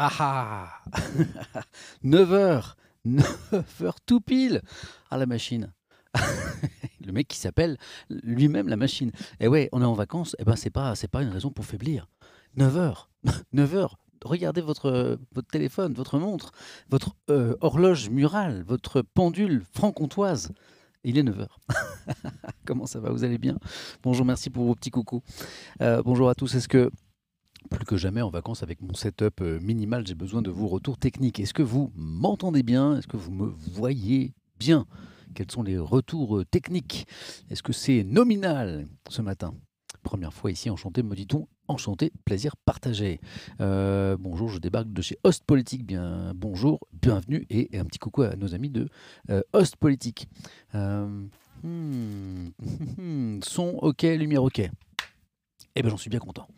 Ah ah 9h 9h tout pile à la machine. le mec qui s'appelle lui-même la machine. Et ouais, on est en vacances, et eh ben c'est pas c'est pas une raison pour faiblir. 9h 9h Regardez votre, votre téléphone, votre montre, votre euh, horloge murale, votre pendule franc-comtoise. Il est 9h. Comment ça va? Vous allez bien? Bonjour, merci pour vos petits coucous. Euh, bonjour à tous. Est-ce que plus que jamais en vacances avec mon setup euh, minimal, j'ai besoin de vos retours techniques. Est-ce que vous m'entendez bien? Est-ce que vous me voyez bien? Quels sont les retours euh, techniques? Est-ce que c'est nominal ce matin? Première fois ici, enchanté, me dit-on. Enchanté, plaisir partagé. Euh, bonjour, je débarque de chez Host Politique. Bien, bonjour, bienvenue et, un petit coucou à nos amis de Host Politique. Hmm, son ok, lumière ok. Eh bien, j'en suis bien content.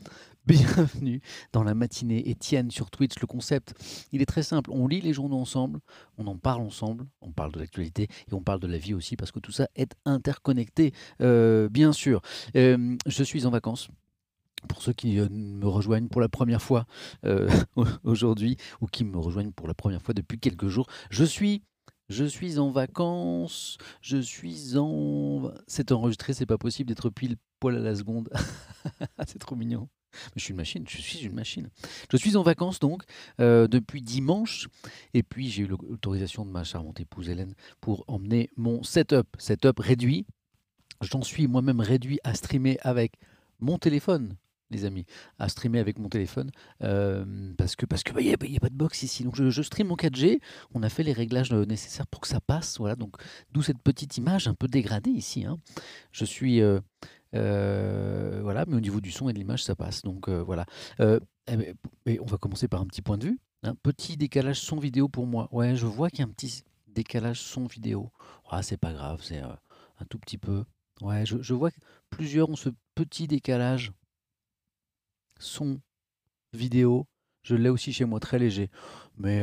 Bienvenue dans la matinée Étienne sur Twitch. Le concept, il est très simple. On lit les journaux ensemble, on en parle ensemble, on parle de l'actualité et on parle de la vie aussi parce que tout ça est interconnecté, euh, bien sûr. Euh, je suis en vacances. Pour ceux qui euh, me rejoignent pour la première fois aujourd'hui ou qui me rejoignent pour la première fois depuis quelques jours, je suis je suis en vacances, je suis en. C'est enregistré, c'est pas possible d'être pile poil à la seconde. c'est trop mignon. Je suis une machine, je suis une machine. Je suis en vacances donc euh, depuis dimanche et puis j'ai eu l'autorisation de ma charmante épouse Hélène pour emmener mon setup, setup réduit. J'en suis moi-même réduit à streamer avec mon téléphone, les amis, à streamer avec mon téléphone euh, parce que parce que bah, il n'y a, pas de box ici. Donc je, stream en 4G. On a fait les réglages nécessaires pour que ça passe. Voilà. Donc d'où cette petite image un peu dégradée ici. Hein. Je suis euh, euh, voilà, mais au niveau du son et de l'image, ça passe. Donc euh, voilà. Euh, eh ben, on va commencer par un petit point de vue. Un petit décalage son vidéo pour moi. Ouais, je vois qu'il y a un petit décalage son vidéo. Ah, c'est pas grave, c'est un tout petit peu. Ouais, je, vois que plusieurs ont ce petit décalage son vidéo. Je l'ai aussi chez moi, très léger. Mais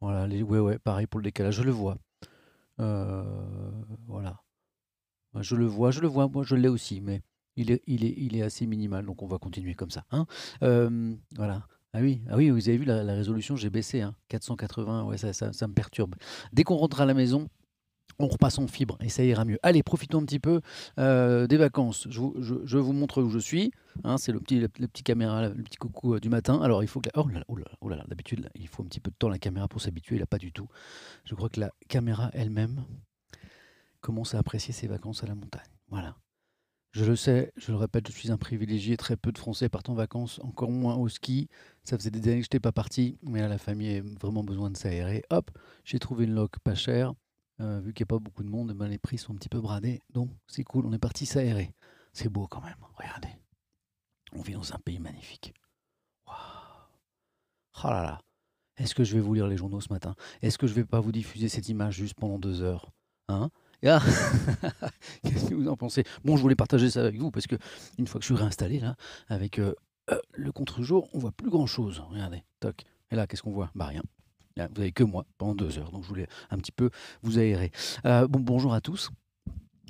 voilà, ouais, ouais, pareil pour le décalage, je le vois. voilà. Je le vois, je le vois, moi je l'ai aussi, mais il est, assez minimal, donc on va continuer comme ça. Hein voilà. Ah oui, ah oui, vous avez vu la, résolution, j'ai baissé, hein, 480, ouais, ça, me perturbe. Dès qu'on rentre à la maison, on repasse en fibre et ça ira mieux. Allez, profitons un petit peu euh, des vacances. Je vous, montre où je suis. Hein, c'est le petit, caméra, le petit coucou euh, du matin. Alors, il faut que. oh là là, oh là, oh là, d'habitude, il faut un petit peu de temps la caméra pour s'habituer. Là, pas du tout. Je crois que la caméra elle-même, commence à apprécier ses vacances à la montagne. Voilà. Je le sais, je le répète, je suis un privilégié. Très peu de Français partent en vacances, encore moins au ski. Ça faisait des années que je n'étais pas parti, mais là, la famille a vraiment besoin de s'aérer. Hop, j'ai trouvé une loc pas chère. Euh, vu qu'il n'y a pas beaucoup de monde, ben, les prix sont un petit peu bradés. Donc, c'est cool, on est parti s'aérer. C'est beau quand même, regardez. On vit dans un pays magnifique. Waouh Oh là là Est-ce que je vais vous lire les journaux ce matin? Est-ce que je vais pas vous diffuser cette image juste pendant deux heures? Hein? qu'est-ce que vous en pensez? Bon, je voulais partager ça avec vous parce que une fois que je suis réinstallé là, avec euh, euh, le contre-jour, on voit plus grand-chose. Regardez, toc. Et là, qu'est-ce qu'on voit? Bah rien. vous n'avez que moi pendant deux heures, donc je voulais un petit peu vous aérer. Euh, bon, bonjour à tous.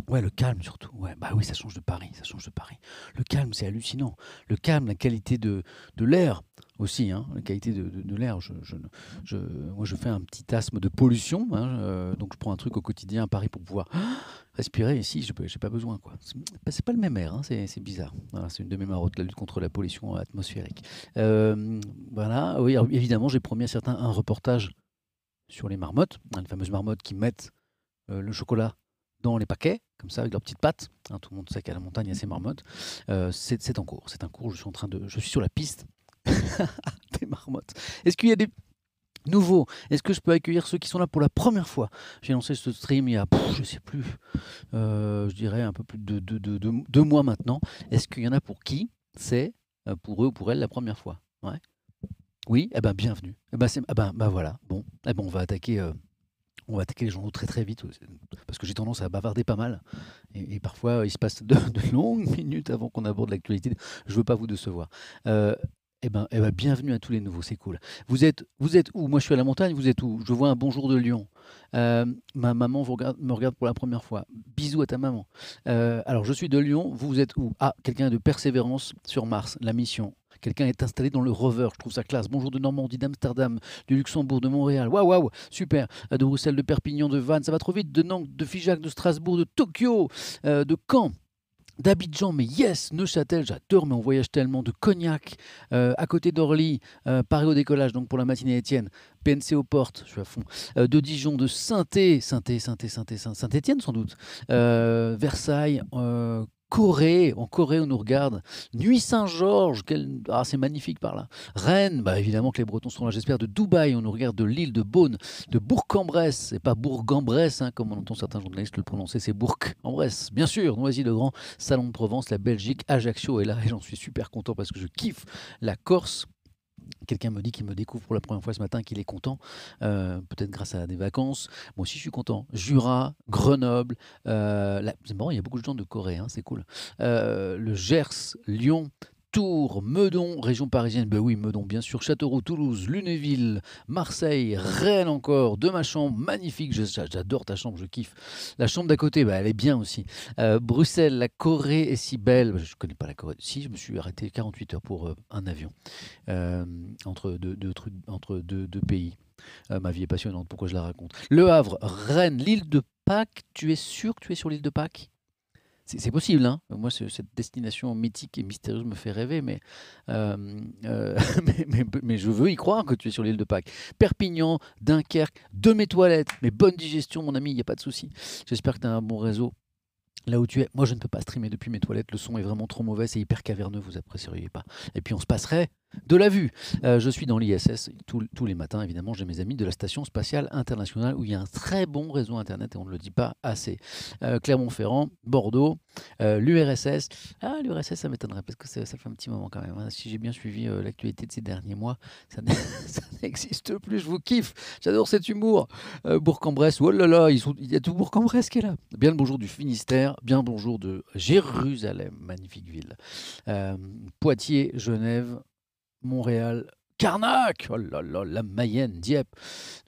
Ouais, le calme surtout. Ouais, bah oui, ça change de Paris, ça change de Paris. Le calme, c'est hallucinant. Le calme, la qualité de l'air, aussi, hein, la qualité de, l'air. Je, je, moi, je fais un petit asthme de pollution, hein, euh, donc je prends un truc au quotidien à Paris pour pouvoir respirer. Ici, je n'ai pas besoin. quoi. C'est pas le même air, hein, c'est bizarre. c'est une de mes marottes, la lutte contre la pollution atmosphérique. Euh, voilà, oui, évidemment, j'ai promis à certains un reportage sur les marmottes, hein, les fameuses marmottes qui mettent euh, le chocolat dans les paquets, comme ça, avec leurs petites pattes. tout le monde sait qu'à la montagne, il y a ces marmottes. c'est en cours. C'est un cours. Je suis en train de. Je suis sur la piste des marmottes. Est-ce qu'il y a des nouveaux? Est-ce que je peux accueillir ceux qui sont là pour la première fois? J'ai lancé ce stream il y a, je sais plus, euh, je dirais un peu plus de deux mois maintenant. Est-ce qu'il y en a pour qui c'est euh, pour eux ou pour elles la première fois? Ouais. Oui, eh ben bienvenue. Eh ben, eh ben, ben voilà. Bon, eh ben, on va attaquer. Euh, on va attaquer les journaux très très vite parce que j'ai tendance à bavarder pas mal et, parfois il se passe de, longues minutes avant qu'on aborde l'actualité. Je veux pas vous décevoir. Eh ben, eh ben, bienvenue à tous les nouveaux, c'est cool. Vous êtes, vous êtes où? Moi, je suis à la montagne, vous êtes où? Je vois un bonjour de Lyon. Euh, ma maman me regarde pour la première fois. Bisous à ta maman. Euh, alors, je suis de Lyon, vous, êtes où? Ah, quelqu'un de persévérance sur Mars, la mission. Quelqu'un est installé dans le rover, je trouve ça classe. Bonjour de Normandie, d'Amsterdam, du Luxembourg, de Montréal. Waouh, waouh, super. Euh, de Bruxelles, de Perpignan, de Vannes, ça va trop vite. De Nantes, de Figeac, de Strasbourg, de Tokyo, de Caen d'Abidjan, mais yes, Neuchâtel, j'adore, mais on voyage tellement, de Cognac, euh, à côté d'Orly, Paris au décollage, donc pour la matinée Étienne, PNC aux portes, je suis à fond, de Dijon, de Saint-Étienne, Saint-Étienne, Saint-Étienne, Saint-Étienne sans doute, Versailles, Corée, en Corée on nous regarde. Nuit Saint-Georges, ah, c'est magnifique par là. Rennes, bah évidemment que les Bretons sont là, j'espère. De Dubaï, on nous regarde de l'île de Beaune, de Bourg-en-Bresse, c'est pas Bourg-en-Bresse, hein, comme on entend certains journalistes le prononcer, c'est Bourg-en-Bresse. Bien sûr, Noisy de Grand, Salon de Provence, la Belgique, Ajaccio est là et j'en suis super content parce que je kiffe la Corse. Quelqu'un me dit qu'il me découvre pour la première fois ce matin, qu'il est content, euh, peut-être grâce à des vacances. Moi aussi, je suis content. Jura, Grenoble, euh, il y a beaucoup de gens de Corée, hein, c'est cool. Euh, le Gers, Lyon, Tours, Meudon, région parisienne, ben oui, Meudon, bien sûr, Châteauroux, Toulouse, Lunéville, Marseille, Rennes encore, de ma chambre, magnifique, j'adore ta chambre, je kiffe. La chambre d'à côté, ben, elle est bien aussi. Euh, Bruxelles, la Corée est si belle, ben, je ne connais pas la Corée, si, je me suis arrêté 48 heures pour euh, un avion, euh, entre, deux, deux pays. ma vie est passionnante, pourquoi je la raconte? Le Havre, Rennes, l'île de Pâques, tu es sûr que tu es sur l'île de Pâques? C'est possible, hein moi cette destination mythique et mystérieuse me fait rêver, euh, euh, mais, mais, je veux y croire que tu es sur l'île de Pâques. Perpignan, Dunkerque, de mes toilettes, mais bonne digestion mon ami, il n'y a pas de souci. J'espère que tu as un bon réseau là où tu es. Moi je ne peux pas streamer depuis mes toilettes, le son est vraiment trop mauvais, c'est hyper caverneux, vous apprécieriez pas. Et puis on se passerait de la vue. Euh, je suis dans l'ISS tous les matins, évidemment. J'ai mes amis de la Station spatiale internationale où il y a un très bon réseau Internet et on ne le dit pas assez. Euh, Clermont-Ferrand, Bordeaux, euh, l'URSS. Ah, l'URSS, ça m'étonnerait parce que ça, fait un petit moment quand même. Hein. Si j'ai bien suivi l'actualité de ces derniers mois, ça n'existe plus. Je vous kiffe. J'adore cet humour. Bourg-en-Bresse, oh là là, il y a tout Bourg-en-Bresse qui est là. Bien le bonjour du Finistère, bien bonjour de Jérusalem, magnifique ville. Poitiers, Genève, Montréal, Carnac, oh là la Mayenne, Dieppe,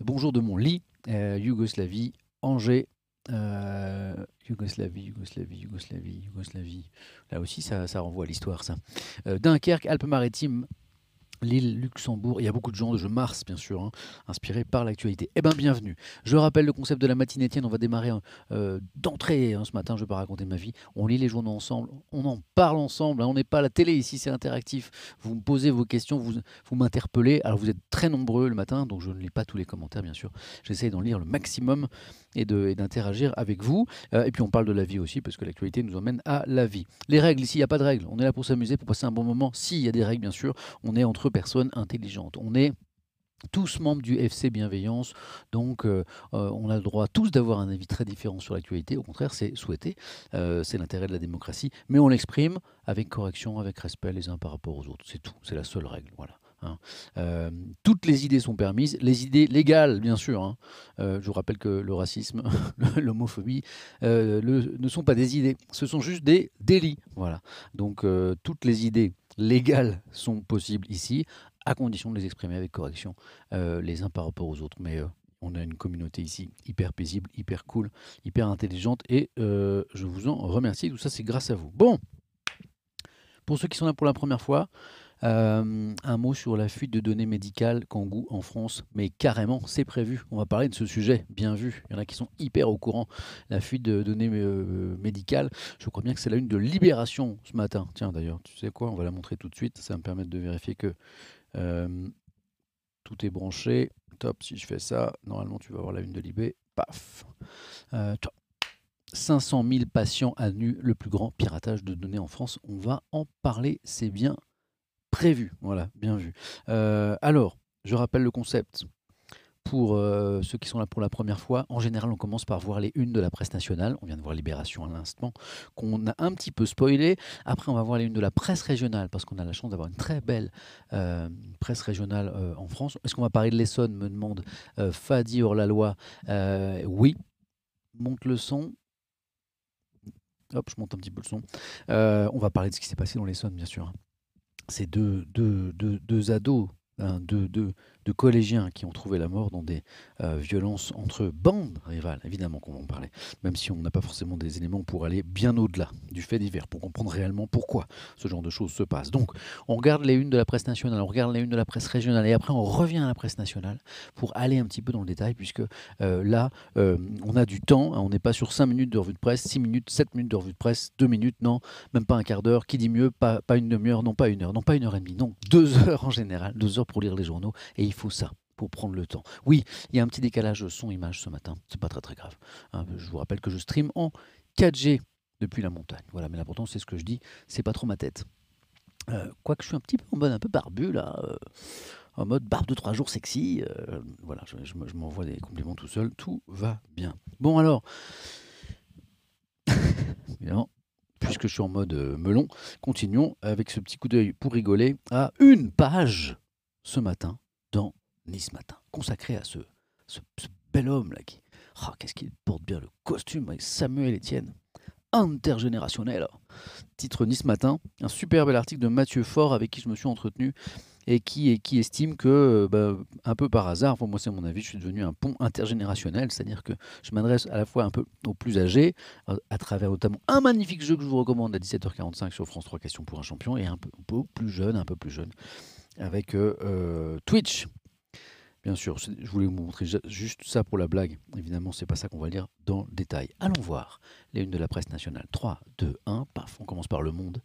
bonjour de mon lit, euh, Yougoslavie, Angers, euh, Yougoslavie, Yougoslavie, Yougoslavie, Yougoslavie. Là aussi, ça, ça renvoie à l'histoire, ça. Euh, Dunkerque, Alpes-Maritimes, L'île Luxembourg, il y a beaucoup de gens de Mars, bien sûr, hein, inspirés par l'actualité. Eh bien, bienvenue. Je rappelle le concept de la matinée tienne. On va démarrer euh, d'entrée hein, ce matin. Je ne vais pas raconter ma vie. On lit les journaux ensemble, on en parle ensemble. Hein. on n'est pas à la télé ici, c'est interactif. Vous me posez vos questions, vous, vous m'interpellez. Alors, vous êtes très nombreux le matin, donc je ne lis pas tous les commentaires, bien sûr. J'essaie d'en lire le maximum et d'interagir avec vous. Euh, et puis, on parle de la vie aussi, parce que l'actualité nous emmène à la vie. Les règles, ici, il n'y a pas de règles. On est là pour s'amuser, pour passer un bon moment. S'il y a des règles, bien sûr, on est entre personnes intelligentes. On est tous membres du FC Bienveillance, donc euh, euh, on a le droit tous d'avoir un avis très différent sur l'actualité. Au contraire, c'est souhaité, c'est l'intérêt de la démocratie, mais on l'exprime avec correction, avec respect les uns par rapport aux autres. C'est tout, c'est la seule règle. Voilà. Hein. toutes les idées sont permises, les idées légales, bien sûr. Hein. je vous rappelle que le racisme, l'homophobie ne sont pas des idées, ce sont juste des délits. Voilà. Donc toutes les idées légales sont possibles ici, à condition de les exprimer avec correction euh, les uns par rapport aux autres. Mais euh, on a une communauté ici hyper paisible, hyper cool, hyper intelligente et euh, je vous en remercie. Tout ça, c'est grâce à vous. Bon, pour ceux qui sont là pour la première fois, euh, un mot sur la fuite de données médicales Kangoo en France, mais carrément, c'est prévu. On va parler de ce sujet, bien vu. Il y en a qui sont hyper au courant. La fuite de données euh, médicales, je crois bien que c'est la une de Libération ce matin. Tiens, d'ailleurs, tu sais quoi? On va la montrer tout de suite. Ça va me permettre de vérifier que euh, tout est branché. Top, si je fais ça, normalement, tu vas avoir la une de Libé. Paf 500 000 patients annulent le plus grand piratage de données en France. On va en parler, c'est bien prévu. Voilà, bien vu. Euh, alors, je rappelle le concept. Pour euh, ceux qui sont là pour la première fois, en général, on commence par voir les unes de la presse nationale. On vient de voir Libération à l'instant, qu'on a un petit peu spoilé. Après, on va voir les unes de la presse régionale, parce qu'on a la chance d'avoir une très belle euh, presse régionale en France. Est-ce qu'on va parler de l'Essonne me demande Fadi hors-la-loi. oui. Monte le son. Hop, je monte un petit peu le son. on va parler de ce qui s'est passé dans l'Essonne, bien sûr. Ces deux, deux, deux, deux ados hein, de, de, de collégiens qui ont trouvé la mort dans des euh, violences entre bandes rivales, évidemment qu'on va en parler, même si on n'a pas forcément des éléments pour aller bien au-delà du fait divers, pour comprendre réellement pourquoi ce genre de choses se passe. Donc, on regarde les unes de la presse nationale, on regarde les unes de la presse régionale, et après on revient à la presse nationale pour aller un petit peu dans le détail, puisque euh, là, euh, on a du temps, hein, on n'est pas sur 5 minutes de revue de presse, 6 minutes, 7 minutes de revue de presse, 2 minutes, non, même pas un quart d'heure, qui dit mieux, pas, une demi-heure, non pas une heure, non pas une heure et demie, non, deux heures en général, deux heures pour lire les journaux, et il faut ça pour prendre le temps. Oui, il y a un petit décalage son-image ce matin, c'est pas très très grave. Hein. je vous rappelle que je stream en 4G depuis la montagne. Voilà, mais l'important c'est ce que je dis, c'est pas trop ma tête. Euh, quoique je suis un petit peu en mode un peu barbu là, euh, en mode barbe de trois jours sexy. Euh, voilà, je, m'envoie des compliments tout seul, tout va bien. Bon alors, puisque je suis en mode melon, continuons avec ce petit coup d'œil pour rigoler à une page ce matin Nice Matin, consacré à ce, bel homme là qui. Oh, Qu'est-ce qu'il porte bien le costume avec Samuel Etienne intergénérationnel. Titre Nice Matin, un super bel article de Mathieu Faure avec qui je me suis entretenu et qui, estime que, bah, un peu par hasard, pour moi c'est mon avis, je suis devenu un pont intergénérationnel, c'est-à-dire que je m'adresse à la fois un peu aux plus âgés, à travers notamment un magnifique jeu que je vous recommande à 17h45 sur France 3 questions pour un champion, et un peu, plus jeune, un peu plus jeune, avec euh, euh, Twitch, Bien sûr, je voulais vous montrer juste ça pour la blague. Évidemment, c'est pas ça qu'on va lire dans le détail. Allons voir les unes de la presse nationale. 3, 2, 1, paf, on commence par Le Monde.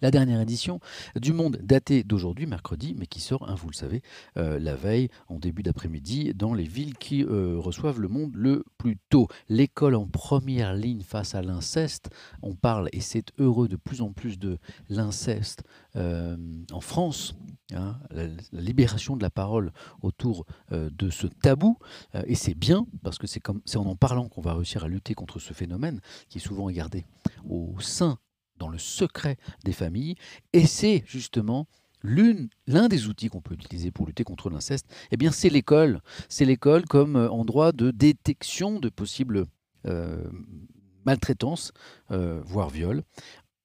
La dernière édition du Monde datée d'aujourd'hui, mercredi, mais qui sort, hein, vous le savez, euh, la veille, en début d'après-midi, dans les villes qui euh, reçoivent le monde le plus tôt. L'école en première ligne face à l'inceste. On parle, et c'est heureux, de plus en plus de l'inceste euh, en France. Hein, la, libération de la parole autour de ce tabou. et c'est bien, parce que c'est en en parlant qu'on va réussir à lutter contre ce phénomène qui est souvent gardé au sein dans le secret des familles. Et c'est justement l'un des outils qu'on peut utiliser pour lutter contre l'inceste, eh bien c'est l'école. C'est l'école comme euh, endroit de détection de possibles euh, maltraitances, euh, voire viols.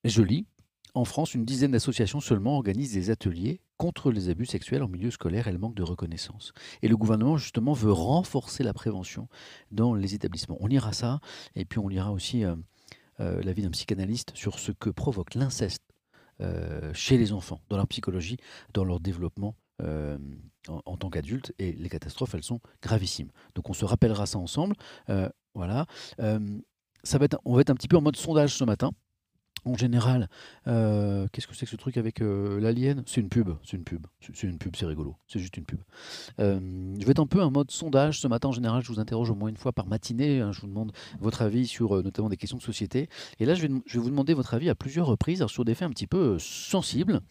Je lis, en France, une dizaine d'associations seulement organisent des ateliers contre les abus sexuels en milieu scolaire et le manque de reconnaissance. Et le gouvernement, justement, veut renforcer la prévention dans les établissements. On lira ça, et puis on lira aussi l'avis d'un psychanalyste sur ce que provoque l'inceste euh, chez les enfants, dans leur psychologie, dans leur développement euh, en, tant qu'adultes. Et les catastrophes, elles sont gravissimes. Donc on se rappellera ça ensemble. voilà. ça va on va être un petit peu en mode sondage ce matin en général, euh, qu'est-ce que c'est que ce truc avec euh, l'alien? C'est une pub, c'est une pub, c'est une pub, c'est rigolo, c'est juste une pub. Euh, je vais être un peu en mode sondage ce matin. En général, je vous interroge au moins une fois par matinée. Hein, je vous demande votre avis sur notamment des questions de société. Et là, je vais, vous demander votre avis à plusieurs reprises sur des faits un petit peu sensibles.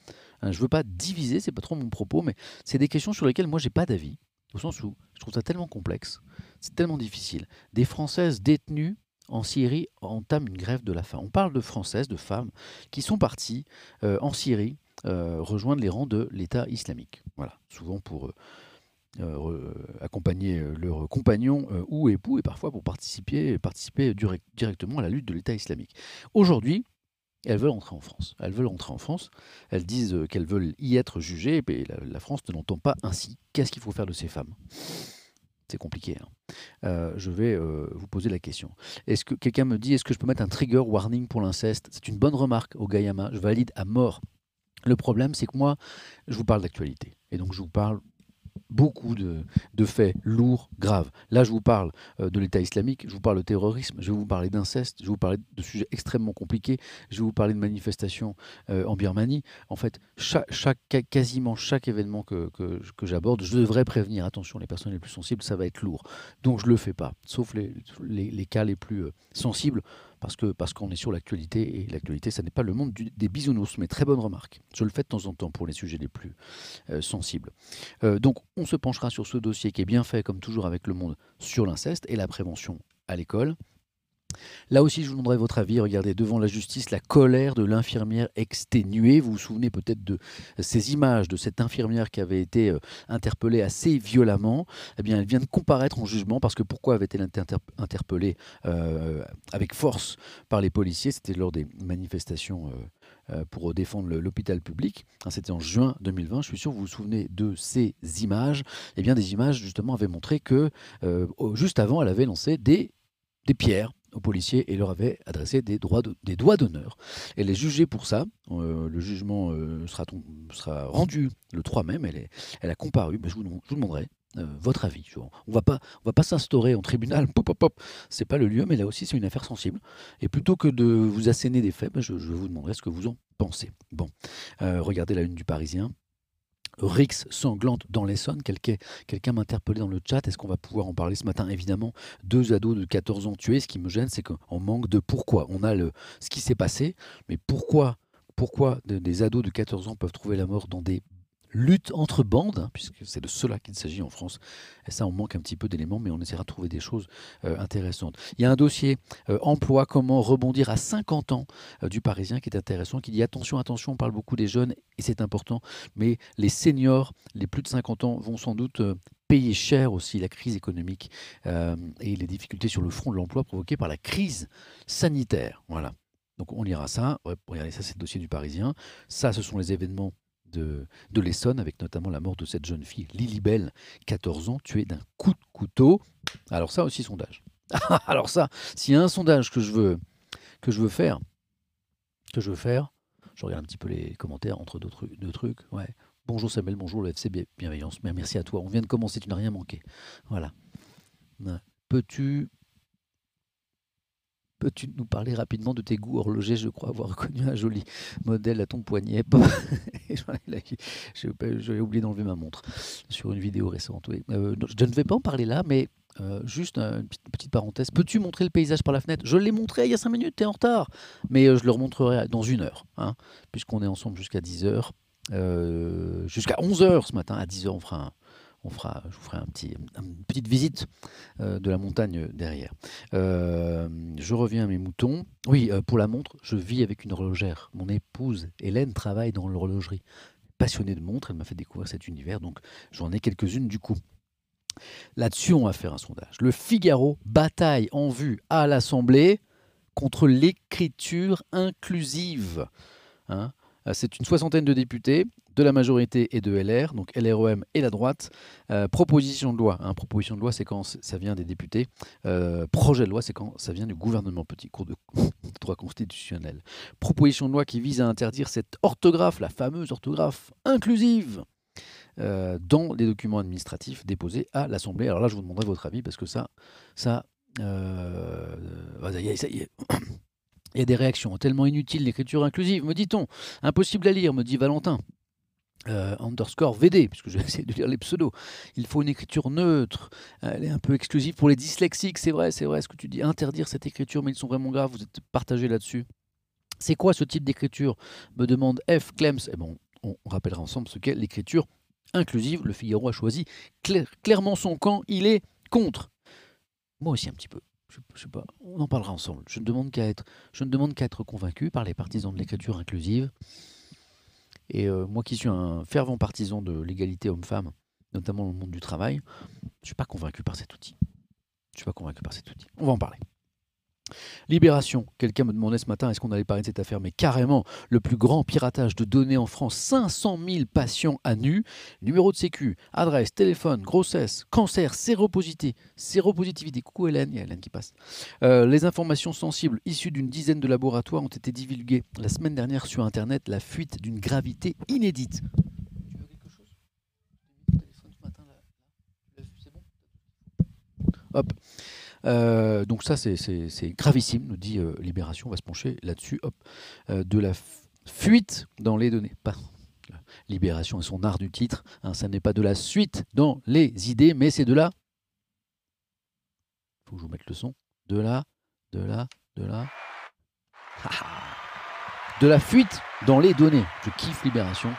Hein, je ne veux pas diviser, c'est pas trop mon propos, mais c'est des questions sur lesquelles moi j'ai pas d'avis, au sens où je trouve ça tellement complexe, c'est tellement difficile. Des Françaises détenues en Syrie entame une grève de la faim. On parle de Françaises, de femmes, qui sont parties euh, en Syrie euh, rejoindre les rangs de l'État islamique. Voilà, souvent pour euh, accompagner leurs compagnons ou époux, et parfois pour participer, participer directement à la lutte de l'État islamique. Aujourd'hui, elles veulent entrer en France. Elles veulent entrer en France. Elles disent qu'elles veulent y être jugées, et la France ne l'entend pas ainsi. Qu'est-ce qu'il faut faire de ces femmes? C'est compliqué. Hein. Euh, je vais euh, vous poser la question. Est-ce que quelqu'un me dit est-ce que je peux mettre un trigger warning pour l'inceste? C'est une bonne remarque au Gayama. Je valide à mort. Le problème, c'est que moi, je vous parle d'actualité. Et donc, je vous parle beaucoup de, faits lourds, graves. Là, je vous parle euh, de l'État islamique, je vous parle de terrorisme, je vais vous parler d'inceste, je vais vous parler de sujets extrêmement compliqués, je vais vous parler de manifestations euh, en Birmanie. En fait, quasiment chaque événement que, j'aborde, je devrais prévenir, attention, les personnes les plus sensibles, ça va être lourd. Donc, je ne le fais pas, sauf les, les, cas les plus euh, sensibles parce qu'on est sur l'actualité et l'actualité, ça n'est pas le monde des bisounours. Mais très bonne remarque. Je le fais de temps en temps pour les sujets les plus euh, sensibles. Euh, donc, on se penchera sur ce dossier qui est bien fait, comme toujours avec le monde, sur l'inceste et la prévention à l'école. Là aussi, je vous demanderai votre avis. Regardez devant la justice la colère de l'infirmière exténuée. Vous vous souvenez peut-être de ces images de cette infirmière qui avait été euh, interpellée assez violemment. Eh bien, elle vient de comparaître en jugement parce que pourquoi avait-elle été interpellée euh, avec force par les policiers? C'était lors des manifestations euh, pour défendre l'hôpital public. C'était en juin 2020. Je suis sûr que vous vous souvenez de ces images. Eh bien, des images justement avaient montré que juste avant, elle avait lancé des pierres aux policiers et leur avait adressé des, droits doigts d'honneur. Elle est jugée pour ça. le jugement sera, sera, rendu le 3 mai. Elle, a comparu. Mais je, vous, je demanderai euh, votre avis. On on va pas s'instaurer en tribunal. Pop, pop, pop. C'est pas le lieu, mais là aussi c'est une affaire sensible. Et plutôt que de vous asséner des faits, ben, je, vous demanderai ce que vous en pensez. Bon, euh, regardez la une du Parisien. Rix sanglante dans l'Essonne. Quelqu'un m'a interpellé dans le chat. Est-ce qu'on va pouvoir en parler ce matin? Évidemment, deux ados de 14 ans tués. Ce qui me gêne, c'est qu'on manque de pourquoi. On a le, ce qui s'est passé, mais pourquoi pourquoi des ados de 14 ans peuvent trouver la mort dans des lutte entre bandes, hein, puisque c'est de cela qu'il s'agit en France. Et ça, on manque un petit peu d'éléments, mais on essaiera de trouver des choses euh, intéressantes. Il y a un dossier euh, emploi, comment rebondir à 50 ans euh, du Parisien qui est intéressant, qui dit attention, attention, on parle beaucoup des jeunes et c'est important, mais les seniors, les plus de 50 ans, vont sans doute payer cher aussi la crise économique et les difficultés sur le front de l'emploi provoquées par la crise sanitaire. Voilà. Donc on lira ça. regardez, ça c'est le dossier du Parisien. Ça, ce sont les événements de, l'Essonne, avec notamment la mort de cette jeune fille, Lily Bell, 14 ans, tuée d'un coup de couteau. Alors ça aussi, sondage. Alors ça, s'il y a un sondage que je veux, que je veux faire, que je veux faire, je regarde un petit peu les commentaires entre deux trucs. Deux. Bonjour Samuel, bonjour le FC Bienveillance. Merci à toi. On vient de commencer, tu n'as rien manqué. Voilà. Peux-tu Peux-tu nous parler rapidement de tes goûts horlogers? Je crois avoir reconnu un joli modèle à ton poignet. J'ai oublié d'enlever ma montre sur une vidéo récente. Euh, je ne vais pas en parler là, mais euh, juste une petite parenthèse. Peux-tu montrer le paysage par la fenêtre? Je l'ai montré il y a 5 minutes, tu es en retard. Mais euh, je le remontrerai dans une heure, hein, puisqu'on est ensemble jusqu'à 10h. jusqu'à 11h ce matin. À 10h, on fera un, je vous ferai une petite visite euh, de la montagne derrière. Euh, je reviens à mes moutons. Oui, euh, pour la montre, je vis avec une horlogère. Mon épouse Hélène travaille dans l'horlogerie. Passionnée de montres, elle m'a fait découvrir cet univers, donc j'en ai quelques-unes du coup. Là-dessus, on va faire un sondage. Le Figaro bataille en vue à l'Assemblée contre l'écriture inclusive. Hein c'est une soixantaine de députés de la majorité et de LR, donc LREM et la droite. Euh, proposition de loi. Hein, proposition de loi, c'est quand ça vient des députés. Euh, projet de loi, c'est quand ça vient du gouvernement. Petit cours de droit constitutionnel. Proposition de loi qui vise à interdire cette orthographe, la fameuse orthographe inclusive. Euh, dans les documents administratifs déposés à l'Assemblée. Alors là, je vous demanderai votre avis parce que ça, ça, ça y est, il y a des réactions tellement inutiles, l'écriture inclusive, me dit-on. Impossible à lire, me dit Valentin. Euh, underscore VD, puisque je vais essayer de lire les pseudos. Il faut une écriture neutre. Elle est un peu exclusive pour les dyslexiques, c'est vrai, c'est vrai ce que tu dis. Interdire cette écriture, mais ils sont vraiment graves, vous êtes partagés là-dessus. C'est quoi ce type d'écriture? Me demande F. Clems. Et eh bon, on rappellera ensemble ce qu'est l'écriture inclusive. Le Figaro a choisi clairement son camp, il est contre. Moi aussi un petit peu. Je, sais pas, on en parlera ensemble. Je ne demande qu'à être, je ne demande qu'à être convaincu par les partisans de l'écriture inclusive. Et euh, moi qui suis un fervent partisan de l'égalité homme-femme, notamment dans le monde du travail, je ne suis pas convaincu par cet outil. Je ne suis pas convaincu par cet outil. On va en parler. Libération. Quelqu'un me demandait ce matin est-ce qu'on allait parler de cette affaire, mais carrément, le plus grand piratage de données en France 500 000 patients à nu, numéro de sécu, adresse, téléphone, grossesse, cancer, séropositivité. Séropositivité. Coucou Hélène, il y a Hélène qui passe. Euh, les informations sensibles issues d'une dizaine de laboratoires ont été divulguées la semaine dernière sur Internet, la fuite d'une gravité inédite. Tu veux quelque chose téléphone ce matin là. Tu l'as vu, c'est bon Hop. Euh, donc ça, c'est gravissime, nous dit euh, Libération. On va se pencher là-dessus. Euh, de la fuite dans les données. Pas Libération et son art du titre. Hein, ça n'est pas de la suite dans les idées, mais c'est de la... faut que je vous mette le son. De la... De la... De la... De la fuite dans les données. Je kiffe Libération.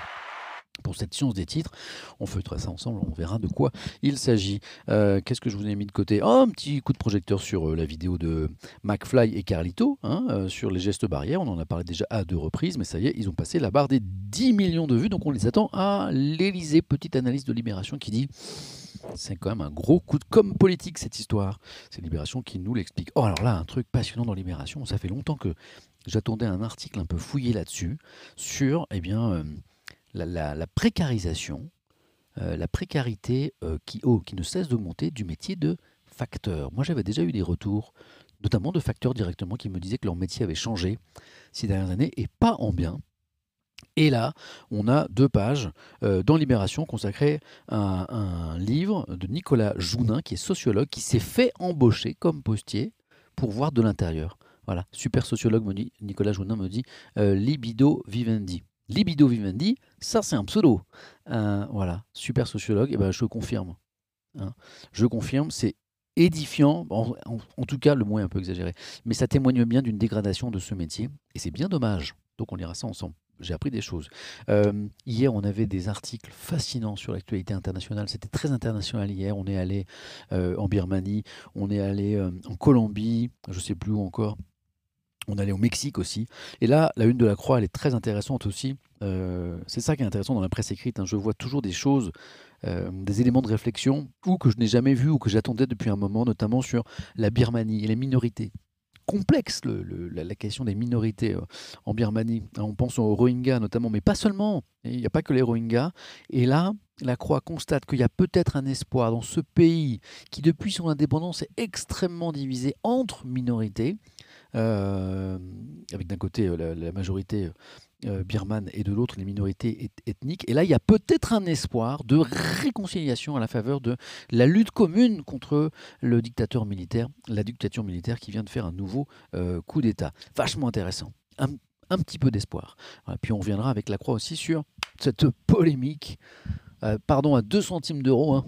Pour cette science des titres. On feuillera ça ensemble, on verra de quoi il s'agit. Euh, qu'est-ce que je vous ai mis de côté? Oh, Un petit coup de projecteur sur euh, la vidéo de McFly et Carlito, hein, euh, sur les gestes barrières. On en a parlé déjà à deux reprises, mais ça y est, ils ont passé la barre des 10 millions de vues, donc on les attend à l'Elysée. Petite analyse de Libération qui dit c'est quand même un gros coup de com politique cette histoire. C'est Libération qui nous l'explique. Oh alors là, un truc passionnant dans Libération, ça fait longtemps que j'attendais un article un peu fouillé là-dessus, sur eh bien, la, précarisation, euh, la précarité euh, qui, oh, qui ne cesse d'augmenter du métier de facteur. Moi, j'avais déjà eu des retours, notamment de facteurs directement, qui me disaient que leur métier avait changé ces dernières années et pas en bien. Et là, on a deux pages euh, dans Libération consacrées à un livre de Nicolas Jounin, qui est sociologue, qui s'est fait embaucher comme postier pour voir de l'intérieur. Voilà, super sociologue, me dit, Nicolas Jounin me dit libido vivendi. Libido Vivendi, ça c'est un pseudo. Euh, voilà, super sociologue, et ben je confirme. Hein. Je confirme, c'est édifiant, en, tout cas le mot est un peu exagéré, mais ça témoigne bien d'une dégradation de ce métier, et c'est bien dommage. Donc on lira ça ensemble. J'ai appris des choses. Euh, hier, on avait des articles fascinants sur l'actualité internationale. C'était très international hier. On est allé euh, en Birmanie, on est allé en Colombie, je ne sais plus où encore. On allait au Mexique aussi. Et là, la une de la Croix, elle est très intéressante aussi. Euh, c'est ça qui est intéressant dans la presse écrite. Hein. Je vois toujours des choses, euh, des éléments de réflexion, ou que je n'ai jamais vus, ou que j'attendais depuis un moment, notamment sur la Birmanie et les minorités. Complexe la, question des minorités euh, en Birmanie. On pense aux Rohingyas notamment, mais pas seulement. Il n'y a pas que les Rohingyas. Et là, la Croix constate qu'il y a peut-être un espoir dans ce pays qui, depuis son indépendance, est extrêmement divisé entre minorités. Euh, avec d'un côté euh, la, majorité euh, birmane et de l'autre les minorités ethniques. Et là, il y a peut-être un espoir de réconciliation à la faveur de la lutte commune contre le dictateur militaire, la dictature militaire qui vient de faire un nouveau coup d'État. Vachement intéressant. Un, petit peu d'espoir. Puis on reviendra avec la croix aussi sur cette polémique. pardon, à 2 centimes d'euros. Hein,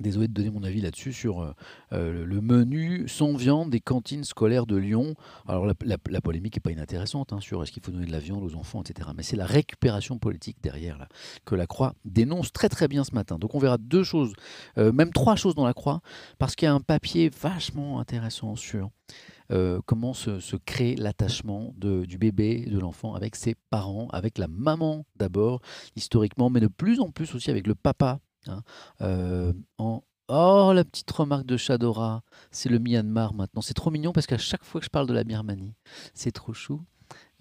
Désolé de donner mon avis là-dessus sur euh, euh, le menu sans viande des cantines scolaires de Lyon. Alors la, polémique n'est pas inintéressante hein, sur est-ce qu'il faut donner de la viande aux enfants, etc. Mais c'est la récupération politique derrière là, que la Croix dénonce très très bien ce matin. Donc on verra deux choses, euh, même trois choses dans la Croix, parce qu'il y a un papier vachement intéressant sur comment se, se crée l'attachement du bébé, de l'enfant avec ses parents, avec la maman d'abord, historiquement, mais de plus en plus aussi avec le papa Hein. Euh. Oh, la petite remarque de Shadora, c'est le Myanmar maintenant. C'est trop mignon parce qu'à chaque fois que je parle de la Birmanie, c'est trop chou.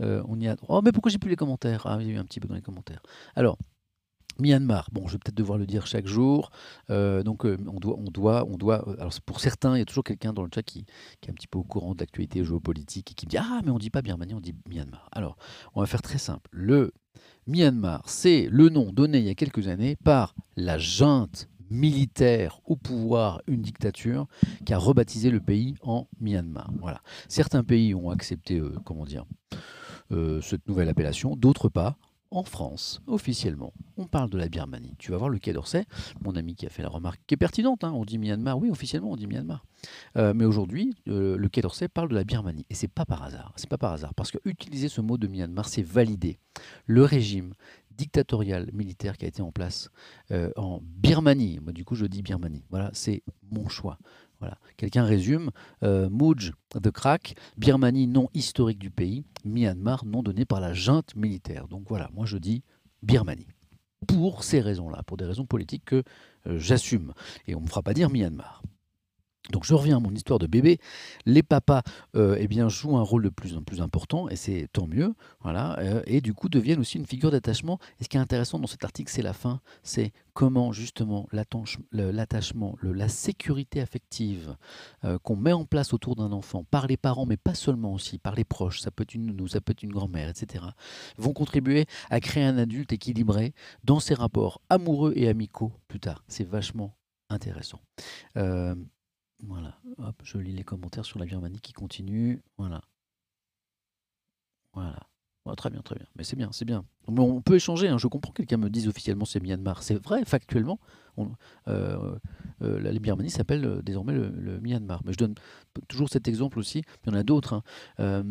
Euh, on y a... Oh, mais pourquoi j'ai plus les commentaires? Ah, il y a eu un petit peu dans les commentaires. Alors, Myanmar, bon, je vais peut-être devoir le dire chaque jour. Euh, donc, on doit, on doit, on doit. alors, pour certains, il y a toujours quelqu'un dans le chat qui, est un petit peu au courant de l'actualité géopolitique et qui dit Ah, mais on dit pas Birmanie, on dit Myanmar. Alors, on va faire très simple. Le Myanmar, c'est le nom donné il y a quelques années par la junte militaire au pouvoir, une dictature, qui a rebaptisé le pays en Myanmar. Voilà. Certains pays ont accepté, euh, comment dire, euh, cette nouvelle appellation, d'autres pas en France, officiellement, on parle de la Birmanie. Tu vas voir le Quai d'Orsay, mon ami qui a fait la remarque qui est pertinente, hein, on dit Myanmar, oui, officiellement on dit Myanmar. Euh, mais aujourd'hui, euh, le Quai d'Orsay parle de la Birmanie. Et c'est pas par hasard. C'est pas par hasard. Parce que utiliser ce mot de Myanmar, c'est valider le régime dictatorial militaire qui a été en place euh, en Birmanie. Moi, du coup, je dis Birmanie. Voilà, c'est mon choix. Voilà. Quelqu'un résume euh, Mouj de Krak, Birmanie, nom historique du pays, Myanmar, nom donné par la junte militaire. Donc voilà, moi je dis Birmanie. Pour ces raisons-là, pour des raisons politiques que euh, j'assume. Et on ne me fera pas dire Myanmar. Donc je reviens à mon histoire de bébé. Les papas euh, eh bien, jouent un rôle de plus en plus important, et c'est tant mieux, voilà, euh, et du coup deviennent aussi une figure d'attachement. Et ce qui est intéressant dans cet article, c'est la fin, c'est comment justement l'attachement, la sécurité affective euh, qu'on met en place autour d'un enfant par les parents, mais pas seulement aussi, par les proches, ça peut être une nounou, ça peut être une grand-mère, etc., vont contribuer à créer un adulte équilibré dans ses rapports amoureux et amicaux plus tard. C'est vachement intéressant. Voilà, hop, je lis les commentaires sur la Birmanie qui continue. Voilà. Voilà. très bien, très bien. Mais c'est bien, c'est bien. on peut échanger. Hein. Je comprends que quelqu'un me dise officiellement c'est Myanmar. C'est vrai, factuellement. Euh, euh, la Birmanie s'appelle euh, désormais le, Myanmar. Mais je donne toujours cet exemple aussi. Il y en a d'autres. Hein.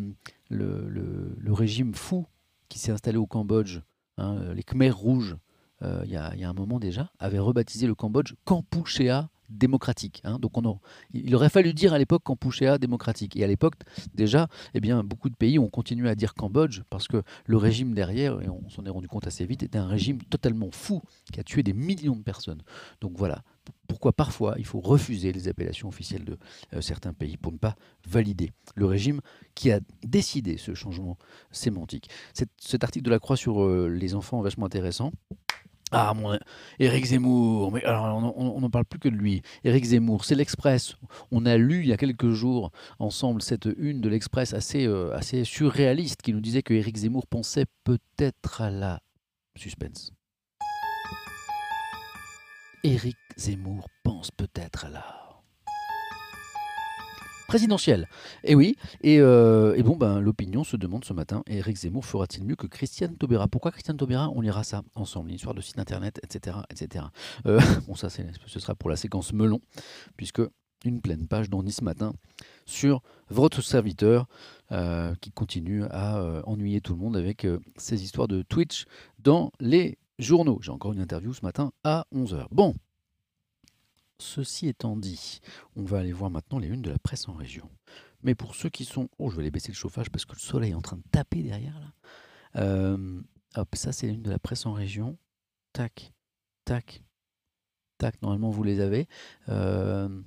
le, régime fou qui s'est installé au Cambodge, hein, les Khmers rouges, il y, a, un moment déjà, avait rebaptisé le Cambodge Kampuchea démocratique. Hein. Donc on il aurait fallu dire à l'époque Kampuchea démocratique. Et à l'époque, déjà, eh bien, beaucoup de pays ont continué à dire Cambodge parce que le régime derrière, et on s'en est rendu compte assez vite, était un régime totalement fou qui a tué des millions de personnes. Donc voilà, pourquoi parfois il faut refuser les appellations officielles de euh, certains pays pour ne pas valider le régime qui a décidé ce changement sémantique. Cet, article de la Croix sur euh, les enfants vachement intéressant. Ah, mon Éric Zemmour, mais on n'en parle plus que de lui. Éric Zemmour, c'est l'Express. On a lu il y a quelques jours ensemble cette une de l'Express assez, euh, assez surréaliste qui nous disait que Éric Zemmour pensait peut-être à la suspense. Éric Zemmour pense peut-être à la présidentielle. Et oui, euh, et, bon, ben, l'opinion se demande ce matin, Éric Zemmour fera-t-il mieux que Christiane Taubira? Pourquoi Christiane Taubira? On lira ça ensemble, l'histoire de site internet, etc. etc. Euh, bon, ça, ce sera pour la séquence melon, puisque une pleine page dans ce matin sur votre serviteur euh, qui continue à ennuyer tout le monde avec ses histoires de Twitch dans les journaux. J'ai encore une interview ce matin à 11h. Bon, Ceci étant dit, on va aller voir maintenant les unes de la presse en région. Mais pour ceux qui sont... Oh, je vais aller baisser le chauffage parce que le soleil est en train de taper derrière là. Euh, hop, ça c'est une de la presse en région. Tac, tac, tac. Normalement vous les avez. Euh,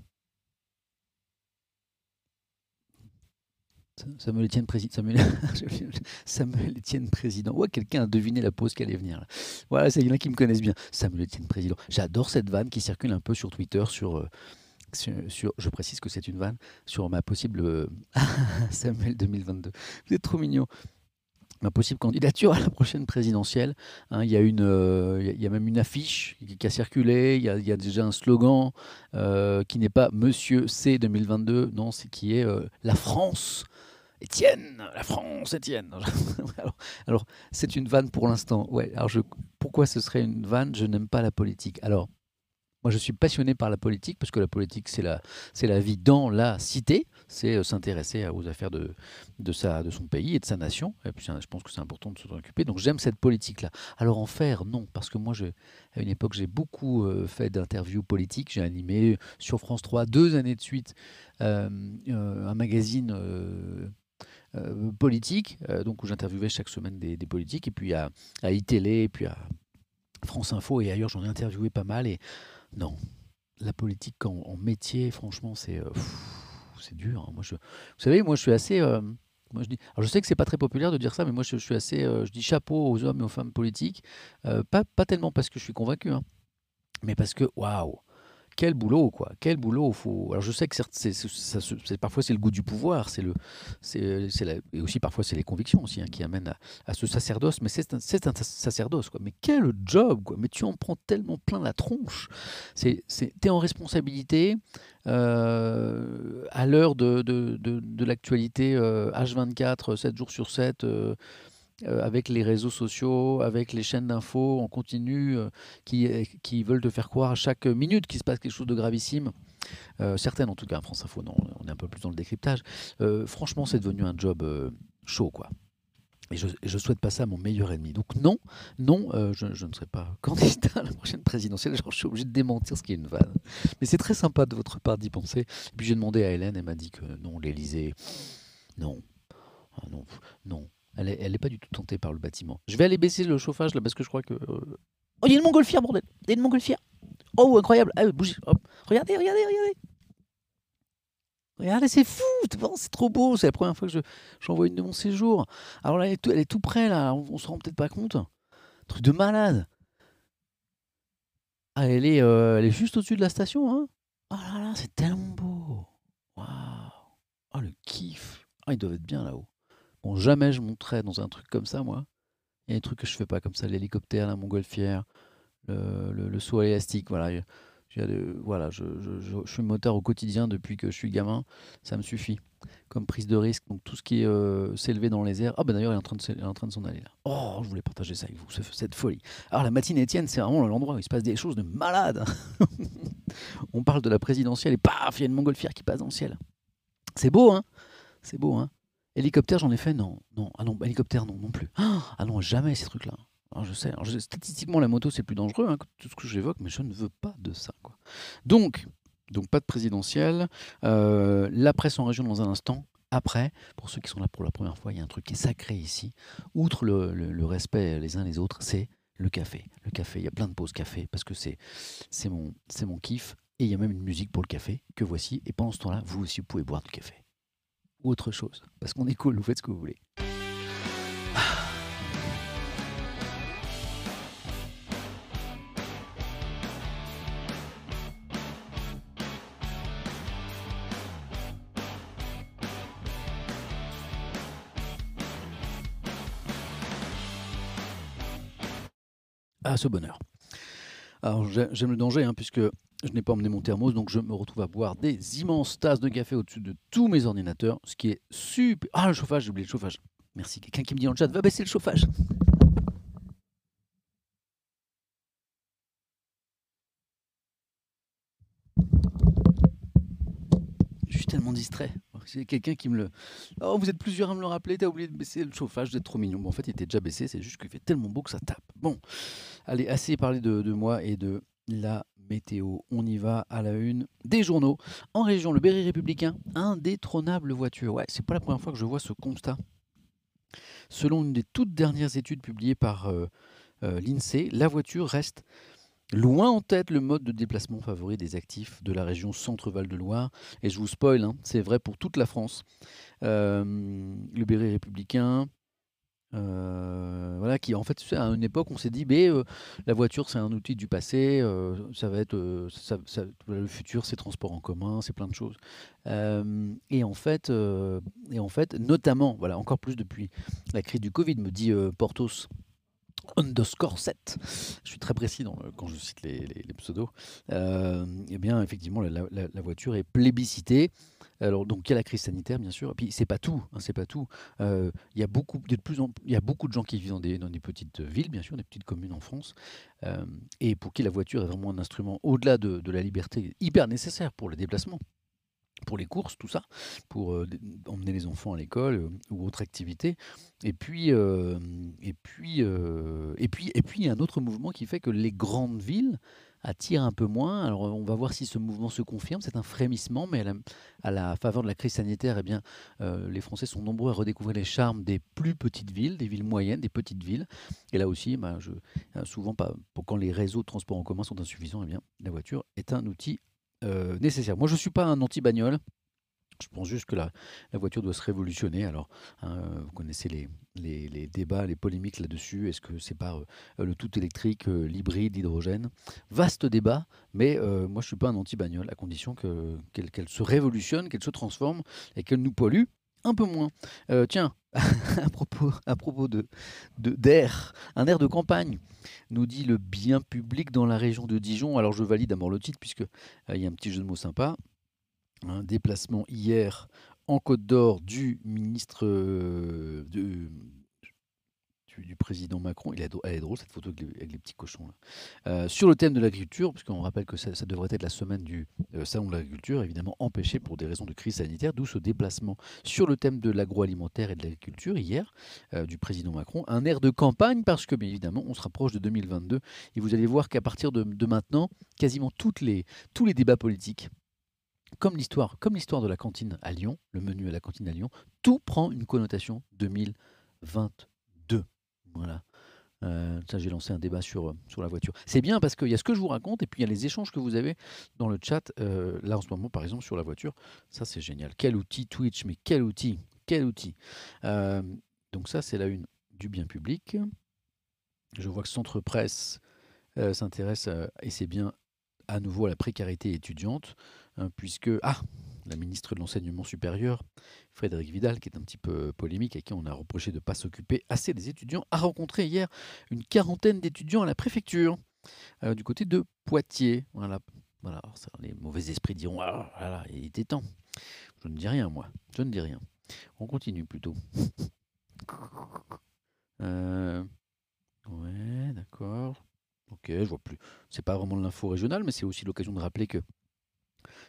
Samuel Etienne président. Samuel... Etienne président. Ouais, quelqu'un a deviné la pause qui allait venir. Voilà, c'est quelqu'un qui me connaisse bien. Samuel Etienne président. J'adore cette vanne qui circule un peu sur Twitter sur. Euh, sur, je précise que c'est une vanne sur ma possible euh, Samuel 2022. Vous êtes trop mignon ma possible candidature à la prochaine présidentielle. Hein, il, y a une, euh, il y a même une affiche qui, a circulé, il y a, déjà un slogan qui n'est pas Monsieur C 2022, non, c'est qui est la France Étienne, la France, Étienne. alors, c'est une vanne pour l'instant. Ouais, alors je, pourquoi ce serait une vanne? Je n'aime pas la politique. Alors, moi, je suis passionné par la politique parce que la politique, c'est la, c'est la vie dans la cité, c'est euh, s'intéresser aux affaires de, de, sa, de son pays et de sa nation. Et puis, je pense que c'est important de s'en occuper. Donc, j'aime cette politique-là. Alors, en faire, non, parce que moi, à une époque, j'ai beaucoup euh, fait d'interviews politiques. J'ai animé sur France 3 deux années de suite euh, un magazine euh, politique, euh, donc où j'interviewais chaque semaine des, politiques, et puis à, à iTélé, et puis à France Info, et ailleurs j'en ai interviewé pas mal, et non, la politique en, métier, franchement, c'est euh, c'est dur. Hein. Moi, je, vous savez, moi je suis assez... moi, je, alors je sais que c'est pas très populaire de dire ça, mais moi je, suis assez, je dis chapeau aux hommes et aux femmes politiques, pas, pas tellement parce que je suis convaincu, hein, mais parce que waouh, quel boulot, quoi. Quel boulot. Faut... Alors je sais que parfois c'est le goût du pouvoir, c'est le, et aussi parfois c'est les convictions aussi hein, qui amènent à, ce sacerdoce. Mais c'est un, sacerdoce, quoi. Mais quel job, quoi. Mais tu en prends tellement plein la tronche. C'est, c'est, t'es en responsabilité euh, à l'heure de, de, de, l'actualité H24, euh, 7 jours sur 7. Euh, avec les réseaux sociaux, avec les chaînes d'infos en continu euh, qui, qui veulent te faire croire à chaque minute qu'il se passe quelque chose de gravissime. Euh, certaines en tout cas, France Info, non, on est un peu plus dans le décryptage. franchement, c'est devenu un job chaud, quoi. Et je, ne souhaite pas ça à mon meilleur ennemi. Donc non, non, je, ne serai pas candidat à la prochaine présidentielle. Genre, je suis obligé de démentir ce qui est une vanne. Mais c'est très sympa de votre part d'y penser. Et puis j'ai demandé à Hélène, elle m'a dit que non, l'Elysée, non, ah, non, non. Elle n'est est pas du tout tentée par le bâtiment. Je vais aller baisser le chauffage là parce que je crois que. Euh, oh, il y a une montgolfière, bordel Il y a une montgolfière Oh, incroyable ah, bougez. Regardez, regardez, regardez Regardez, c'est fou C'est trop beau C'est la première fois que j'envoie une de mon séjour. Alors là, elle est tout, près, là. On, se rend peut-être pas compte. Truc de malade ah, elle, est, euh, elle est juste au-dessus de la station. Hein oh là là, c'est tellement beau Waouh Oh, le kiff Ah, ils doivent être bien là-haut. Bon, jamais je monterais dans un truc comme ça, moi. Il y a des trucs que je fais pas comme ça, l'hélicoptère, la montgolfière, le, le, saut élastique, voilà. voilà, je, suis moteur au quotidien depuis que je suis gamin, ça me suffit comme prise de risque. Donc tout ce qui est euh, s'élever dans les airs. Ah ben d'ailleurs, il est en train de s'en aller là. Oh, je voulais partager ça avec vous, cette folie. Alors la matinée Étienne, c'est vraiment l'endroit où il se passe des choses de malade. On parle de la présidentielle et paf, il y a une montgolfière qui passe dans le ciel. C'est beau, hein C'est beau, hein Hélicoptère, j'en ai fait Non, non. Ah non, hélicoptère, non, non plus. Ah non, jamais ces trucs-là. je sais, statistiquement, la moto, c'est plus dangereux, hein, que tout ce que j'évoque, mais je ne veux pas de ça. Quoi. Donc, donc, pas de présidentielle. Euh, la presse en région dans un instant. Après, pour ceux qui sont là pour la première fois, il y a un truc qui est sacré ici. Outre le, respect les uns les autres, c'est le café. Le café, il y a plein de pauses café parce que c'est mon, mon kiff. Et il y a même une musique pour le café que voici. Et pendant ce temps-là, vous aussi, vous pouvez boire du café. Autre chose. Parce qu'on est cool, vous faites ce que vous voulez. à ce bonheur. Alors j'aime le danger hein, puisque je n'ai pas emmené mon thermos, donc je me retrouve à boire des immenses tasses de café au-dessus de tous mes ordinateurs, ce qui est super. Ah le chauffage, j'ai oublié le chauffage. Merci. Quelqu'un qui me dit le chat, va baisser le chauffage. Je suis tellement distrait. C'est quelqu'un qui me le. Oh, vous êtes plusieurs à me le rappeler, t'as oublié de baisser le chauffage, vous êtes trop mignon. Bon, en fait, il était déjà baissé, c'est juste qu'il fait tellement beau que ça tape. Bon, allez, assez parlé de moi et de la météo. On y va à la une des journaux. En région, le Berry républicain, indétrônable voiture. Ouais, c'est pas la première fois que je vois ce constat. Selon une des toutes dernières études publiées par euh, euh, l'INSEE, la voiture reste loin en tête le mode de déplacement favori des actifs de la région Centre-Val de Loire. Et je vous spoil, hein, c'est vrai pour toute la France. Euh, le Berry républicain, euh, voilà, qui en fait, à une époque, on s'est dit, euh, la voiture, c'est un outil du passé, euh, ça va être, le futur, c'est transport en commun, c'est plein de choses. et en fait, et en fait, notamment, voilà, encore plus depuis la crise du Covid, me dit Portos, underscore 7, je suis très précis quand je cite les, pseudos, eh bien effectivement la, voiture est plébiscitée. Alors donc il y a la crise sanitaire bien sûr, et puis c'est pas tout, hein, c'est pas tout. Euh, il y a beaucoup de plus il y a beaucoup de gens qui vivent dans des, dans des petites villes bien sûr, des petites communes en France, euh, et pour qui la voiture est vraiment un instrument au-delà de, de la liberté hyper nécessaire pour le déplacement pour les courses, tout ça, pour euh, emmener les enfants à l'école ou autre activité. Et puis, et puis, et puis, et puis, il y a un autre mouvement qui fait que les grandes villes attirent un peu moins. Alors, on va voir si ce mouvement se confirme. C'est un frémissement, mais à la, faveur de la crise sanitaire, eh bien, les Français sont nombreux à redécouvrir les charmes des plus petites villes, des villes moyennes, des petites villes. Et là aussi, bah, je, souvent, pas, quand les réseaux de transport en commun sont insuffisants, eh bien, la voiture est un outil euh, nécessaire. Moi, je ne suis pas un anti-bagnole. Je pense juste que la, voiture doit se révolutionner. Alors, hein, vous connaissez les, débats, les polémiques là-dessus. Est-ce que c'est pas euh, le tout électrique, euh, l'hybride, l'hydrogène? Vaste débat, mais moi je suis pas un anti-bagnole, à condition qu'elle se révolutionne, qu'elle se transforme et qu'elle nous pollue un peu moins. tiens, à propos, à de d'air, un air de campagne, nous dit le bien public dans la région de Dijon. Alors je valide d'abord le titre puisque euh, il y a un petit jeu de mots sympa. Un déplacement hier en Côte d'Or du ministre euh, du, président Macron. Il est, elle est drôle cette photo avec les, petits cochons. Euh, sur le thème de l'agriculture, puisqu'on rappelle que ça, devrait être la semaine du euh, salon de l'agriculture, évidemment empêché pour des raisons de crise sanitaire, d'où ce déplacement sur le thème de l'agroalimentaire et de l'agriculture hier du président Macron. Un air de campagne parce que, bien évidemment, on se rapproche de 2022 et vous allez voir qu'à partir de, maintenant, quasiment les, tous les débats politiques comme l'histoire, comme l'histoire de la cantine à Lyon, le menu à la cantine à Lyon, tout prend une connotation 2022. Voilà. Euh, ça, j'ai lancé un débat sur, euh, sur la voiture. C'est bien parce qu'il y a ce que je vous raconte et puis il y a les échanges que vous avez dans le chat. Euh, là, en ce moment, par exemple, sur la voiture. Ça, c'est génial. Quel outil Twitch, mais quel outil Quel outil Donc, ça, c'est la une du bien public. Je vois que Centre Presse s'intéresse, et c'est bien à nouveau à la précarité étudiante, puisque. Ah la ministre de l'Enseignement supérieur, Frédéric Vidal, qui est un petit peu polémique, et qui on a reproché de ne pas s'occuper assez des étudiants, a rencontré hier une quarantaine d'étudiants à la préfecture, euh, du côté de Poitiers. Voilà, voilà les mauvais esprits diront Ah, il était temps. Je ne dis rien, moi. Je ne dis rien. On continue plutôt. Euh, ouais, d'accord. Ok, je vois plus. C'est pas vraiment l'info régionale, mais c'est aussi l'occasion de rappeler que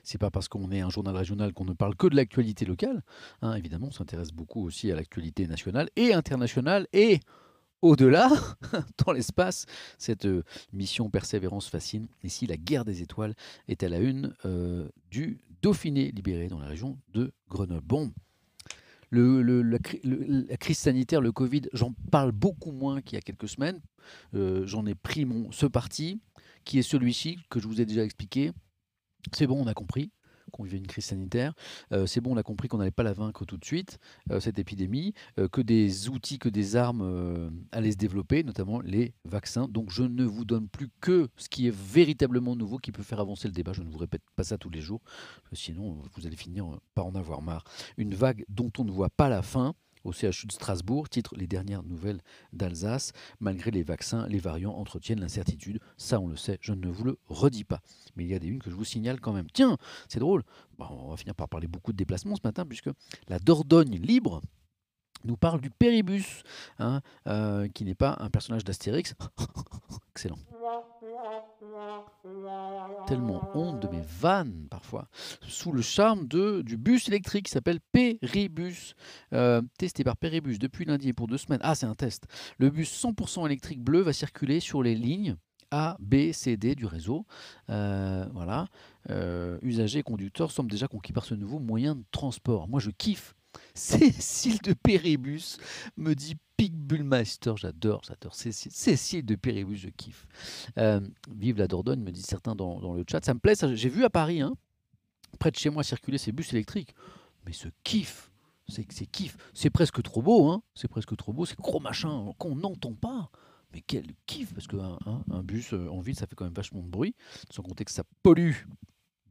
c'est pas parce qu'on est un journal régional qu'on ne parle que de l'actualité locale. Hein, évidemment, on s'intéresse beaucoup aussi à l'actualité nationale et internationale et au-delà, dans l'espace, cette euh, mission Persévérance fascine. Ici, la guerre des étoiles est à la une euh, du Dauphiné libéré dans la région de Grenoble. Bon, la, crise sanitaire, le Covid, j'en parle beaucoup moins qu'il y a quelques semaines. Euh, j'en ai pris mon, ce parti, qui est celui-ci, que je vous ai déjà expliqué. C'est bon, on a compris qu'on vivait une crise sanitaire. Euh, c'est bon, on a compris qu'on n'allait pas la vaincre tout de suite, euh, cette épidémie, que des outils, que des armes allaient se développer, notamment les vaccins. Donc je ne vous donne plus que ce qui est véritablement nouveau, qui peut faire avancer le débat. Je ne vous répète pas ça tous les jours, sinon vous allez finir par en avoir marre. Une vague dont on ne voit pas la fin au CHU de Strasbourg, titre Les dernières nouvelles d'Alsace. Malgré les vaccins, les variants entretiennent l'incertitude. Ça, on le sait, je ne vous le redis pas. Mais il y a des unes que je vous signale quand même. Tiens, c'est drôle. on va finir par parler beaucoup de déplacements ce matin, puisque la Dordogne libre, nous parle du Péribus, hein, euh, qui n'est pas un personnage d'Astérix. Excellent. Tellement honte de mes vannes parfois. Sous le charme du bus électrique qui s'appelle Péribus. Euh, testé par Péribus depuis lundi et pour deux semaines. Ah, c'est un test. Le bus 100% électrique bleu va circuler sur les lignes a, B, C, D du réseau. Euh, voilà. usagers et conducteurs semblent déjà conquis par ce nouveau moyen de transport. Moi, je kiffe Cécile de Péribus me dit Pic Bullmaster, j'adore, j'adore. Cécile, de Péribus, je kiffe. Euh, vive la Dordogne, me disent certains dans, le chat. Ça me plaît, j'ai vu à Paris, hein, près de chez moi, circuler ces bus électriques. Mais ce kiff, c'est kiff. C'est presque trop beau, hein. C'est presque trop beau, c'est gros machin qu'on n'entend pas. Mais quel kiff, parce qu'un un bus en ville, ça fait quand même vachement de bruit, sans compter que ça pollue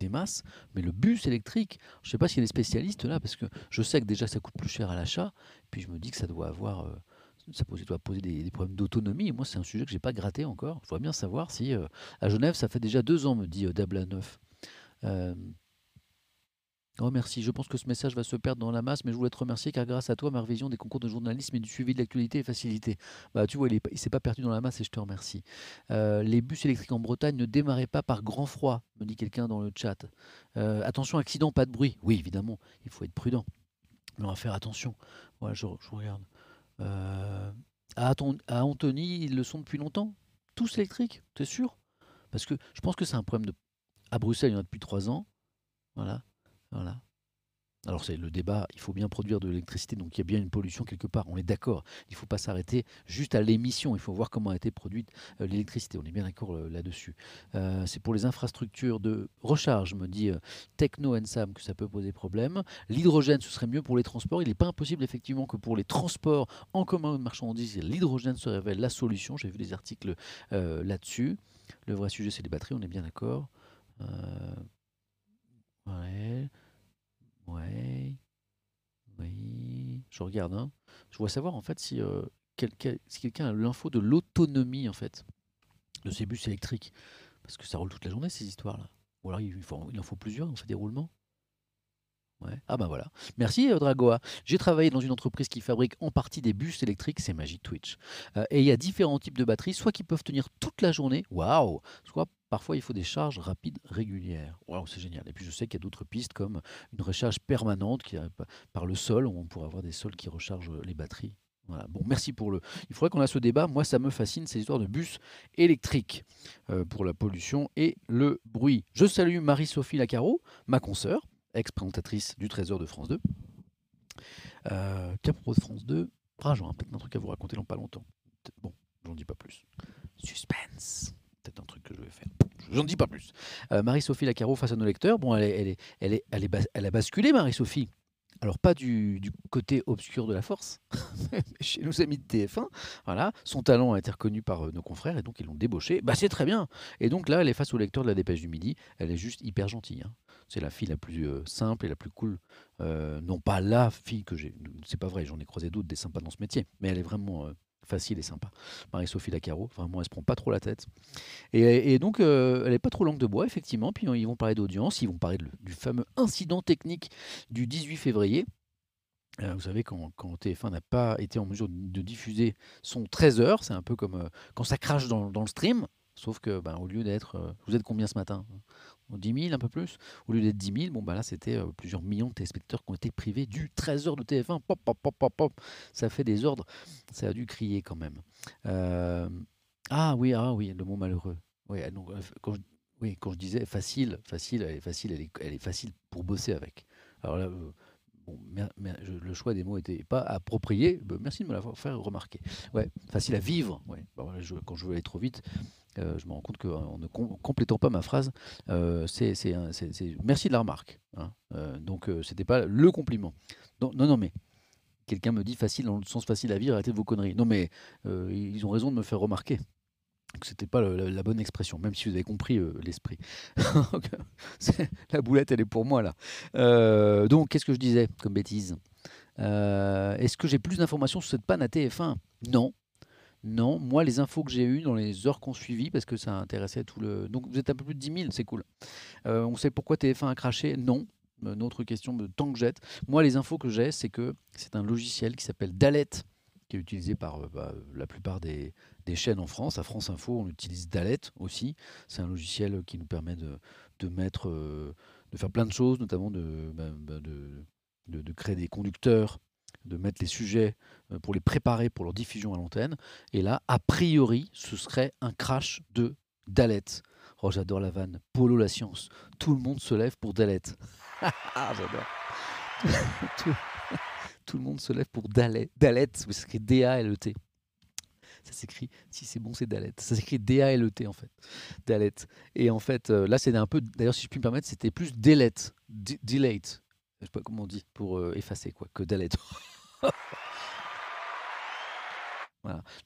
masses, mais le bus électrique, je sais pas s'il y a des spécialistes là, parce que je sais que déjà ça coûte plus cher à l'achat, puis je me dis que ça doit avoir, euh, ça doit poser des, problèmes d'autonomie, moi c'est un sujet que j'ai pas gratté encore. Je voudrais bien savoir si euh, à Genève ça fait déjà deux ans, me dit euh, Dabla9. Oh merci, je pense que ce message va se perdre dans la masse, mais je voulais te remercier car grâce à toi, ma révision des concours de journalisme et du suivi de l'actualité est facilitée. Bah tu vois, il ne s'est pas perdu dans la masse et je te remercie. Euh, les bus électriques en Bretagne ne démarraient pas par grand froid, me dit quelqu'un dans le chat. Euh, attention, accident, pas de bruit. Oui, évidemment, il faut être prudent. on va faire attention. Voilà, je, regarde. Euh, à, à Antony, ils le sont depuis longtemps? Tous électriques, t'es sûr? Parce que je pense que c'est un problème de... À Bruxelles, il y en a depuis trois ans. Voilà. Voilà. Alors c'est le débat, il faut bien produire de l'électricité, donc il y a bien une pollution quelque part, on est d'accord. Il ne faut pas s'arrêter juste à l'émission, il faut voir comment a été produite euh, l'électricité, on est bien d'accord euh, là-dessus. Euh, c'est pour les infrastructures de recharge, me dit Techno Ensam, que ça peut poser problème. L'hydrogène, ce serait mieux pour les transports. Il n'est pas impossible effectivement que pour les transports en commun de marchandises, l'hydrogène se révèle la solution. J'ai vu des articles là-dessus. Le vrai sujet, c'est les batteries, on est bien d'accord. Ouais. Oui. Je regarde. Hein. Je voudrais savoir en fait si, euh, si quelqu'un a l'info de l'autonomie en fait de ces bus électriques. Parce que ça roule toute la journée ces histoires-là. Ou alors il, il en faut plusieurs dans ces déroulements. Ah ben voilà. Merci euh, Dragoa. J'ai travaillé dans une entreprise qui fabrique en partie des bus électriques, c'est Magic Twitch. Euh, et il y a différents types de batteries, soit qui peuvent tenir toute la journée, waouh, soit Parfois, il faut des charges rapides régulières. Wow, c'est génial. Et puis, je sais qu'il y a d'autres pistes comme une recharge permanente qui, par le sol, on pourrait avoir des sols qui rechargent les batteries. Voilà. Bon, merci pour le. Il faudrait qu'on ait ce débat. Moi, ça me fascine ces histoires de bus électriques euh, pour la pollution et le bruit. Je salue Marie-Sophie Lacaro, ma consoeur, ex-présentatrice du Trésor de France 2. Euh, de France 2. Ah, j'aurai peut-être un truc à vous raconter dans pas longtemps. Bon, j'en dis pas plus. Suspense peut-être un truc que je vais faire. Je n'en dis pas plus. Euh, Marie-Sophie Lacaro face à nos lecteurs. Bon, elle, est, elle, est, elle, est, elle, a basculé, Marie-Sophie. Alors, pas du, côté obscur de la force, chez nos amis de TF1. Voilà. Son talent a été reconnu par euh, nos confrères et donc ils l'ont débauché. Bah, c'est très bien. Et donc là, elle est face au lecteur de la Dépêche du Midi. Elle est juste hyper gentille. Hein. C'est la fille la plus euh, simple et la plus cool. non pas la fille que j'ai. C'est pas vrai, j'en ai croisé d'autres des sympas dans ce métier. Mais elle est vraiment facile et sympa. Marie-Sophie Lacaro, vraiment, elle se prend pas trop la tête. Et, donc, euh, elle est pas trop langue de bois, effectivement. Puis ils vont parler d'audience, ils vont parler du fameux incident technique du 18 février. Euh, vous savez, quand, TF1 n'a pas été en mesure de diffuser son 13h, c'est un peu comme euh, quand ça crache dans, le stream, sauf que ben, au lieu d'être... vous êtes combien ce matin? 10 000, un peu plus. Au lieu d'être 10 000, bon, bah là, c'était euh, plusieurs millions de téléspectateurs qui ont été privés du trésor de TF1. Pop, pop, pop, pop. Ça fait des ordres. Ça a dû crier quand même. Euh, ah oui, ah oui, le mot malheureux. Oui, donc, euh, quand je, oui, quand je disais facile, facile, elle est facile, elle est, facile pour bosser avec. Alors là, bon, le choix des mots n'était pas approprié. Bah, merci de me l'avoir fait remarquer. Ouais, facile à vivre. Ouais. quand je veux aller trop vite, euh, je me rends compte qu'en ne complétant pas ma phrase, euh, c'est merci de la remarque. Hein. Euh, donc c'était pas le compliment. non, non, mais quelqu'un me dit facile dans le sens facile à vivre, arrêtez vos conneries. Non, mais ils ont raison de me faire remarquer que c'était pas la, bonne expression, même si vous avez compris l'esprit. la boulette, elle est pour moi là. donc, qu'est-ce que je disais comme bêtise? Est-ce que j'ai plus d'informations sur cette panne à TF1 Non, non, moi, les infos que j'ai eues dans les heures qu'on suivit, parce que ça intéressait tout le. Donc, vous êtes un peu plus de 10 000, c'est cool. Euh, on sait pourquoi TF1 a craché? Non. Une autre question de temps que jette. Moi, les infos que j'ai, c'est que c'est un logiciel qui s'appelle Dalet, qui est utilisé par euh, bah, la plupart des, chaînes en France. À France Info, on utilise Dalet aussi. C'est un logiciel qui nous permet de, mettre, euh, de faire plein de choses, notamment de, bah, bah, de créer des conducteurs de mettre les sujets euh, pour les préparer pour leur diffusion à l'antenne. Et là, a priori, ce serait un crash de Dalet. Oh, j'adore la vanne. Polo la science. Tout le monde se lève pour Dalet. ah, j'adore. tout, le monde se lève pour Dalet. Dalet, ça s'écrit D-A-L-E-T. Ça s'écrit, si c'est bon, c'est Dalet. Ça s'écrit D-A-L-E-T en fait. Dalet. Et en fait, euh, là, c'est un peu, d'ailleurs, si je puis me permettre, c'était plus Delete. Delete. Je sais pas comment on dit pour euh, effacer, quoi, que Dalet.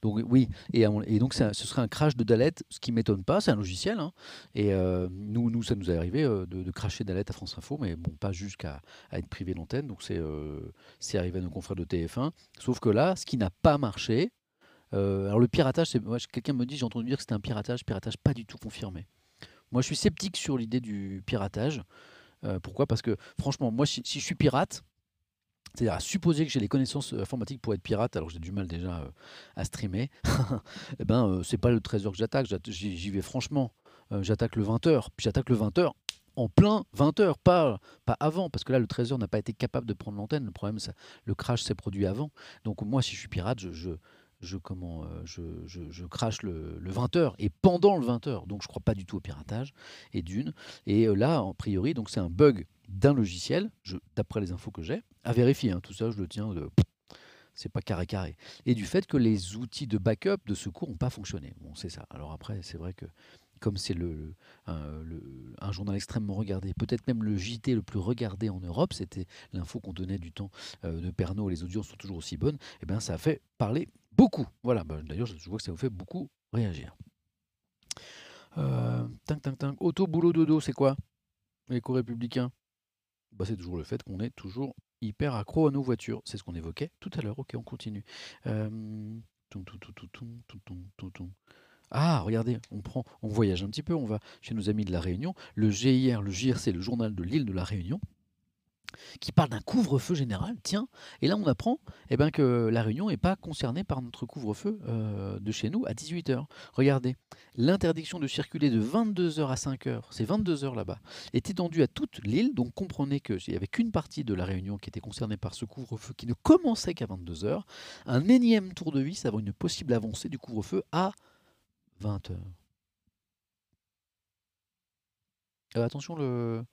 Donc oui, et, donc ce serait un crash de Dalet, ce qui m'étonne pas, c'est un logiciel. Hein. et euh, nous, ça nous est arrivé euh, de, cracher Dalet à France Info, mais bon, pas jusqu'à être privé d'antenne. Donc c'est euh, c'est arrivé à nos confrères de TF1. Sauf que là, ce qui n'a pas marché, alors le piratage, quelqu'un me dit, j'ai entendu dire que c'était un piratage, piratage pas du tout confirmé. Moi, je suis sceptique sur l'idée du piratage. pourquoi? Parce que franchement, moi, si je suis pirate, c'est-à-dire à supposer que j'ai les connaissances euh, informatiques pour être pirate, alors j'ai du mal déjà euh, à streamer, eh ben euh, c'est pas le trésor que j'attaque, j'y vais franchement. j'attaque le 20h, puis j'attaque le 20h en plein 20h, pas, pas avant, parce que là le trésor n'a pas été capable de prendre l'antenne. Le problème, c'est le crash s'est produit avant. Donc moi, si je suis pirate, je, comment, je, crache le, le 20h et pendant le 20h. Donc je crois pas du tout au piratage, et d'une. Et là, en priori, donc c'est un bug d'un logiciel, d'après les infos que j'ai, à vérifier. Hein, tout ça, je le tiens de. C'est pas carré carré. Et du fait que les outils de backup, de secours, n'ont pas fonctionné. Bon, c'est ça. Alors après, c'est vrai que comme c'est le, un, journal extrêmement regardé, peut-être même le JT le plus regardé en Europe, c'était l'info qu'on donnait du temps euh, de Pernod, les audiences sont toujours aussi bonnes, et eh bien ça a fait parler beaucoup. Voilà, bah, d'ailleurs je vois que ça vous fait beaucoup réagir. Euh, Auto, boulot, dodo, c'est quoi? Éco-républicain bah, c'est toujours le fait qu'on est toujours hyper accro à nos voitures. C'est ce qu'on évoquait tout à l'heure. Ok, on continue. Ah, regardez, on prend, on voyage un petit peu, on va chez nos amis de la Réunion. Le GIR, le JRC, le journal de l'île de la Réunion, qui parle d'un couvre-feu général, tiens, et là on apprend eh ben, que la Réunion n'est pas concernée par notre couvre-feu euh, de chez nous à 18h. Regardez, l'interdiction de circuler de 22h à 5h, c'est 22h là-bas, est étendue à toute l'île, donc comprenez qu'il n'y avait qu'une partie de la Réunion qui était concernée par ce couvre-feu qui ne commençait qu'à 22h. Un énième tour de vis avant une possible avancée du couvre-feu à 20h. Euh, attention, le...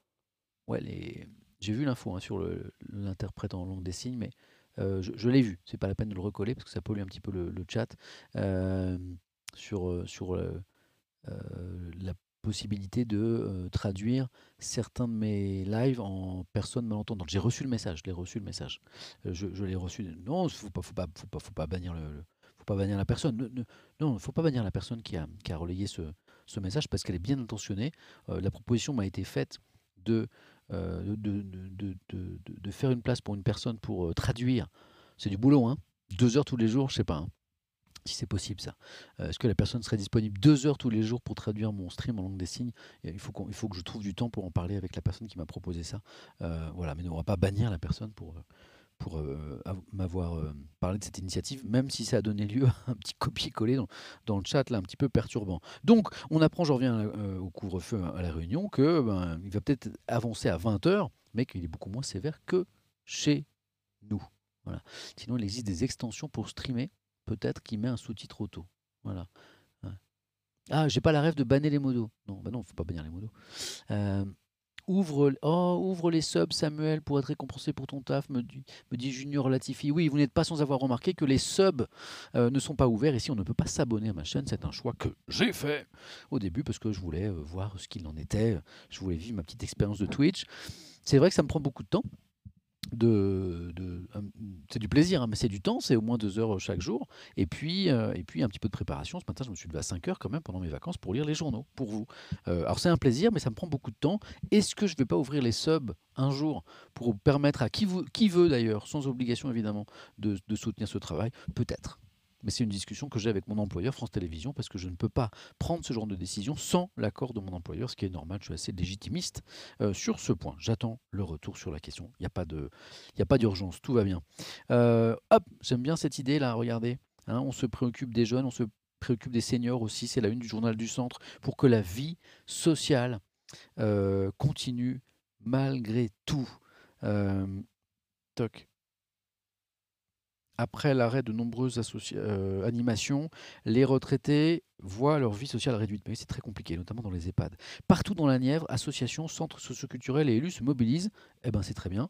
Ouais, les j'ai vu l'info hein, sur l'interprète en langue des signes, mais euh, je, l'ai vu. C'est pas la peine de le recoller parce que ça pollue un petit peu le, chat euh, sur, sur la possibilité de traduire certains de mes lives en personnes malentendantes. J'ai reçu le message, je l'ai reçu le message. je, l'ai reçu. Non, faut pas, faut pas, faut pas, faut pas bannir le, faut pas bannir la personne. Non, il ne faut pas bannir la personne qui a, relayé ce, message parce qu'elle est bien intentionnée. la proposition m'a été faite de euh, de, faire une place pour une personne pour euh, traduire. C'est du boulot, hein. Deux heures tous les jours, je sais pas. Hein, si c'est possible ça. Euh, est-ce que la personne serait disponible deux heures tous les jours pour traduire mon stream en langue des signes? Il faut, il faut que je trouve du temps pour en parler avec la personne qui m'a proposé ça. voilà, mais on ne va pas bannir la personne pour, pour m'avoir parlé de cette initiative, même si ça a donné lieu à un petit copier-coller dans, le chat, là, un petit peu perturbant. Donc, on apprend, je reviens au couvre-feu à la réunion, que ben, il va peut-être avancer à 20h, mais qu'il est beaucoup moins sévère que chez nous. Voilà. Sinon, il existe des extensions pour streamer, peut-être qui met un sous-titre auto. Voilà. Ah, j'ai pas la rêve de banner les modos. Non, bah non, faut pas bannir les modos. Ouvre, oh, ouvre les subs, Samuel, pour être récompensé pour ton taf, me dit, me dit Junior Latifi. Oui, vous n'êtes pas sans avoir remarqué que les subs euh, ne sont pas ouverts. Ici, on ne peut pas s'abonner à ma chaîne. C'est un choix que j'ai fait au début parce que je voulais euh, voir ce qu'il en était. Je voulais vivre ma petite expérience de Twitch. C'est vrai que ça me prend beaucoup de temps c'est du plaisir, hein, mais c'est du temps, c'est au moins deux heures chaque jour. Et puis, euh, et puis un petit peu de préparation. Ce matin, je me suis levé à 5 heures quand même pendant mes vacances pour lire les journaux pour vous. Euh, alors c'est un plaisir, mais ça me prend beaucoup de temps. Est-ce que je ne vais pas ouvrir les subs un jour pour permettre à qui veut d'ailleurs, sans obligation évidemment, de soutenir ce travail? Peut-être mais c'est une discussion que j'ai avec mon employeur France Télévisions parce que je ne peux pas prendre ce genre de décision sans l'accord de mon employeur, ce qui est normal. Je suis assez légitimiste euh, sur ce point. J'attends le retour sur la question. Il n'y a pas d'urgence, tout va bien. Euh, hop, j'aime bien cette idée là. Regardez, hein, on se préoccupe des jeunes, on se préoccupe des seniors aussi. C'est la une du journal du centre pour que la vie sociale euh, continue malgré tout. toc. Après l'arrêt de nombreuses euh, animations, les retraités voient leur vie sociale réduite. Mais c'est très compliqué, notamment dans les EHPAD. Partout dans la Nièvre, associations, centres socioculturels et élus se mobilisent. Eh ben, c'est très bien.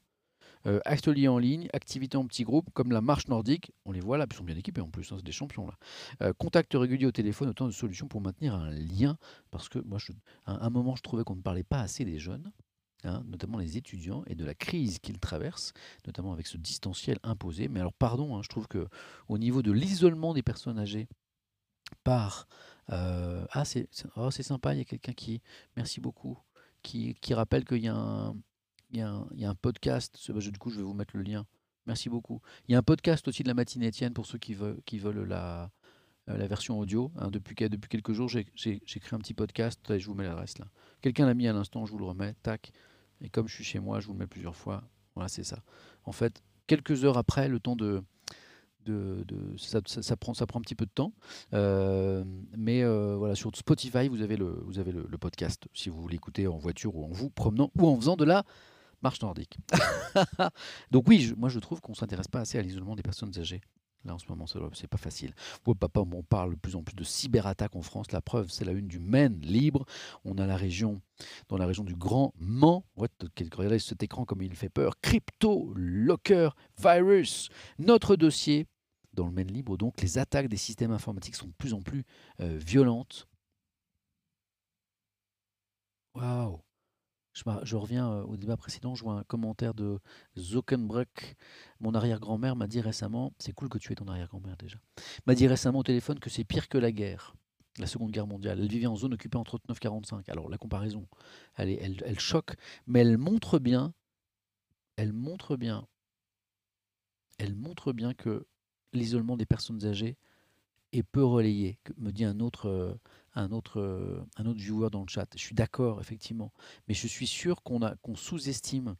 Euh, ateliers en ligne, activités en petits groupes, comme la marche nordique. On les voit là, ils sont bien équipés en plus, hein, c'est des champions là. Euh, contact régulier au téléphone, autant de solutions pour maintenir un lien. Parce que moi, je, à un moment, je trouvais qu'on ne parlait pas assez des jeunes. Hein, notamment les étudiants, et de la crise qu'ils traversent, notamment avec ce distanciel imposé. Mais alors, pardon, hein, je trouve que au niveau de l'isolement des personnes âgées par... Euh, ah, c'est oh, sympa, il y a quelqu'un qui... Merci beaucoup. Qui, qui rappelle qu'il y, a un, il y, a un, podcast. Du coup, je vais vous mettre le lien. Merci beaucoup. Il y a un podcast aussi de la matinée Étienne pour ceux qui veulent, qui veulent la, euh, la version audio. Hein, depuis, depuis quelques jours, j'ai créé un petit podcast et je vous mets l'adresse là. Quelqu'un l'a mis à l'instant, je vous le remets. Tac. Et comme je suis chez moi, je vous le mets plusieurs fois. Voilà, c'est ça. En fait, quelques heures après, le temps de, ça, prend, ça prend un petit peu de temps. Euh, mais euh, voilà, sur Spotify, vous avez, le, vous avez le, podcast si vous l'écoutez en voiture ou en vous promenant ou en faisant de la marche nordique. Donc oui, moi je trouve qu'on ne s'intéresse pas assez à l'isolement des personnes âgées. Là, en ce moment, c'est pas facile. Papa, on parle de plus en plus de cyberattaques en France. La preuve, c'est la une du Maine libre. On a la région, dans la région du Grand Mans. regardez cet écran comme il fait peur. Crypto Locker Virus. Notre dossier dans le Maine libre. Donc, les attaques des systèmes informatiques sont de plus en plus euh, violentes. Waouh je, reviens euh, au débat précédent, je vois un commentaire de Zuckerberg. Mon arrière-grand-mère m'a dit récemment, c'est cool que tu aies ton arrière-grand-mère déjà, m'a dit récemment au téléphone que c'est pire que la guerre, la Seconde Guerre mondiale. Elle vivait en zone occupée entre 39 45. Alors la comparaison, elle, elle, elle choque, mais elle montre bien, elle montre bien, elle montre bien que l'isolement des personnes âgées est peu relayé, me dit un autre, euh, un autre, euh, un autre viewer dans le chat. Je suis d'accord, effectivement. Mais je suis sûr qu'on qu'on sous-estime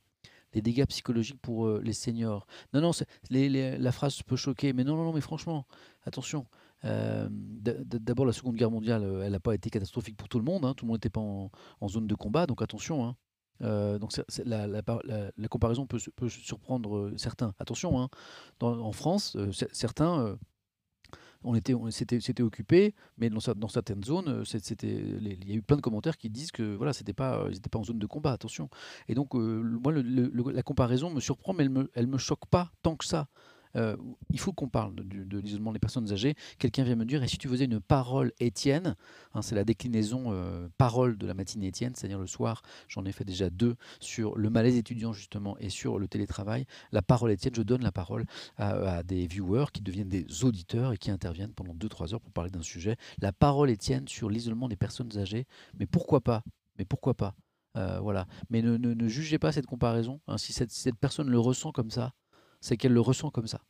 les dégâts psychologiques pour euh, les seniors. Non, non, la phrase peut choquer, mais non, non, non, mais franchement, attention. Euh, d'abord, la Seconde Guerre mondiale, elle n'a pas été catastrophique pour tout le monde. Hein. tout le monde n'était pas en, zone de combat, donc attention. Hein. donc la, comparaison peut, peut surprendre certains. Attention, hein. en France, certains on était, c'était, occupé, mais dans, certaines zones, euh, il y a eu plein de commentaires qui disent que voilà, c'était pas, ils n'étaient pas en zone de combat, attention. Et donc, euh, moi, la comparaison me surprend, mais elle me, elle me choque pas tant que ça. Euh, il faut qu'on parle de, l'isolement des personnes âgées. Quelqu'un vient me dire, et si tu faisais une parole Étienne, hein, c'est la déclinaison euh, parole de la matinée Étienne, c'est-à-dire le soir, j'en ai fait déjà deux sur le malaise étudiant justement et sur le télétravail. La parole Étienne, je donne la parole à, des viewers qui deviennent des auditeurs et qui interviennent pendant 2-3 heures pour parler d'un sujet. La parole Étienne sur l'isolement des personnes âgées, mais pourquoi pas? Mais pourquoi pas? Euh, voilà. Mais ne, jugez pas cette comparaison. Hein. si cette personne le ressent comme ça, c'est qu'elle le ressent comme ça.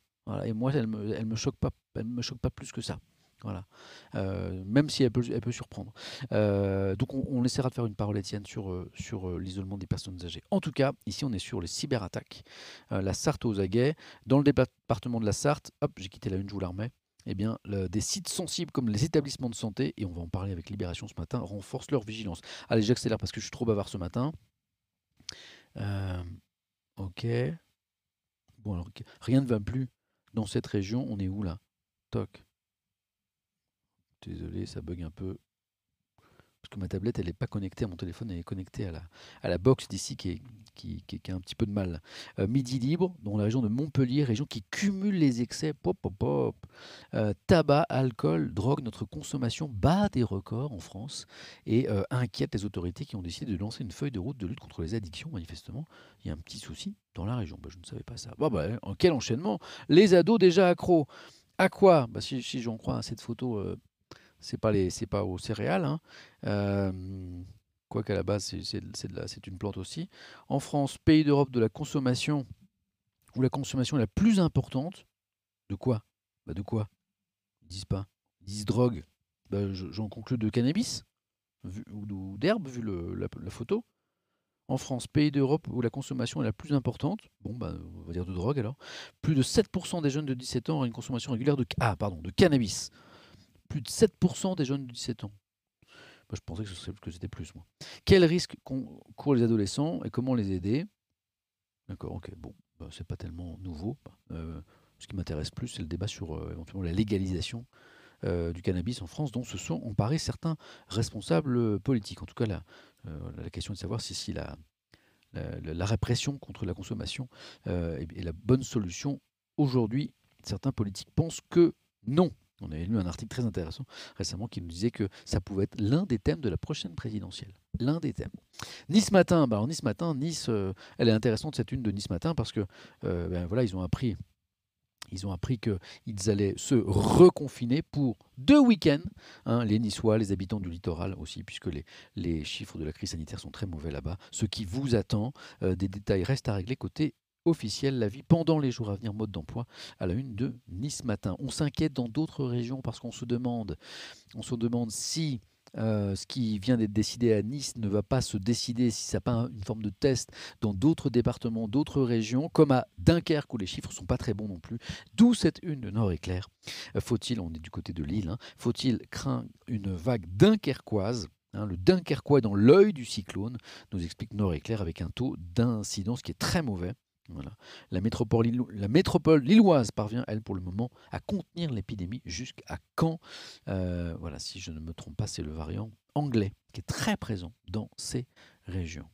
Et moi, elle me, elle me choque pas, me choque pas plus que ça. Voilà. Euh, même si elle peut, elle peut surprendre. Euh, donc on, essaiera de faire une parole Étienne sur, euh, sur l'isolement des personnes âgées. En tout cas, ici on est sur les cyberattaques. La Sarthe aux aguets. Dans le département de la Sarthe, hop, j'ai quitté la une, je vous la remets. Eh bien, des sites sensibles comme les établissements de santé, et on va en parler avec Libération ce matin, renforcent leur vigilance. Allez, j'accélère parce que je suis trop bavard ce matin. Ok. Bon, alors, rien ne va plus dans cette région. On est où là? Toc. Désolé, ça bug un peu. Parce que ma tablette, elle n'est pas connectée à mon téléphone, elle est connectée à la, à la box d'ici qui, qui, qui- a un petit peu de mal. Euh, Midi libre, dans la région de Montpellier, région qui cumule les excès. Pop, pop, pop. Euh, tabac, alcool, drogue, notre consommation bat des records en France et euh, inquiète les autorités qui ont décidé de lancer une feuille de route de lutte contre les addictions. Manifestement, il y a un petit souci dans la région. Bah, je ne savais pas ça. Bah, en quel enchaînement? Les ados déjà accros. À quoi? Bah, Si, si j'en crois à cette photo, c'est pas les, c'est pas aux céréales. Hein. Euh, Quoique à la base, c'est, c'est une plante aussi. En France, pays d'Europe de la consommation, où la consommation est la plus importante. De quoi? Bah de quoi? Ils disent pas. Ils disent drogue. Bah, je- j'en conclus de cannabis ou, d'herbe, vu le- la, la photo. En France, pays d'Europe où la consommation est la plus importante, bon, bah, on va dire de drogue alors, plus de 7% des jeunes de 17 ans ont une consommation régulière de, ah, pardon, de cannabis. Plus de 7% des jeunes de 17 ans. Je pensais que, c'était plus. Quels risques courent les adolescents et comment les aider? D'accord, ok, bon, bah, c'est pas tellement nouveau. Euh, ce qui m'intéresse plus, c'est le débat sur euh, éventuellement la légalisation euh, du cannabis en France, dont se sont emparés certains responsables politiques. En tout cas, la, question est de savoir si, la, répression contre la consommation est la bonne solution. Aujourd'hui, certains politiques pensent que non. On avait lu un article très intéressant récemment qui nous disait que ça pouvait être l'un des thèmes de la prochaine présidentielle. L'un des thèmes. Nice Matin, bah Nice Matin, Nice, elle est intéressante cette une de Nice Matin parce que euh, ben voilà, ils ont appris ils ont appris qu'ils allaient se reconfiner pour deux week-ends. hein, les Niçois, les habitants du littoral aussi, puisque les, les chiffres de la crise sanitaire sont très mauvais là-bas. Ce qui vous attend, euh, des détails restent à régler côté officiel, la vie pendant les jours à venir, mode d'emploi, à la une de Nice Matin. On s'inquiète dans d'autres régions parce qu'on se demande, on se demande si euh, ce qui vient d'être décidé à Nice ne va pas se décider, si ça n'a pas une forme de test dans d'autres départements, d'autres régions, comme à Dunkerque où les chiffres sont pas très bons non plus. D'où cette une de Nord éclair. Euh, Faut-il, on est du côté de Lille, hein, faut-il craindre une vague dunkerquoise hein, le Dunkerquois dans l'œil du cyclone, nous explique Nord Éclair avec un taux d'incidence qui est très mauvais. La, métropole, lilloise parvient, elle, pour le moment, à contenir l'épidémie jusqu'à quand Euh, Voilà, si je ne me trompe pas, c'est le variant anglais qui est très présent dans ces régions.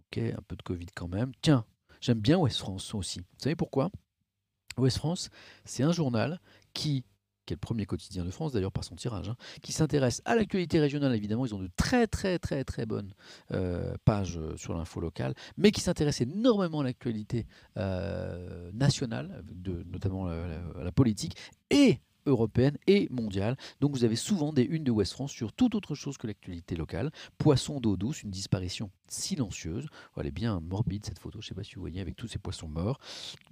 Ok, un peu de Covid quand même. Tiens, j'aime bien Ouest France aussi. Vous savez pourquoi? Ouest France, c'est un journal qui, qui est le premier quotidien de France d'ailleurs par son tirage, hein, qui s'intéresse à l'actualité régionale évidemment. Ils ont de très très très très bonnes euh, pages euh, sur l'info locale, mais qui s'intéresse énormément à l'actualité euh, nationale, notamment la, la- politique et européenne et mondiale. Donc vous avez souvent des unes de Ouest France sur toute autre chose que l'actualité locale. Poisson d'eau douce, une disparition silencieuse. Oh, elle est bien morbide cette photo, je ne sais pas si vous voyez, avec tous ces poissons morts.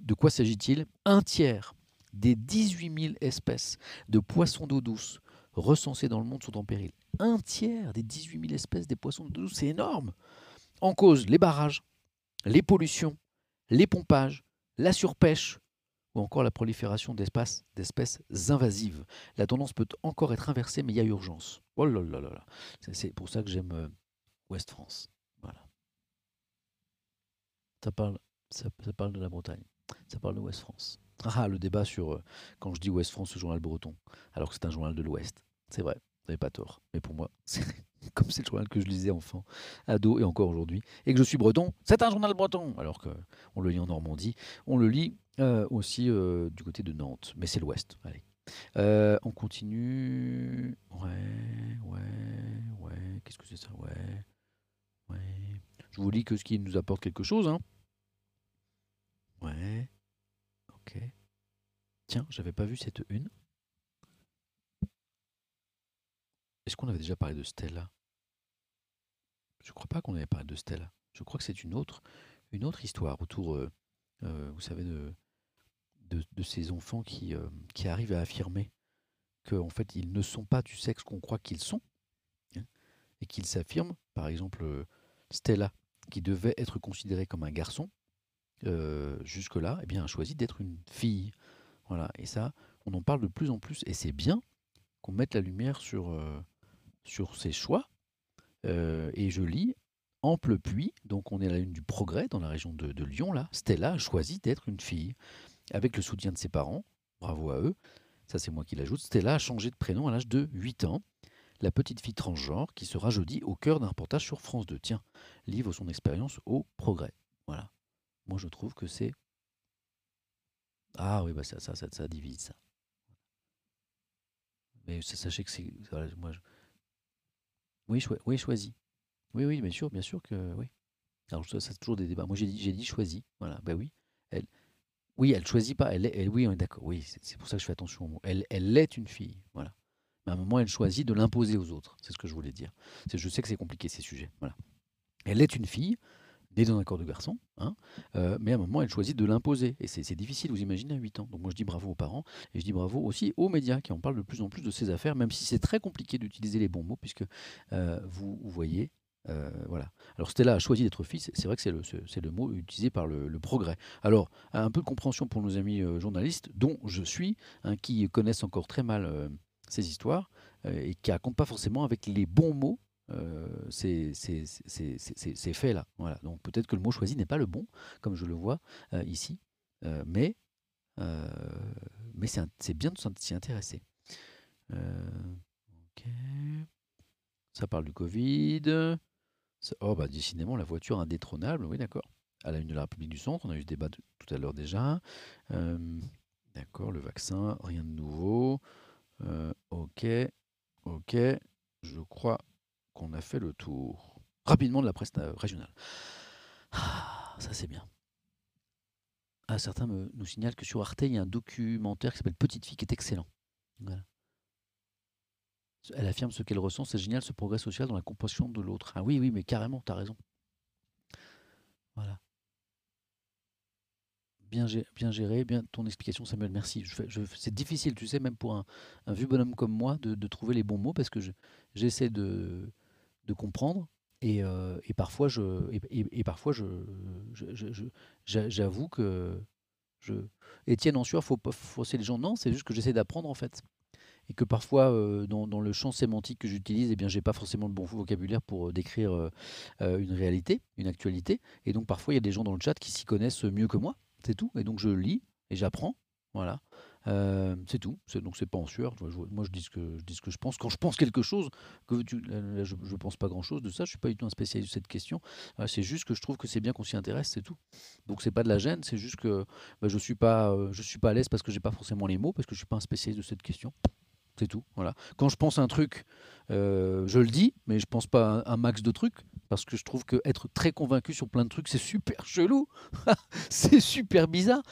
De quoi s'agit-il? Un tiers des 18 000 espèces de poissons d'eau douce recensées dans le monde sont en péril. Un tiers des 18 000 espèces des poissons d'eau douce, c'est énorme. En cause, les barrages, les pollutions, les pompages, la surpêche ou encore la prolifération d'espèces invasives. La tendance peut encore être inversée, mais il y a urgence. Oh. C'est- pour ça que j'aime euh, Ouest France. Ça parle, ça parle de la Bretagne. Ça parle de Ouest France. Ah, le débat sur euh, quand je dis Ouest France, ce journal breton, alors que c'est un journal de l'Ouest. C'est vrai, vous n'avez pas tort. Mais pour moi, comme c'est le journal que je lisais enfant, ado et encore aujourd'hui, et que je suis breton, c'est un journal breton. Alors qu'on le lit en Normandie, on le lit euh, aussi euh, du côté de Nantes, mais c'est l'Ouest. Allez. On continue. Ouais, ouais, ouais. Qu'est-ce que c'est ça? Ouais, ouais. Je vous lis que ce qui nous apporte quelque chose. Hein. Ouais. Ok. Tiens, j'avais pas vu cette une. Est-ce qu'on avait déjà parlé de Stella? Je crois pas qu'on avait parlé de Stella. Je crois que c'est une autre, une autre histoire autour, euh, euh, vous savez, de, ces enfants qui, euh, arrivent à affirmer qu'en fait, ils ne sont pas du sexe qu'on croit qu'ils sont, hein, et qu'ils s'affirment. Par exemple, Stella, qui devait être considérée comme un garçon, euh, jusque-là, eh bien, a choisi d'être une fille. Voilà. Et ça, on en parle de plus en plus, et c'est bien qu'on mette la lumière sur, euh, sur ces choix. et je lis Ample Puits, donc on est à la lune du progrès dans la région de, de Lyon, là. Stella a choisi d'être une fille, avec le soutien de ses parents. Bravo à eux ça c'est moi qui l'ajoute, Stella a changé de prénom à l'âge de 8 ans. La petite fille transgenre qui sera jeudi au cœur d'un reportage sur France 2. Tiens, livre son expérience au progrès. Voilà. Moi je trouve que c'est... Ah oui, bah ça, ça, ça, divise ça. Mais sachez que c'est... moi, Oui, oui, choisi. Oui, oui, bien sûr, bien sûr que oui. Alors ça, c'est toujours des débats. Moi j'ai dit, j'ai dit choisi. Voilà, ben oui. Elle, oui, elle choisit pas. Elle, oui, on est d'accord. Oui, c'est pour ça que je fais attention au mot. Elle, elle est une fille. Voilà. Mais à un moment, elle choisit de l'imposer aux autres. C'est ce que je voulais dire. Je sais que c'est compliqué ces sujets. Voilà. Elle est une fille, née dans un de garçon, hein, euh, mais à un moment, elle choisit de l'imposer. Et c'est difficile, vous imaginez, à 8 ans. Donc moi, je dis bravo aux parents et je dis bravo aussi aux médias qui en parlent de plus en plus de ces affaires, même si c'est très compliqué d'utiliser les bons mots, puisque euh, vous voyez, euh, voilà. Alors Stella a choisi d'être fils, c'est vrai que c'est le, mot utilisé par le, progrès. Alors, un peu de compréhension pour nos amis journalistes, dont je suis, hein, qui connaissent encore très mal ces histoires, et qui ne racontent pas forcément avec les bons mots ces, faits-là. Voilà. Donc peut-être que le mot choisi n'est pas le bon, comme je le vois ici, mais, mais c'est bien de s'y intéresser. Ça parle du Covid. Oh, bah, décidément, la voiture indétrônable, oui, d'accord. À la une de la République du Centre, on a eu ce débat tout à l'heure déjà. d'accord, le vaccin, rien de nouveau. ok, ok, je crois qu'on a fait le tour. Rapidement de la presse régionale. Ah, ça c'est bien. Ah, certains nous signalent que sur Arte, il y a un documentaire qui s'appelle Petite fille qui est excellent. Elle affirme ce qu'elle ressent, c'est génial ce progrès social dans la compassion de l'autre. Ah oui, oui, mais carrément, tu as raison. Voilà. Bien, bien géré, bien ton explication Samuel, merci. c'est difficile, tu sais, même pour un vieux bonhomme comme moi, de, trouver les bons mots parce que j'essaie de, de comprendre et, euh, et, parfois je et, parfois je, j'avoue que je Étienne Ansur, faut pas fausser les gens. Non, c'est juste que j'essaie d'apprendre en fait et que parfois, euh, dans, le champ sémantique que j'utilise, eh bien, j'ai pas forcément le bon vocabulaire pour euh, décrire une réalité, une actualité. Et donc, parfois, il y a des gens dans le chat qui s'y connaissent mieux que moi, c'est tout. Et donc, je lis et j'apprends. Voilà. C'est tout. Donc c'est pas en sueur. Moi je dis, ce que, je que je pense. Quand je pense quelque chose, que je, ne pense pas grand chose de ça. Je suis pas du tout un spécialiste de cette question. c'est juste que je trouve que c'est bien qu'on s'y intéresse, c'est tout. Donc c'est pas de la gêne. C'est juste que bah, je suis pas, je suis pas à l'aise parce que j'ai pas forcément les mots, parce que je suis pas un spécialiste de cette question. C'est tout. Voilà. Quand je pense un truc, euh, je le dis, mais je pense pas à un max de trucs parce que je trouve que être très convaincu sur plein de trucs, c'est super chelou, c'est super bizarre.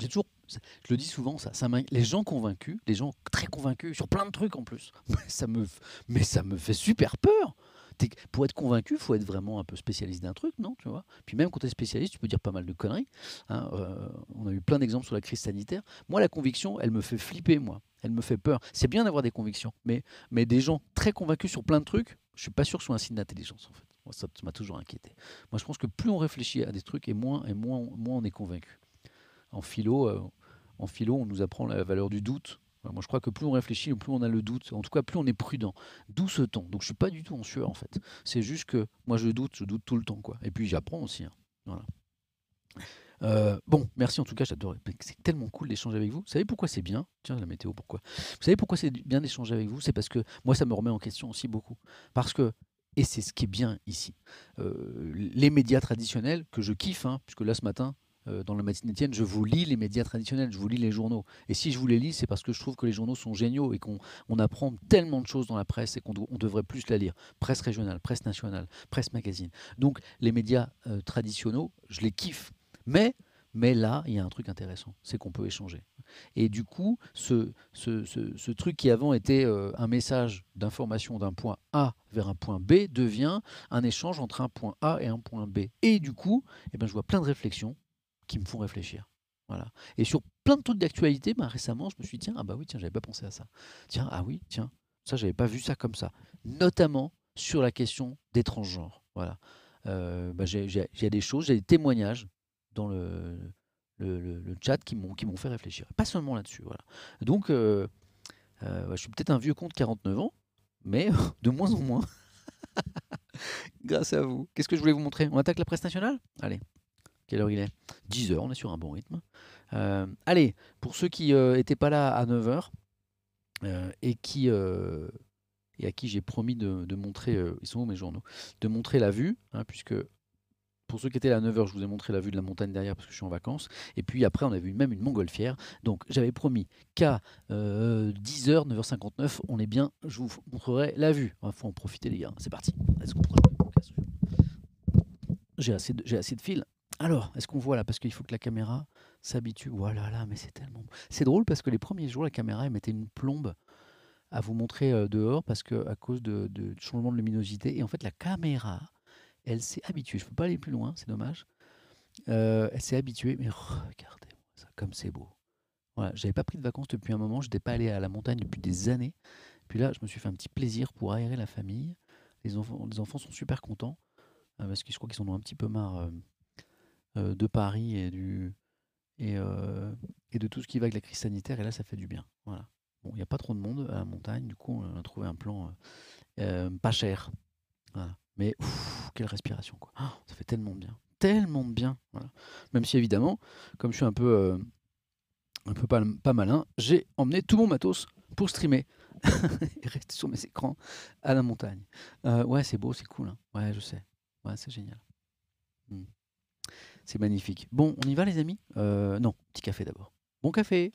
J'ai toujours, je le dis souvent, ça, les gens convaincus, les gens très convaincus sur plein de trucs en plus, ça me, mais ça me fait super peur pour être convaincu, faut être vraiment un peu spécialiste d'un truc, non tu vois? Puis même quand tu es spécialiste, tu peux dire pas mal de conneries. Hein, euh, on a eu plein d'exemples sur la crise sanitaire. Moi, la conviction, elle me fait flipper, moi. Elle me fait peur. C'est bien d'avoir des convictions, mais, mais des gens très convaincus sur plein de trucs, je suis pas sûr que ce soit un signe d'intelligence, en fait. Moi, ça m'a toujours inquiété. Moi, je pense que plus on réfléchit à des trucs, et moins, et moins, moins on est convaincu. En philo, euh, en philo, on nous apprend la valeur du doute. Moi, je crois que plus on réfléchit, plus on a le doute. En tout cas, plus on est prudent. D'où ce temps. Donc, je suis pas du tout en sueur, en fait. C'est juste que moi, je doute, je doute tout le temps, quoi. Et puis, j'apprends aussi. Hein. Voilà. Euh, bon, merci en tout cas, j'adore. C'est tellement cool d'échanger avec vous. Vous savez pourquoi c'est bien? Tiens, la météo, pourquoi? Vous savez pourquoi c'est bien d'échanger avec vous? C'est parce que moi, ça me remet en question aussi beaucoup. Parce que, et c'est ce qui est bien ici, euh, les médias traditionnels que je kiffe, hein, puisque là ce matin, euh, dans le matin Étienne, je vous lis les médias traditionnels, je vous lis les journaux. Et si je vous les lis, c'est parce que je trouve que les journaux sont géniaux et qu'on apprend tellement de choses dans la presse et qu'on devrait plus la lire. Presse régionale, presse nationale, presse magazine. Donc les médias euh, traditionnels, je les kiffe. Mais, mais là, il y a un truc intéressant, c'est qu'on peut échanger. Et du coup, ce, ce, truc qui avant était euh, un message d'information d'un point A vers un point B devient un échange entre un point A et un point B. Et du coup, eh ben, je vois plein de réflexions qui me font réfléchir. Voilà. Et sur plein de trucs d'actualité, bah, récemment, je me suis dit, tiens, ah bah oui, tiens, j'avais pas pensé à ça. Tiens, ah oui, tiens, ça, j'avais pas vu ça comme ça. Notamment sur la question des transgenres. Voilà. Euh, bah, j'ai des choses, j'ai des témoignages dans le, le, chat qui m'ont fait réfléchir. Pas seulement là-dessus. Voilà. Donc, euh, euh, je suis peut-être un vieux con de 49 ans, mais de moins en moins. Grâce à vous. Qu'est-ce que je voulais vous montrer? On attaque la presse nationale? Allez. Quelle heure il est? 10 heures, on est sur un bon rythme. Euh, allez, pour ceux qui n'étaient pas là à 9 heures et qui et à qui j'ai promis de, montrer, ils sont où mes journaux, de montrer la vue, hein, puisque pour ceux qui étaient là à 9h, je vous ai montré la vue de la montagne derrière parce que je suis en vacances. Et puis après, on a vu même une montgolfière. Donc j'avais promis qu'à 10h, euh, 9h59, on est bien, je vous montrerai la vue. Il faut en profiter, les gars. C'est parti. J'ai assez, assez de fil. Alors, est-ce qu'on voit là Parce qu'il faut que la caméra s'habitue. Voilà, là, mais c'est tellement. C'est drôle parce que les premiers jours, la caméra, elle mettait une plombe à vous montrer euh, dehors parce que à cause de, changement de luminosité. Et en fait, la caméra elle s'est habituée. Je ne peux pas aller plus loin, c'est dommage. Euh, elle s'est habituée, mais regardez ça, comme c'est beau. Voilà, j'avais pas pris de vacances depuis un moment, je n'étais pas allé à la montagne depuis des années. Puis là, je me suis fait un petit plaisir pour aérer la famille. Les enfants, sont super contents euh, parce que je crois qu'ils en ont un petit peu marre de Paris et du et, et, de tout ce qui va avec la crise sanitaire. Et là, ça fait du bien. Voilà. Bon, il n'y a pas trop de monde à la montagne, du coup, on a trouvé un plan pas cher. Voilà. Mais quelle respiration, quoi. Ah, ça fait tellement bien. Tellement de bien. Même si, évidemment, comme je suis un peu, euh, un peu pas, malin, j'ai emmené tout mon matos pour streamer et rester sur mes écrans à la montagne. Euh, ouais, c'est beau, c'est cool. Hein. Ouais, je sais. Ouais, c'est génial. Hmm. C'est magnifique. Bon, on y va, les amis? Euh, Non, petit café d'abord. Bon café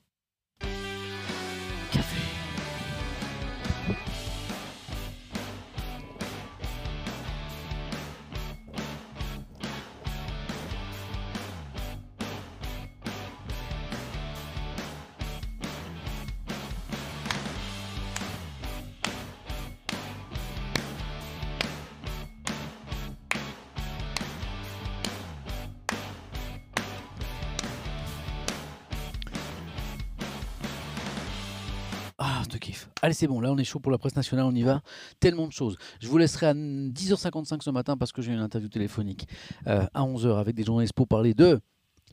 bon, là on est chaud pour la presse nationale, on y va. Tellement de choses. Je vous laisserai à 10h55 ce matin parce que j'ai une interview téléphonique euh, à 11h avec des journalistes pour parler de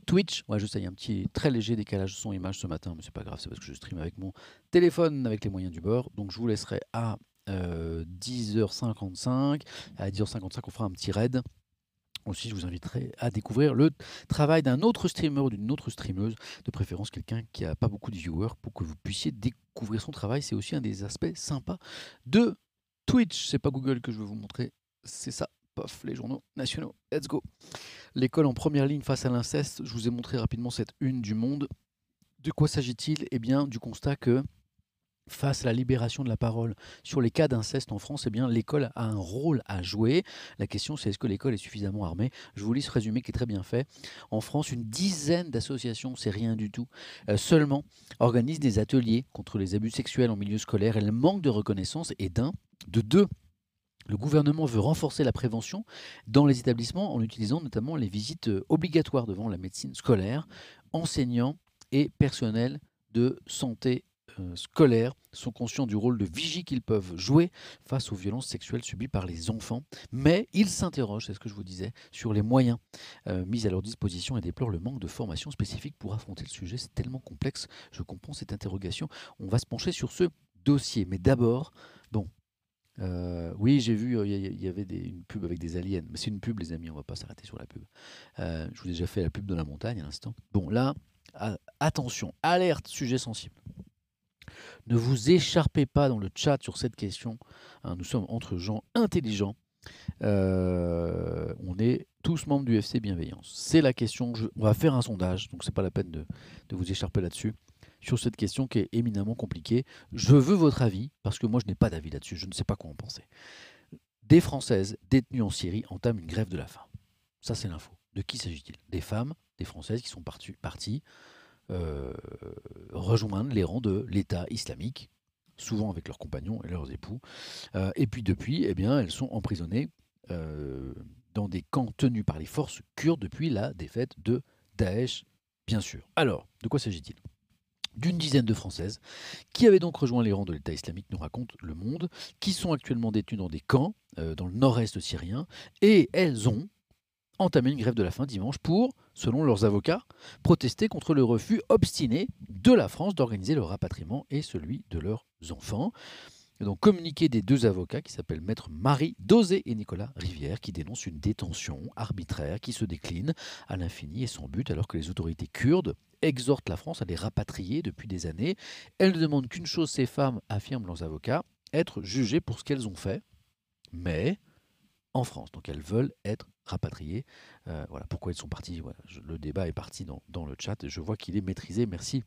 Twitch. Ouais, je sais, il y a un petit très léger décalage son-image ce matin, mais c'est pas grave, c'est parce que je stream avec mon téléphone avec les moyens du bord. Donc je vous laisserai à 10h55. Euh, à 10h55, on fera un petit raid aussi, je vous inviterai à découvrir le travail d'un autre streamer ou d'une autre streameuse, de préférence quelqu'un qui n'a pas beaucoup de viewers, pour que vous puissiez découvrir son travail. C'est aussi un des aspects sympas de Twitch. C'est pas Google que je veux vous montrer, c'est ça. Pof, les journaux nationaux. Let's go. L'école en première ligne face à l'inceste. Je vous ai montré rapidement cette une du monde. De quoi s'agit-il? Eh bien, du constat que face à la libération de la parole sur les cas d'inceste en France, eh bien l'école a un rôle à jouer. La question c'est est-ce que l'école est suffisamment armée? Je vous lis ce résumé qui est très bien fait. En France, une dizaine d'associations, c'est rien du tout, euh, seulement organisent des ateliers contre les abus sexuels en milieu scolaire. Elles manquent de reconnaissance et d'un, de deux. Le gouvernement veut renforcer la prévention dans les établissements en utilisant notamment les visites euh, obligatoires devant la médecine scolaire, enseignants et personnels de santé scolaires sont conscients du rôle de vigie qu'ils peuvent jouer face aux violences sexuelles subies par les enfants, mais ils s'interrogent, c'est ce que je vous disais, sur les moyens euh, mis à leur disposition et déplorent le manque de formation spécifique pour affronter le sujet. C'est tellement complexe, je comprends cette interrogation. On va se pencher sur ce dossier, mais d'abord, bon, euh, oui, j'ai vu, il y, avait une pub avec des aliens. Mais c'est une pub, les amis, on va pas s'arrêter sur la pub. je vous ai déjà fait la pub de la montagne à l'instant. Bon, là, attention, alerte, sujet sensible. Ne vous écharpez pas dans le chat sur cette question. Hein, nous sommes entre gens intelligents. Euh, on est tous membres du FC Bienveillance. C'est la question. on va faire un sondage, donc c'est pas la peine de, vous écharper là-dessus. Sur cette question qui est éminemment compliquée. Je veux votre avis, parce que moi je n'ai pas d'avis là-dessus. Je ne sais pas quoi en penser. Des Françaises détenues en Syrie entament une grève de la faim. Ça, c'est l'info. De qui s'agit-il? Des femmes, des Françaises qui sont parties euh, rejoindre les rangs de l'État islamique, souvent avec leurs compagnons et leurs époux. Euh, et puis depuis, eh bien, elles sont emprisonnées euh, dans des camps tenus par les forces kurdes depuis la défaite de Daesh, bien sûr. Alors, de quoi s'agit-il? D'une dizaine de Françaises qui avaient donc rejoint les rangs de l'État islamique, nous raconte Le Monde, qui sont actuellement détenues dans des camps dans le nord-est syrien, et elles ont entamé une grève de la faim dimanche pour, selon leurs avocats, protester contre le refus obstiné de la France d'organiser leur rapatriement et celui de leurs enfants. Donc communiqué des deux avocats qui s'appellent Maître Marie Dosé et Nicolas Rivière qui dénoncent une détention arbitraire qui se décline à l'infini et sans but alors que les autorités kurdes exhortent la France à les rapatrier depuis des années. Elles ne demandent qu'une chose, ces femmes, affirment leurs avocats, être jugées pour ce qu'elles ont fait, mais en France. Donc elles veulent être rapatriées. Euh, voilà pourquoi elles sont parties. le débat est parti dans, le chat je vois qu'il est maîtrisé. Merci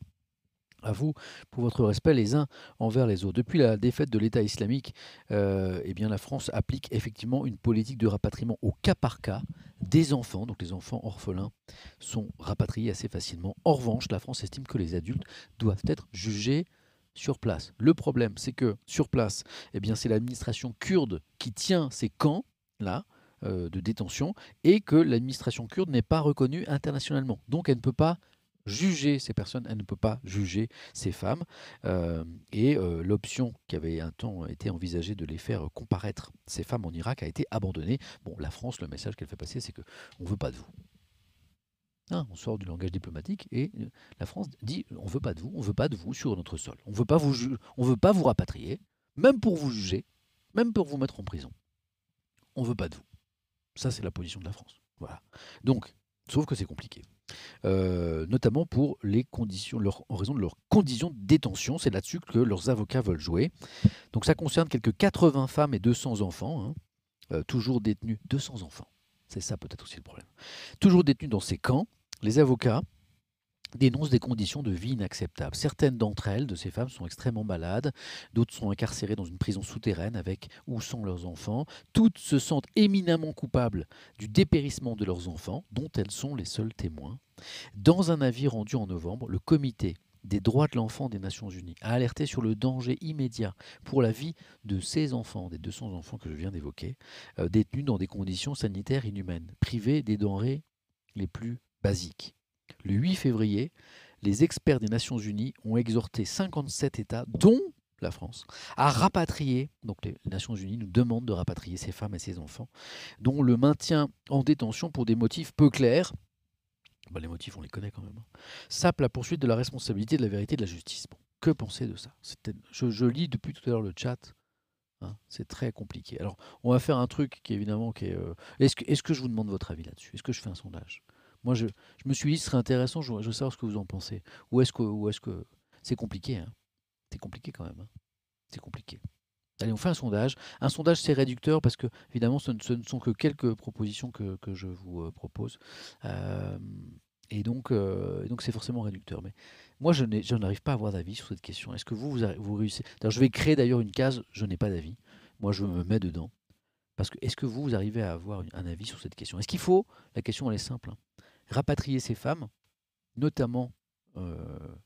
à vous pour votre respect les uns envers les autres. Depuis la défaite de l'État islamique, euh, eh bien la France applique effectivement une politique de rapatriement au cas par cas des enfants. Donc les enfants orphelins sont rapatriés assez facilement. En revanche, la France estime que les adultes doivent être jugés sur place. Le problème, c'est que sur place, eh c'est l'administration kurde qui tient ces camps là de détention et que l'administration kurde n'est pas reconnue internationalement. Donc elle ne peut pas juger ces personnes, elle ne peut pas juger ces femmes. Euh, et euh, l'option qui avait un temps été envisagée de les faire comparaître, ces femmes en Irak, a été abandonnée. Bon, la France, le message qu'elle fait passer, c'est qu'on ne veut pas de vous. Hein, on sort du langage diplomatique et euh, la France dit on ne veut pas de vous, on ne veut pas de vous sur notre sol. On ne veut veut pas vous rapatrier, même pour vous juger, même pour vous mettre en prison. On ne veut pas de vous. Ça, c'est la position de la France. Voilà. Donc, sauf que c'est compliqué. Euh, notamment pour les conditions, en raison de leurs conditions de détention. C'est là-dessus que leurs avocats veulent jouer. Donc ça concerne quelques 80 femmes et 200 enfants, hein. euh, toujours détenus, 200 enfants. C'est ça peut-être aussi le problème. Toujours détenus dans ces camps, les avocats dénoncent des conditions de vie inacceptables. Certaines d'entre elles, de ces femmes, sont extrêmement malades, d'autres sont incarcérées dans une prison souterraine avec ou sans leurs enfants. Toutes se sentent éminemment coupables du dépérissement de leurs enfants, dont elles sont les seuls témoins. Dans un avis rendu en novembre, le comité des droits de l'enfant des Nations Unies a alerté sur le danger immédiat pour la vie de ces enfants, des 200 enfants que je viens d'évoquer, euh, détenus dans des conditions sanitaires inhumaines, privés des denrées les plus basiques. Le 8 février, les experts des Nations Unies ont exhorté 57 États, dont la France, à rapatrier, donc les Nations Unies nous demandent de rapatrier ces femmes et ces enfants, dont le maintien en détention pour des motifs peu clairs, bah, les motifs on les connaît quand même, hein, la poursuite de la responsabilité, de la vérité, de la justice. que penser de ça? Je, lis depuis tout à l'heure le chat, hein, c'est très compliqué. Alors on va faire un truc qui évidemment qui est... Euh, est-ce que, est que je vous demande votre avis là-dessus? Est-ce que je fais un sondage? Moi, je, me suis dit, ce serait intéressant, je, veux savoir ce que vous en pensez. Ou est-ce que, est que c'est compliqué hein C'est compliqué quand même. Hein c'est compliqué. Allez, on fait un sondage. Un sondage, c'est réducteur parce que, évidemment, ce ne, sont que quelques propositions que, je vous euh, propose. Euh, et donc, euh, c'est forcément réducteur. Mais moi, je n'arrive pas à avoir d'avis sur cette question. Est-ce que vous, vous, vous réussissez? Je vais créer d'ailleurs une case, je n'ai pas d'avis. Moi, je me mets dedans. Parce que est-ce que vous, vous arrivez à avoir un avis sur cette question? Est-ce qu'il faut? La question, elle est simple. Hein rapatrier ces femmes, notamment euh,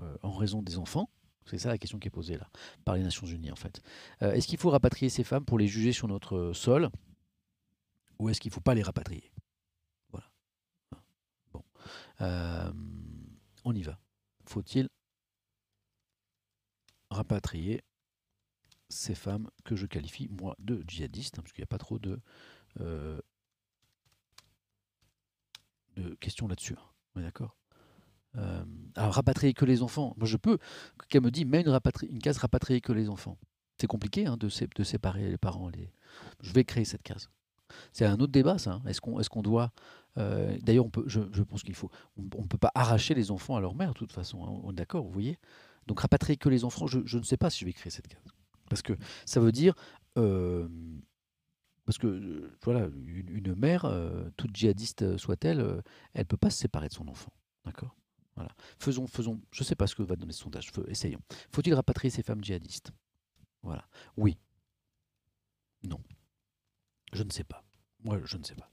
euh, en raison des enfants C'est ça la question qui est posée là, par les Nations Unies en fait. Euh, est-ce qu'il faut rapatrier ces femmes pour les juger sur notre sol ou est-ce qu'il ne faut pas les rapatrier? Voilà. Bon. on y va. Faut-il rapatrier ces femmes que je qualifie, moi, de djihadistes, hein, parce qu'il n'y a pas trop de de questions là-dessus. Hein. On est d'accord? Euh, Alors, rapatrier que les enfants, moi je peux. Quelqu'un me dit, mets une, case rapatrier que les enfants. C'est compliqué hein, de, séparer les parents. Je vais créer cette case. C'est un autre débat, ça. Hein. Est-ce qu'on doit. Euh, d'ailleurs, je, pense qu'il faut. On ne peut pas arracher les enfants à leur mère, de toute façon. On est d'accord, vous voyez? Donc, rapatrier que les enfants, je, je, ne sais pas si je vais créer cette case. Parce que ça veut dire. Euh, parce que euh, voilà, une, mère, euh, toute djihadiste euh, soit-elle, elle ne peut pas se séparer de son enfant. D'accord? Voilà. Faisons, faisons, je ne sais pas ce que va donner ce sondage, essayons. Faut-il rapatrier ces femmes djihadistes? Voilà. Oui. Non. Je ne sais pas. Moi, je ne sais pas.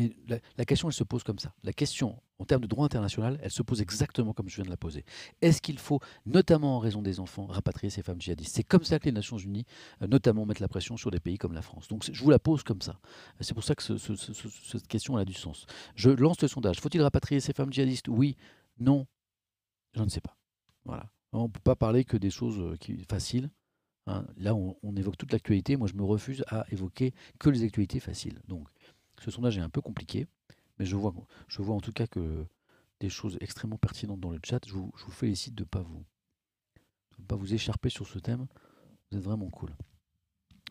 Mais la, question, elle se pose comme ça. La question, en termes de droit international, elle se pose exactement comme je viens de la poser. Est-ce qu'il faut, notamment en raison des enfants, rapatrier ces femmes djihadistes? C'est comme ça que les Nations Unies, euh, notamment, mettent la pression sur des pays comme la France. Donc je vous la pose comme ça. C'est pour ça que cette question a du sens. Je lance le sondage. Faut-il rapatrier ces femmes djihadistes? Oui, non, je ne sais pas. Voilà. On ne peut pas parler que des choses euh, faciles. Hein. Là, on, on évoque toute l'actualité. Moi, je me refuse à évoquer que les actualités faciles. Donc, ce sondage est un peu compliqué, mais je vois, en tout cas que des choses extrêmement pertinentes dans le chat. Je vous, félicite de ne pas vous, écharper sur ce thème. Vous êtes vraiment cool.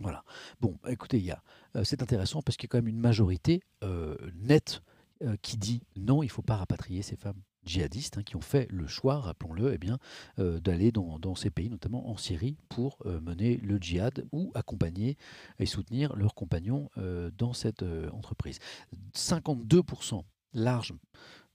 Voilà. Bon, écoutez, il euh, c'est intéressant parce qu'il y a quand même une majorité euh, nette euh, qui dit non, il ne faut pas rapatrier ces femmes djihadistes hein, qui ont fait le choix, rappelons-le, eh bien, euh, d'aller dans, ces pays, notamment en Syrie, pour euh, mener le djihad ou accompagner et soutenir leurs compagnons euh, dans cette entreprise. 52%, large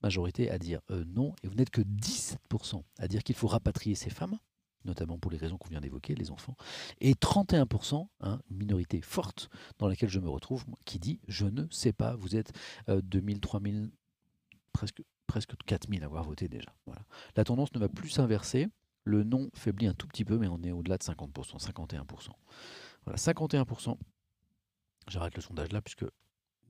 majorité à dire non, et vous n'êtes que 17% à dire qu'il faut rapatrier ces femmes notamment pour les raisons qu'on vient d'évoquer, les enfants, et 31%, hein, une minorité forte dans laquelle je me retrouve, qui dit je ne sais pas, vous êtes 2000, 3000, presque presque 4000 à avoir voté déjà. Voilà. La tendance ne va plus s'inverser. Le non faiblit un tout petit peu, mais on est au-delà de 50%, 51%. Voilà, 51%. J'arrête le sondage là, puisque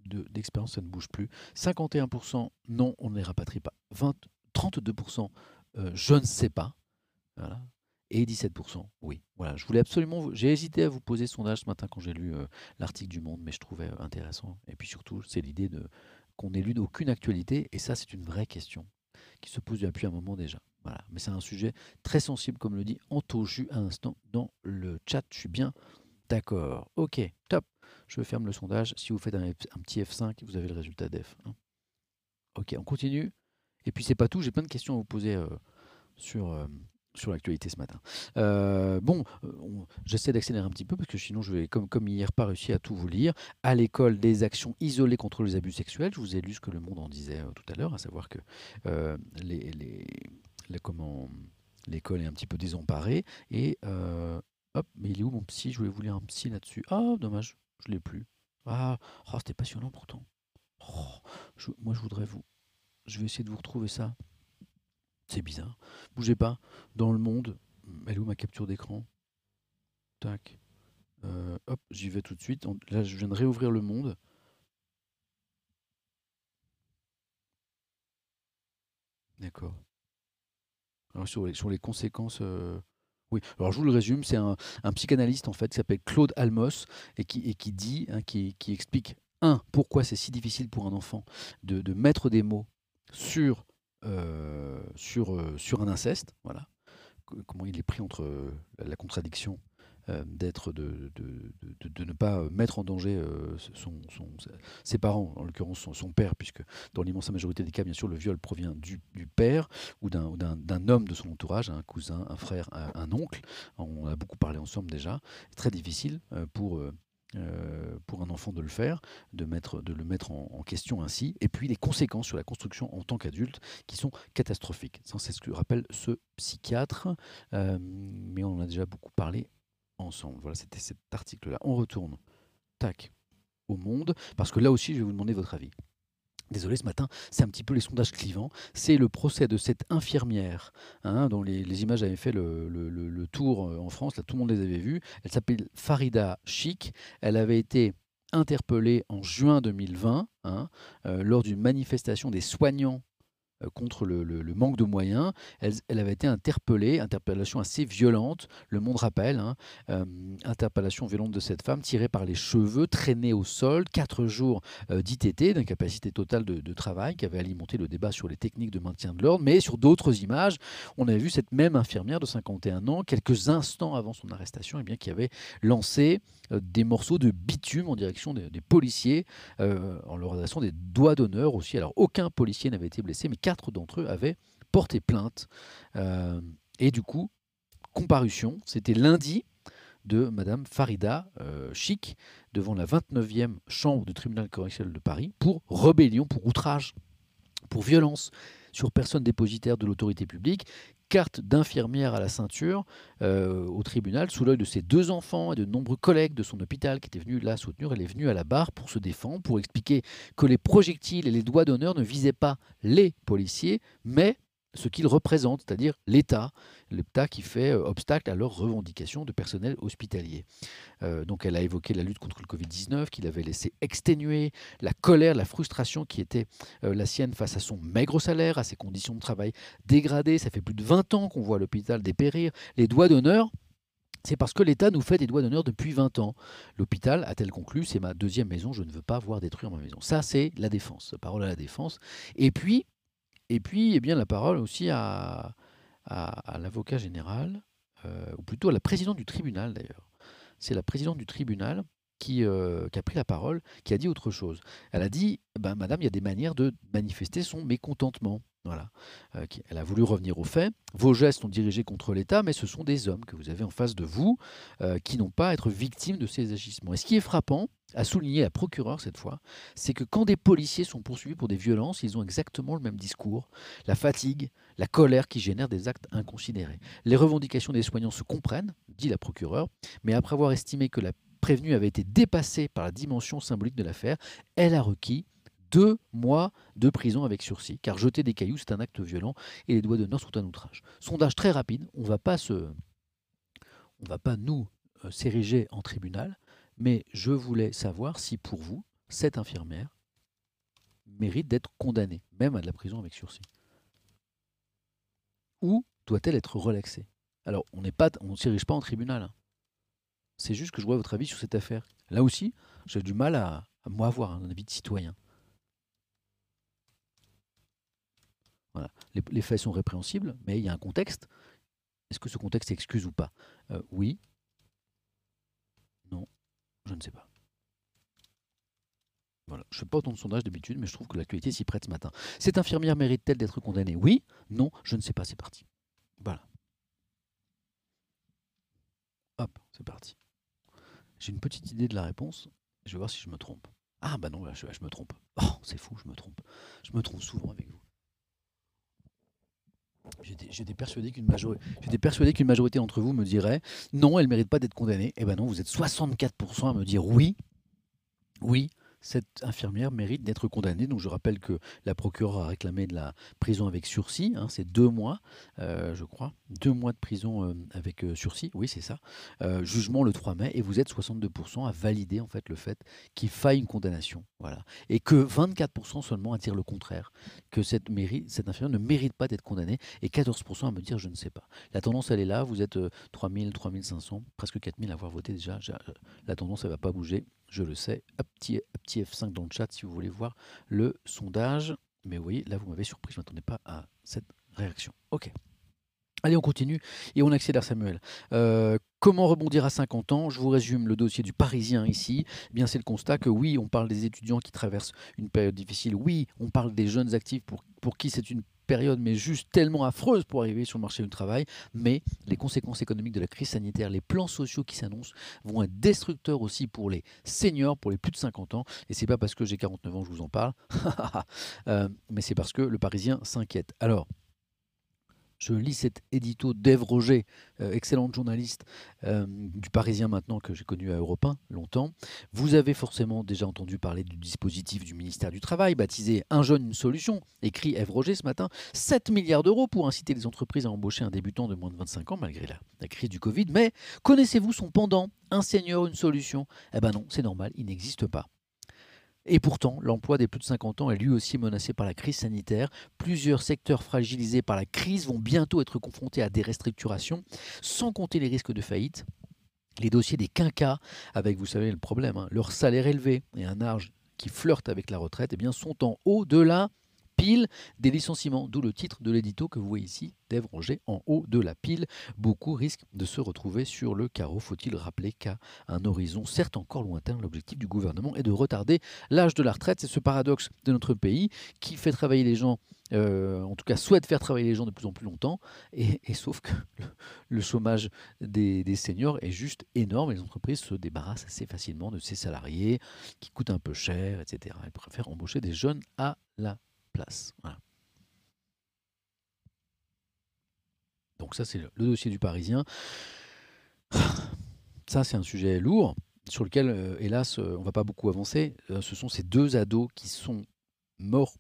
d'expérience, ça ne bouge plus. 51% non, on ne les rapatrie pas. 20, 32% euh, je ne sais pas. Voilà. Et 17% oui. Voilà, je voulais absolument. J'ai hésité à vous poser ce sondage ce matin quand j'ai lu euh, l'article du Monde, mais je trouvais intéressant. Et puis surtout, c'est l'idée de qu'on n'ait lu d'aucune actualité, et ça c'est une vraie question qui se pose depuis un moment déjà. Voilà. Mais c'est un sujet très sensible, comme le dit Antoju à l'instant dans le chat. Je suis bien d'accord. Ok, top. Je ferme le sondage. Si vous faites un, petit F5, vous avez le résultat d'F. Hein. Ok, on continue. Et puis c'est pas tout, j'ai plein de questions à vous poser euh, sur, euh, sur l'actualité ce matin. Euh, bon, euh, j'essaie d'accélérer un petit peu parce que sinon je vais, comme, hier, pas réussi à tout vous lire. À l'école, des actions isolées contre les abus sexuels. Je vous ai lu ce que le monde en disait euh, tout à l'heure, à savoir que l'école est un petit peu désemparée. Et hop, mais il est où mon psy? Je voulais vous lire un psy là-dessus. Ah, dommage, je l'ai plus. Ah, oh, c'était passionnant pourtant. Oh, moi, je voudrais vous. Je vais essayer de vous retrouver ça. C'est bizarre. Bougez pas. Dans le monde, elle est où ma capture d'écran? Tac. Euh, hop, j'y vais tout de suite. Là, je viens de réouvrir le monde. D'accord. Alors sur les, conséquences... Euh, oui, alors je vous le résume, c'est un, psychanalyste en fait qui s'appelle Claude Almos et qui, dit, hein, qui, qui, explique, un, pourquoi c'est si difficile pour un enfant de, de mettre des mots sur euh, sur, euh, sur un inceste, voilà. Comment il est pris entre euh, la contradiction d'être de, de, de, ne pas mettre en danger son, son, ses parents, en l'occurrence son, père, puisque dans l'immense majorité des cas, bien sûr, le viol provient du, du père ou d'un homme de son entourage, un cousin, un frère, un, oncle. On a beaucoup parlé ensemble déjà. Très difficile pour euh, pour un enfant de le faire, de, mettre, de le mettre en, question ainsi, et puis les conséquences sur la construction en tant qu'adulte qui sont catastrophiques. C'est ce que rappelle ce psychiatre, euh, mais on en a déjà beaucoup parlé ensemble. Voilà, c'était cet article-là. On retourne, tac, au monde, parce que là aussi, je vais vous demander votre avis. Désolé ce matin, c'est un petit peu les sondages clivants. C'est le procès de cette infirmière hein, dont les, images avaient fait le, tour euh, en France, tout le monde les avait vues. Elle s'appelle Farida Chic. Elle avait été interpellée en juin 2020 hein, euh, lors d'une manifestation des soignants contre le, manque de moyens. Elle, avait été interpellée, interpellation assez violente, le monde rappelle, hein, euh, interpellation violente de cette femme, tirée par les cheveux, traînée au sol, quatre jours euh, d'ITT, d'incapacité totale de, travail, qui avait alimenté le débat sur les techniques de maintien de l'ordre. Mais sur d'autres images, on avait vu cette même infirmière de 51 ans, quelques instants avant son arrestation, eh bien, qui avait lancé des morceaux de bitume en direction des, policiers, en leur adressant des doigts d'honneur aussi. Alors aucun policier n'avait été blessé, mais quatre d'entre eux avaient porté plainte. Euh, et du coup, comparution, c'était lundi de Madame Farida euh, Chic devant la 29e chambre du tribunal correctionnel de Paris pour rébellion, pour outrage, pour violence sur personne dépositaire de l'autorité publique carte d'infirmière à la ceinture euh, au tribunal sous l'œil de ses deux enfants et de nombreux collègues de son hôpital qui étaient venus la soutenir. Elle est venue à la barre pour se défendre, pour expliquer que les projectiles et les doigts d'honneur ne visaient pas les policiers, mais ce qu'ils représentent, c'est-à-dire l'État, l'État qui fait euh, obstacle à leurs revendications de personnel hospitalier. Euh, donc elle a évoqué la lutte contre le Covid-19, qu'il avait laissé exténuer, la colère, la frustration qui était euh, la sienne face à son maigre salaire, à ses conditions de travail dégradées. Ça fait plus de 20 ans qu'on voit l'hôpital dépérir. Les doigts d'honneur, c'est parce que l'État nous fait des doigts d'honneur depuis 20 ans. L'hôpital a-t-elle conclu, c'est ma deuxième maison, je ne veux pas voir détruire ma maison. Ça, c'est la défense, parole à la défense. Et puis, et puis, eh bien, la parole aussi à, l'avocat général, euh, ou plutôt à la présidente du tribunal d'ailleurs. C'est la présidente du tribunal qui, euh, a pris la parole, qui a dit autre chose. Elle a dit, ben, Madame, il y a des manières de manifester son mécontentement. Voilà. Euh, elle a voulu revenir aux faits. Vos gestes sont dirigés contre l'État, mais ce sont des hommes que vous avez en face de vous euh, qui n'ont pas à être victimes de ces agissements. Et ce qui est frappant, a souligné la procureure cette fois, c'est que quand des policiers sont poursuivis pour des violences, ils ont exactement le même discours, la fatigue, la colère qui génèrent des actes inconsidérés. Les revendications des soignants se comprennent, dit la procureure, mais après avoir estimé que la prévenue avait été dépassée par la dimension symbolique de l'affaire, elle a requis deux mois de prison avec sursis, car jeter des cailloux, c'est un acte violent et les doigts d'honneur sont un outrage. Sondage très rapide, on va pas se, on va pas nous euh, s'ériger en tribunal, mais je voulais savoir si pour vous, cette infirmière mérite d'être condamnée, même à de la prison avec sursis. Ou doit-elle être relaxée? Alors, on ne s'érige pas en tribunal. Hein. C'est juste que je vois votre avis sur cette affaire. Là aussi, j'ai du mal à, à moi avoir un avis de citoyen. Les, faits sont répréhensibles, mais il y a un contexte. Est-ce que ce contexte excuse ou pas? Euh, Oui. Non. Je ne sais pas. Je ne fais pas autant de sondages d'habitude, mais je trouve que l'actualité s'y prête ce matin. Cette infirmière mérite-t-elle d'être condamnée? Oui. Non. Je ne sais pas. C'est parti. Voilà. Hop, c'est parti. J'ai une petite idée de la réponse. Je vais voir si je me trompe. Ah bah non, je, je me trompe. Oh, c'est fou, je me trompe. Je me trompe souvent avec vous. J'étais persuadé qu'une majorité, d'entre vous me dirait non, elle ne mérite pas d'être condamnée. Eh ben non, vous êtes 64% à me dire oui, oui, cette infirmière mérite d'être condamnée. Donc je rappelle que la procureure a réclamé de la prison avec sursis, hein, c'est deux mois, euh, je crois, deux mois de prison euh, avec euh, sursis, oui c'est ça. jugement le 3 mai, et vous êtes 62% à valider en fait le fait qu'il faille une condamnation, voilà, et que 24% seulement à dire le contraire, que cette, infirmière ne mérite pas d'être condamnée, et 14% à me dire je ne sais pas. La tendance elle est là, vous êtes 3000, 3500, presque 4000 à avoir voté déjà, la tendance elle va pas bouger je le sais. Un petit, petit F5 dans le chat si vous voulez voir le sondage. Mais vous voyez, là, vous m'avez surpris. Je ne m'attendais pas à cette réaction. OK. Allez, on continue et on accélère Samuel. Euh, comment rebondir à 50 ans? Je vous résume le dossier du Parisien ici. Eh bien, c'est le constat que oui, on parle des étudiants qui traversent une période difficile. Oui, on parle des jeunes actifs pour, pour qui c'est une période, mais juste tellement affreuse pour arriver sur le marché du travail. Mais les conséquences économiques de la crise sanitaire, les plans sociaux qui s'annoncent vont être destructeurs aussi pour les seniors, pour les plus de 50 ans. Et c'est pas parce que j'ai 49 ans je vous en parle, euh, mais c'est parce que le Parisien s'inquiète. Alors, je lis cet édito d'Ève Roger, euh, excellente journaliste euh, du Parisien maintenant que j'ai connu à Europe 1 longtemps. Vous avez forcément déjà entendu parler du dispositif du ministère du Travail baptisé Un jeune, une solution, écrit Ève Roger ce matin. 7 milliards d'euros pour inciter les entreprises à embaucher un débutant de moins de 25 ans malgré la, crise du Covid. Mais connaissez-vous son pendant? Un senior, une solution? Eh ben non, c'est normal, il n'existe pas. Et pourtant, l'emploi des plus de 50 ans est lui aussi menacé par la crise sanitaire. Plusieurs secteurs fragilisés par la crise vont bientôt être confrontés à des restructurations, sans compter les risques de faillite. Les dossiers des quinquas, avec, vous savez, le problème, hein, leur salaire élevé et un âge qui flirte avec la retraite, eh bien, sont en haut de la des licenciements, d'où le titre de l'édito que vous voyez ici, d'Ève Roger, en haut de la pile. Beaucoup risquent de se retrouver sur le carreau. Faut-il rappeler qu'à un horizon certes encore lointain, l'objectif du gouvernement est de retarder l'âge de la retraite. C'est ce paradoxe de notre pays qui fait travailler les gens euh, en tout cas souhaite faire travailler les gens de plus en plus longtemps, et, sauf que le, chômage des, seniors est juste énorme, les entreprises se débarrassent assez facilement de ces salariés qui coûtent un peu cher, etc. Elles préfèrent embaucher des jeunes à la place. Donc ça, c'est le, dossier du Parisien. Ça, c'est un sujet lourd sur lequel, euh, hélas, euh, on va pas beaucoup avancer. Euh, ce sont ces deux ados qui sont morts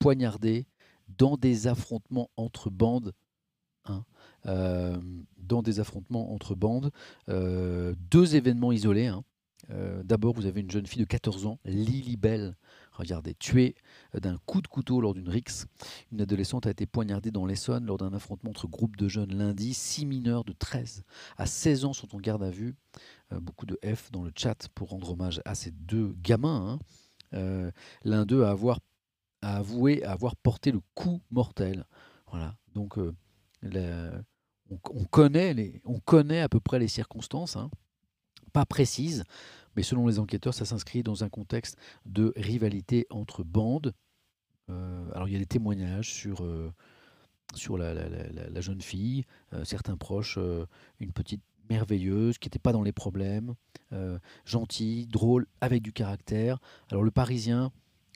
poignardés dans des affrontements entre bandes. Hein, dans des affrontements entre bandes. deux événements isolés. Hein. D'abord, vous avez une jeune fille de 14 ans, Lily Bell, regardez, tuée d'un coup de couteau lors d'une rixe. Une adolescente a été poignardée dans l'Essonne lors d'un affrontement entre groupes de jeunes lundi. Six mineurs de 13 à 16 ans sont en garde à vue. Euh, beaucoup de F dans le chat pour rendre hommage à ces deux gamins. Hein. Euh, l'un d'eux a, avoué avoir porté le coup mortel. Voilà. Donc, euh, on, connaît on connaît à peu près les circonstances, hein. pas précises, mais selon les enquêteurs, ça s'inscrit dans un contexte de rivalité entre bandes. alors, il y a des témoignages sur sur la, jeune fille, certains proches, une petite merveilleuse, qui n'était pas dans les problèmes, euh, gentille, drôle, avec du caractère. Alors le Parisien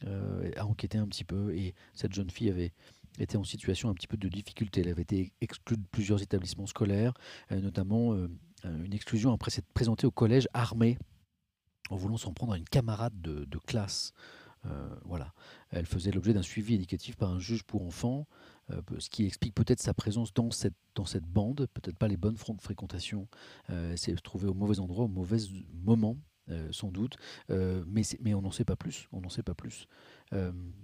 euh, a enquêté un petit peu et cette jeune fille avait été en situation un petit peu de difficulté. Elle avait été exclue de plusieurs établissements scolaires, euh, notamment une exclusion après s'être présentée au collège armé en voulant s'en prendre à une camarade de, classe. voilà. Elle faisait l'objet d'un suivi éducatif par un juge pour enfants. Euh, ce qui explique peut-être sa présence dans cette, dans cette bande, peut-être pas les bonnes fréquentations, euh, c'est trouvé au mauvais endroit, au mauvais moment, euh, sans doute, mais, mais on n'en sait pas plus. On n'en sait pas plus.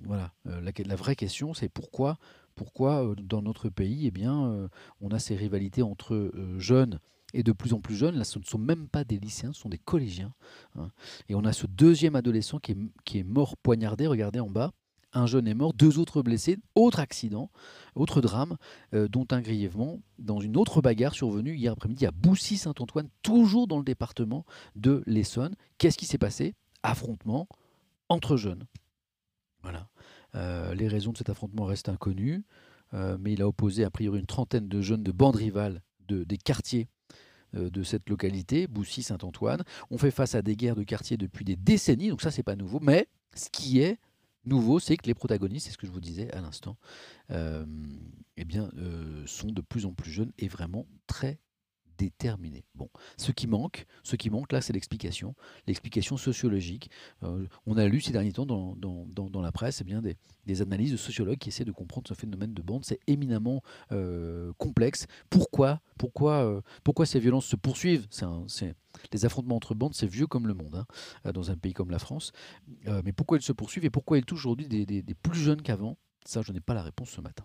voilà. La, la, vraie question, c'est pourquoi, pourquoi dans notre pays, eh bien, on a ces rivalités entre jeunes et de plus en plus jeunes. Là, ce ne sont même pas des lycéens, ce sont des collégiens. Hein. Et on a ce deuxième adolescent qui est, qui est mort poignardé. Regardez en bas un jeune est mort, deux autres blessés, autre accident, autre drame, euh, dont un grièvement dans une autre bagarre survenue hier après-midi à Boussy-Saint-Antoine, toujours dans le département de l'Essonne. Qu'est-ce qui s'est passé? Affrontement entre jeunes. Voilà. Euh, les raisons de cet affrontement restent inconnues, euh, mais il a opposé a priori une trentaine de jeunes de bandes rivales de, des quartiers de cette localité, Boussy-Saint-Antoine. On fait face à des guerres de quartier depuis des décennies, donc ça c'est pas nouveau, mais ce qui est nouveau, c'est que les protagonistes, c'est ce que je vous disais à l'instant, euh, eh bien, euh, sont de plus en plus jeunes et vraiment très déterminés. Bon, ce qui manque, ce qui manque là, c'est l'explication, l'explication sociologique. Euh, on a lu ces derniers temps dans, la presse eh bien, des, analyses de sociologues qui essaient de comprendre ce phénomène de bande. C'est éminemment complexe. Pourquoi, pourquoi, pourquoi ces violences se poursuivent? C'est les affrontements entre bandes, c'est vieux comme le monde, hein, euh, dans un pays comme la France. Euh, mais pourquoi ils se poursuivent et pourquoi ils touchent aujourd'hui des, plus jeunes qu'avant? Ça, je n'ai pas la réponse ce matin.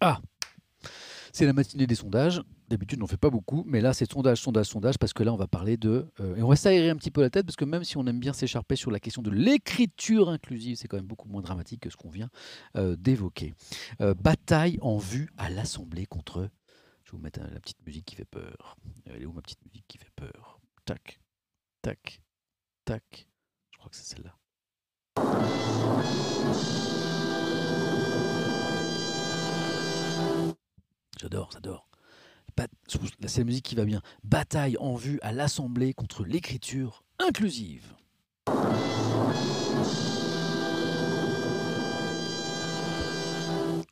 Ah c'est la matinée des sondages. D'habitude, on n'en fait pas beaucoup, mais là, c'est sondage, sondage, sondage, parce que là, on va parler de. Euh, et on va s'aérer un petit peu la tête, parce que même si on aime bien s'écharper sur la question de l'écriture inclusive, c'est quand même beaucoup moins dramatique que ce qu'on vient d'évoquer. bataille en vue à l'Assemblée contre je vais vous mettre la petite musique qui fait peur. Elle est où ma petite musique qui fait peur? Tac, tac, tac. Je crois que c'est celle-là. J'adore, j'adore. C'est la musique qui va bien. Bataille en vue à l'Assemblée contre l'écriture inclusive.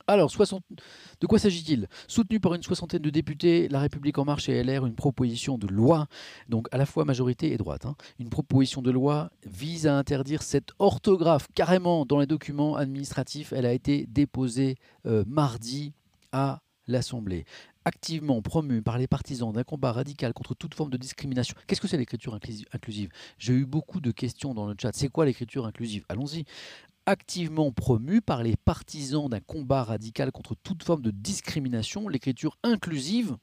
Alors, de quoi s'agit-il? Soutenu par une soixantaine de députés, La République En Marche et LR, une proposition de loi, donc à la fois majorité et droite, hein, une proposition de loi vise à interdire cette orthographe carrément dans les documents administratifs. Elle a été déposée euh, mardi à l'Assemblée activement promue par les partisans d'un combat radical contre toute forme de discrimination. Qu'est-ce que c'est l'écriture inclusive? J'ai eu beaucoup de questions dans le chat. C'est quoi l'écriture inclusive? Allons-y activement promu par les partisans d'un combat radical contre toute forme de discrimination, l'écriture inclusive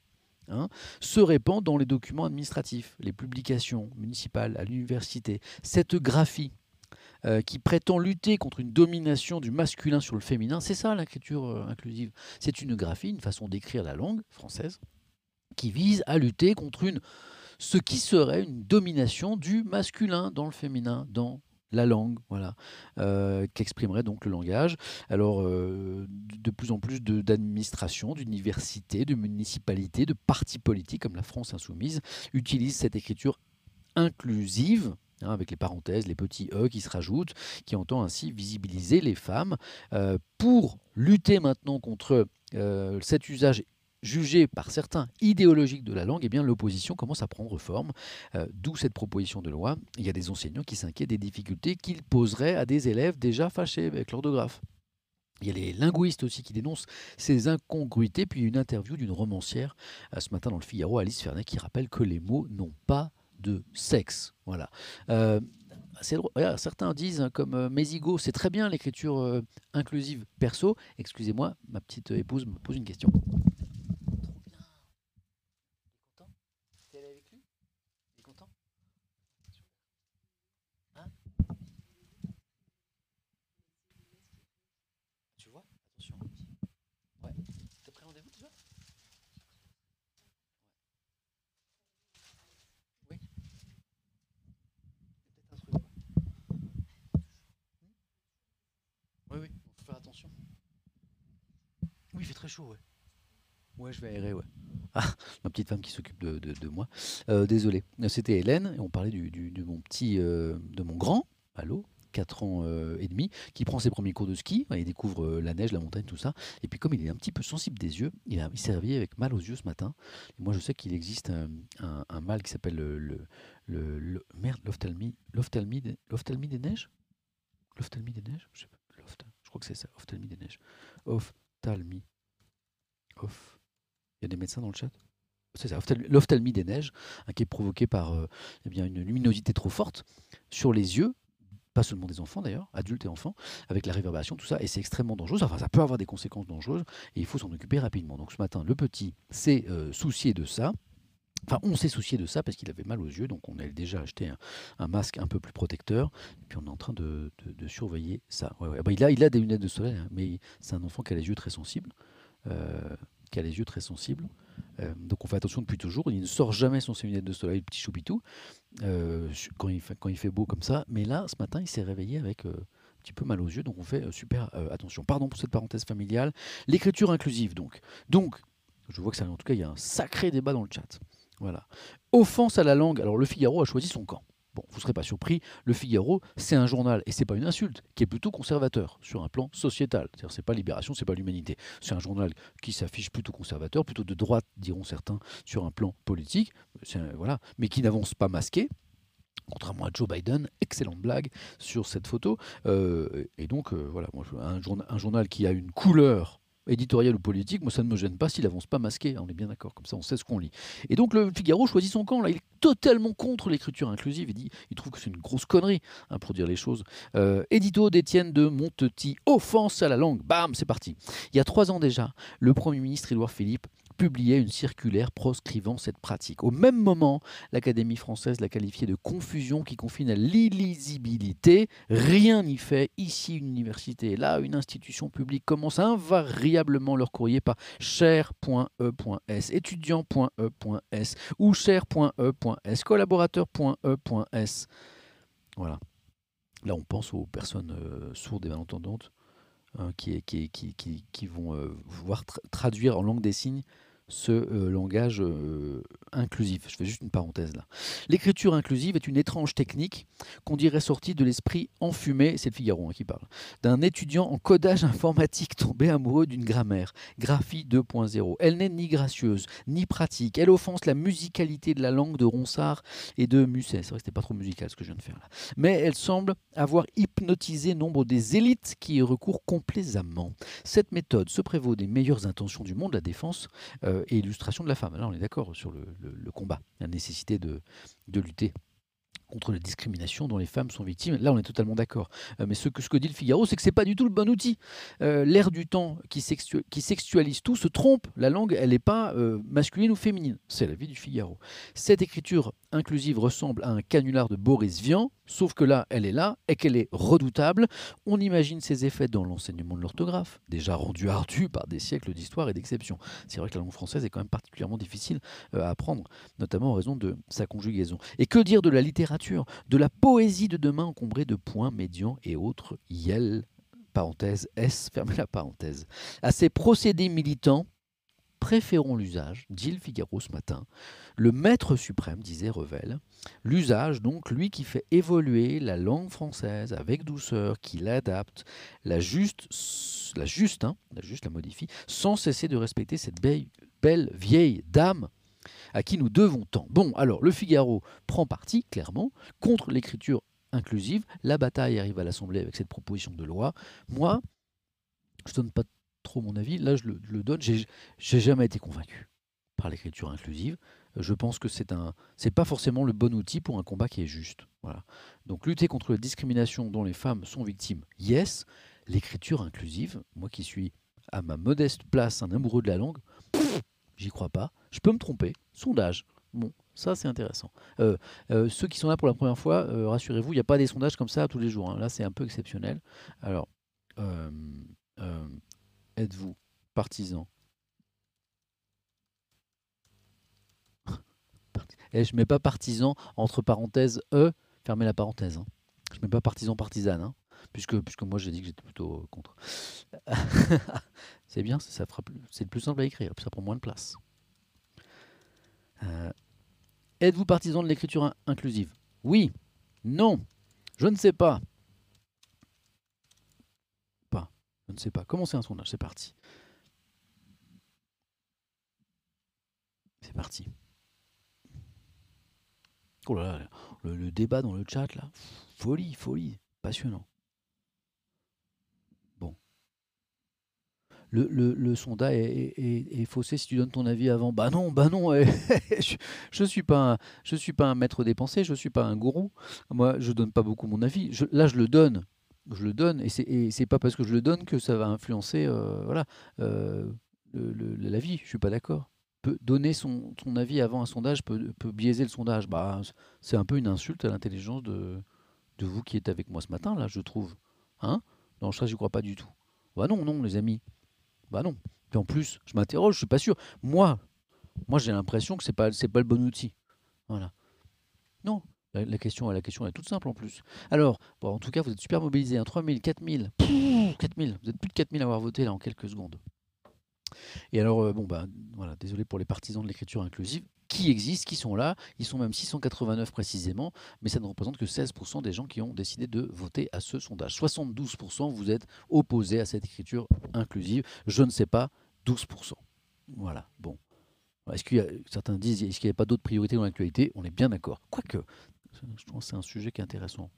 hein, se répand dans les documents administratifs, les publications municipales à l'université. Cette graphie euh, qui prétend lutter contre une domination du masculin sur le féminin, c'est ça l'écriture euh, inclusive. C'est une graphie, une façon d'écrire la langue française, qui vise à lutter contre une, ce qui serait une domination du masculin dans le féminin, dans la langue, voilà, euh, qu'exprimerait donc le langage. Alors, de plus en plus d'administrations, d'universités, de municipalités, de partis politiques comme la France insoumise utilisent cette écriture inclusive hein, avec les parenthèses, les petits E qui se rajoutent, qui entend ainsi visibiliser les femmes euh, pour lutter maintenant contre euh, cet usage jugé par certains idéologique de la langue, eh l'opposition commence à prendre forme, euh, d'où cette proposition de loi. Il y a des enseignants qui s'inquiètent des difficultés qu'ils poseraient à des élèves déjà fâchés avec l'orthographe. Il y a les linguistes aussi qui dénoncent ces incongruités, puis une interview d'une romancière ce matin dans le Figaro, Alice Fernet, qui rappelle que les mots n'ont pas de sexe. Voilà. Euh, certains disent, hein, comme euh, c'est très bien l'écriture inclusive perso. Excusez-moi, ma petite épouse me pose une question. Oui, il fait très chaud, ouais. Ouais, je vais aérer, ouais. Ah, ma petite femme qui s'occupe de, moi. Euh, désolé. C'était Hélène, et on parlait du, de mon petit, euh, de mon grand, allô, 4 ans euh, et demi, qui prend ses premiers cours de ski, il découvre la neige, la montagne, tout ça. Et puis comme il est un petit peu sensible des yeux, il, a, s'est réveillé avec mal aux yeux ce matin. moi je sais qu'il existe un, mal qui s'appelle le, le, le, merde, l'ophtalmie, l'ophtalmie, l'ophtalmie des neiges? L'ophtalmie des neiges? Je, crois que c'est ça, ophtalmie des neiges. Ophtalmie. Il y a des médecins dans le chat? C'est ça, l'ophtalmie des neiges, hein, qui est provoquée par euh, eh bien, une luminosité trop forte sur les yeux, pas seulement des enfants d'ailleurs, adultes et enfants, avec la réverbération, tout ça, et c'est extrêmement dangereux. Enfin, ça peut avoir des conséquences dangereuses, et il faut s'en occuper rapidement. Donc ce matin, le petit s'est euh, soucié de ça. Enfin, on s'est soucié de ça parce qu'il avait mal aux yeux, donc on a déjà acheté un, masque un peu plus protecteur. Et puis on est en train de, surveiller ça. Ah bah, il, a, il a des lunettes de soleil, hein, mais c'est un enfant qui a les yeux très sensibles. Euh, qui a les yeux très sensibles. Euh, donc on fait attention depuis toujours. Il ne sort jamais sans ses lunettes de soleil, le petit choupitou, euh, quand, il fait, quand il fait beau comme ça. Mais là, ce matin, il s'est réveillé avec un petit peu mal aux yeux, donc on fait super attention. Pardon pour cette parenthèse familiale. L'écriture inclusive, donc. Donc, je vois que ça, en tout cas, il y a un sacré débat dans le chat. Voilà. Offense à la langue. Alors le Figaro a choisi son camp. Bon, vous ne serez pas surpris, le Figaro, c'est un journal, et c'est pas une insulte, qui est plutôt conservateur sur un plan sociétal. C'est-à-dire, c'est pas Libération, c'est pas l'Humanité. C'est un journal qui s'affiche plutôt conservateur, plutôt de droite, diront certains, sur un plan politique, voilà, mais qui n'avance pas masqué. Contrairement à Joe Biden, excellente blague sur cette photo. Euh, et donc, euh, voilà, un, un journal qui a une couleur éditorial ou politique, moi ça ne me gêne pas s'il avance pas masqué, hein, on est bien d'accord, comme ça on sait ce qu'on lit. Et donc le Figaro choisit son camp, là, il est totalement contre l'écriture inclusive, il dit, il trouve que c'est une grosse connerie, hein, pour dire les choses. Euh, édito d'Étienne de Montetti, offense à la langue, bam, c'est parti. Il y a trois ans déjà, le Premier ministre Édouard Philippe publiait une circulaire proscrivant cette pratique. Au même moment, l'Académie française l'a qualifiée de confusion qui confine à l'illisibilité. Rien n'y fait. Ici, une université, là, une institution publique commence invariablement leur courrier par cher.e.s, étudiant.e.s ou cher.e.s, collaborateur.e.s. Voilà. Là, on pense aux personnes euh, sourdes et malentendantes hein, qui, qui, qui, qui, vont euh, voir traduire en langue des signes ce euh, langage euh, inclusif. Je fais juste une parenthèse là. L'écriture inclusive est une étrange technique qu'on dirait sortie de l'esprit enfumé, c'est le Figaro hein, qui parle, d'un étudiant en codage informatique tombé amoureux d'une grammaire, graphie 2.0. Elle n'est ni gracieuse, ni pratique. Elle offense la musicalité de la langue de Ronsard et de Musset. C'est vrai que c'était pas trop musical ce que je viens de faire là. Mais elle semble avoir hypnotisé nombre des élites qui y recourent complaisamment. Cette méthode se prévaut des meilleures intentions du monde, la défense, euh, et illustration de la femme. Là, on est d'accord sur le, combat, la nécessité de, lutter contre la discrimination dont les femmes sont victimes. Là, on est totalement d'accord. Euh, mais ce que, ce dit le Figaro, c'est que c'est pas du tout le bon outil. Euh, L'ère du temps qui, sexualise tout se trompe. La langue, elle n'est pas euh, masculine ou féminine. C'est la vie du Figaro. Cette écriture inclusive ressemble à un canular de Boris Vian, sauf que là, elle est là et qu'elle est redoutable. On imagine ses effets dans l'enseignement de l'orthographe, déjà rendu ardu par des siècles d'histoire et d'exception. C'est vrai que la langue française est quand même particulièrement difficile à apprendre, notamment en raison de sa conjugaison. Et que dire de la littérature de la poésie de demain encombrée de points médians et autres? Yel, parenthèse, S, fermez la parenthèse. À ces procédés militants, préférons l'usage, dit le Figaro ce matin. Le maître suprême, disait Revel, l'usage, donc, lui qui fait évoluer la langue française avec douceur, qui l'adapte, la juste, la juste, hein, la juste la modifie, sans cesser de respecter cette belle, vieille dame à qui nous devons tant. Bon, alors, le Figaro prend parti, clairement, contre l'écriture inclusive. La bataille arrive à l'Assemblée avec cette proposition de loi. Moi, je ne donne pas trop mon avis. Là, je le, donne. J'ai jamais été convaincu par l'écriture inclusive. Je pense que c'est un, c'est pas forcément le bon outil pour un combat qui est juste. Voilà. Donc lutter contre la discrimination dont les femmes sont victimes, yes. L'écriture inclusive, moi qui suis à ma modeste place un amoureux de la langue, j'y crois pas. Je peux me tromper. Sondage. Bon, ça c'est intéressant. Euh, euh, ceux qui sont là pour la première fois, euh, rassurez-vous, il n'y a pas des sondages comme ça tous les jours. Hein. Là, c'est un peu exceptionnel. Alors, êtes-vous partisan Et eh, je mets pas partisan entre parenthèses E, fermez la parenthèse. Hein. Je mets pas partisan partisane, hein, puisque, puisque moi j'ai dit que j'étais plutôt contre. c'est bien, ça fera c'est le plus simple à écrire, ça prend moins de place. Euh, êtes-vous partisan de l'écriture inclusive? Oui, non, je ne sais pas. Pas, je ne sais pas. Commencez un sondage, c'est parti. C'est parti. Oh là là, le, débat dans le chat là, folie, folie, passionnant. Bon. Le, le, sondage est, faussé si tu donnes ton avis avant. Bah non, bah non, je, ne suis pas un, maître des pensées, je suis pas un gourou. Moi, je donne pas beaucoup mon avis. là, je le donne, je le donne, et c'est, pas parce que je le donne que ça va influencer, euh, voilà, euh. Je suis pas d'accord donner son, avis avant un sondage peut, biaiser le sondage. Bah, c'est un peu une insulte à l'intelligence de, vous qui êtes avec moi ce matin, là, je trouve. Hein Non, ça, j'y crois pas du tout. Bah non, non, les amis. Bah non. Puis en plus, je m'interroge, je suis pas sûr. Moi, moi j'ai l'impression que c'est pas, pas le bon outil. Voilà. Non, la, question, la question est toute simple en plus. Alors, en tout cas, vous êtes super mobilisés. Hein, 3000, 4000, 4000. Vous êtes plus de 4000 à avoir voté là en quelques secondes. Et alors, euh, bon, ben, voilà, désolé pour les partisans de l'écriture inclusive, qui existent, qui sont là, ils sont même 689 précisément, mais ça ne représente que 16% des gens qui ont décidé de voter à ce sondage. 72% vous êtes opposés à cette écriture inclusive, je ne sais pas, 12%. Voilà, bon. Est-ce qu'il y a, certains disent, est-ce qu'il n'y a pas d'autres priorités dans l'actualité? On est bien d'accord. Quoique, je pense que c'est un sujet qui est intéressant.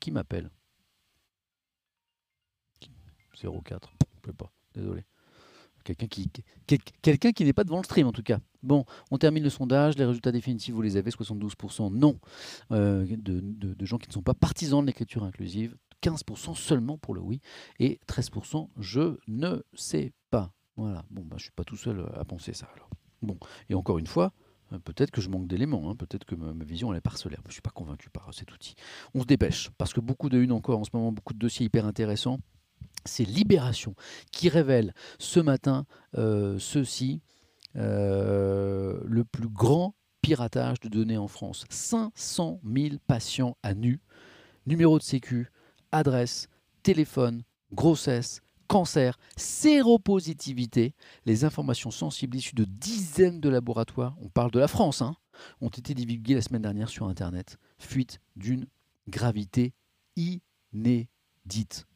Qui m'appelle? 04, je pas, désolé. Quelqu'un qui, quelqu'un qui n'est pas devant le stream en tout cas. Bon, on termine le sondage. Les résultats définitifs, vous les avez 72% non euh, de, gens qui ne sont pas partisans de l'écriture inclusive. 15% seulement pour le oui et 13% je ne sais pas. Voilà, bon, bah, je ne suis pas tout seul à penser ça alors. Bon, et encore une fois, peut-être que je manque d'éléments, hein. peut-être que ma, vision elle est parcellaire. Je ne suis pas convaincu par cet outil. On se dépêche, parce que beaucoup de une encore en ce moment, beaucoup de dossiers hyper intéressants c'est Libération qui révèle ce matin euh, ceci, euh, le plus grand piratage de données en France. 500 000 patients à nu, numéro de sécu, adresse, téléphone, grossesse, cancer, séropositivité, les informations sensibles issues de dizaines de laboratoires, on parle de la France, hein, ont été divulguées la semaine dernière sur Internet. Fuite d'une gravité inédite.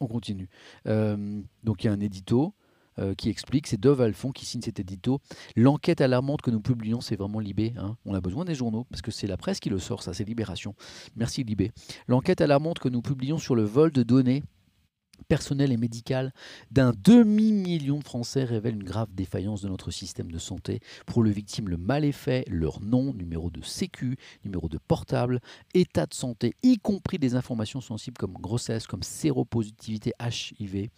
On continue. Euh, donc il y a un édito euh, qui explique, c'est Dove Alphon qui signe cet édito. L'enquête alarmante que nous publions, c'est vraiment Libé. Hein. On a besoin des journaux, parce que c'est la presse qui le sort, ça c'est Libération. Merci Libé. L'enquête alarmante que nous publions sur le vol de données personnel et médical d'un demi-million de Français révèle une grave défaillance de notre système de santé. Pour les victimes, le mal est fait, leur nom, numéro de sécu, numéro de portable, état de santé, y compris des informations sensibles comme grossesse, comme séropositivité HIV,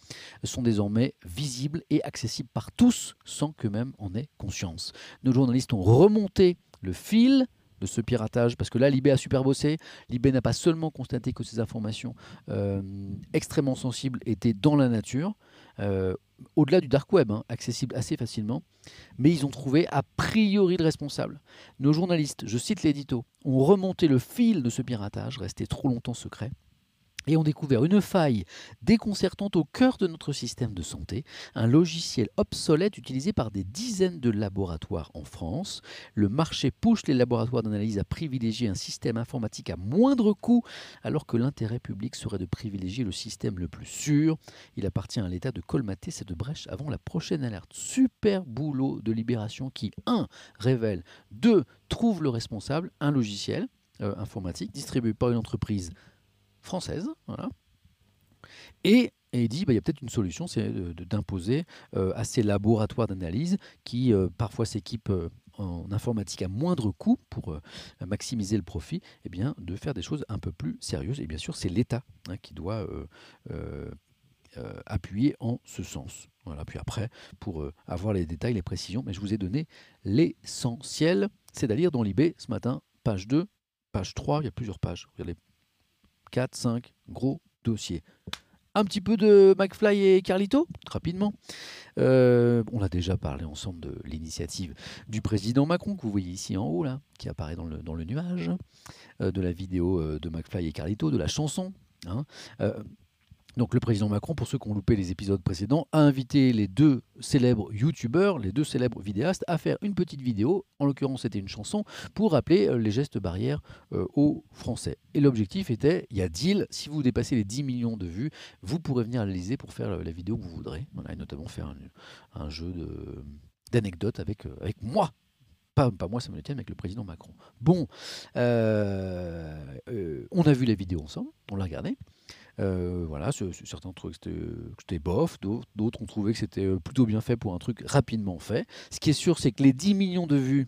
sont désormais visibles et accessibles par tous sans qu'eux-mêmes en aient conscience. Nos journalistes ont remonté le fil de ce piratage, parce que là, Libé a super bossé. Libé n'a pas seulement constaté que ces informations euh, extrêmement sensibles étaient dans la nature, euh, au-delà du dark web, hein, accessible assez facilement, mais ils ont trouvé a priori le responsable. Nos journalistes, je cite l'édito, ont remonté le fil de ce piratage, resté trop longtemps secret, et ont découvert une faille déconcertante au cœur de notre système de santé, un logiciel obsolète utilisé par des dizaines de laboratoires en France. Le marché pousse les laboratoires d'analyse à privilégier un système informatique à moindre coût, alors que l'intérêt public serait de privilégier le système le plus sûr. Il appartient à l'État de colmater cette brèche avant la prochaine alerte. Super boulot de libération qui, 1. révèle, 2. trouve le responsable, un logiciel euh, informatique distribué par une entreprise française. Et, et dit, bah, il y a peut-être une solution, c'est d'imposer euh, à ces laboratoires d'analyse qui euh, parfois s'équipent euh, en informatique à moindre coût pour maximiser le profit, eh bien, de faire des choses un peu plus sérieuses. Et bien sûr, c'est l'État hein, qui doit appuyer en ce sens. Voilà. Puis après, pour avoir les détails, les précisions, mais je vous ai donné l'essentiel. C'est à lire dans l'IB ce matin, page 2, page 3, il y a plusieurs pages. Regardez, 4, 5, gros dossier. Un petit peu de McFly et Carlito, rapidement. Euh, on a déjà parlé ensemble de l'initiative du président Macron, que vous voyez ici en haut, là, qui apparaît dans le, dans le nuage, euh, de la vidéo euh, de McFly et Carlito, de la chanson. Hein. Donc le président Macron, pour ceux qui ont loupé les épisodes précédents, a invité les deux célèbres youtubeurs, les deux célèbres vidéastes, à faire une petite vidéo, en l'occurrence c'était une chanson, pour rappeler euh, les gestes barrières euh, aux Français. Et l'objectif était, il y a deal, si vous dépassez les 10 millions de vues, vous pourrez venir à l'Elysée pour faire la vidéo que vous voudrez. et notamment faire un, jeu d'anecdotes avec, euh, avec moi, pas, pas, moi, ça me tient, avec le président Macron. Bon, on a vu la vidéo ensemble, on l'a regardée. Euh, voilà, certains trouvaient que c'était bof, d'autres ont trouvé que c'était euh, plutôt bien fait pour un truc rapidement fait. Ce qui est sûr, c'est que les 10 millions de vues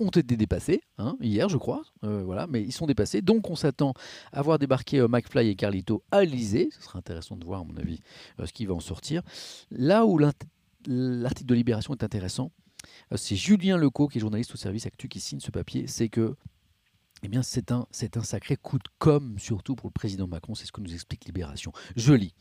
ont été dépassés hein, hier, je crois. Euh, voilà, mais ils sont dépassés. Donc, on s'attend à voir débarquer McFly et Carlito à l'Elysée. Ce sera intéressant de voir, à mon avis, ce qui va en sortir. Là où l'article de Libération est intéressant, c'est Julien Lecaux, qui est journaliste au service Actu, qui signe ce papier. C'est que eh bien, c'est un, c'est sacré coup de com', surtout pour le président Macron, c'est ce que nous explique Libération. Je lis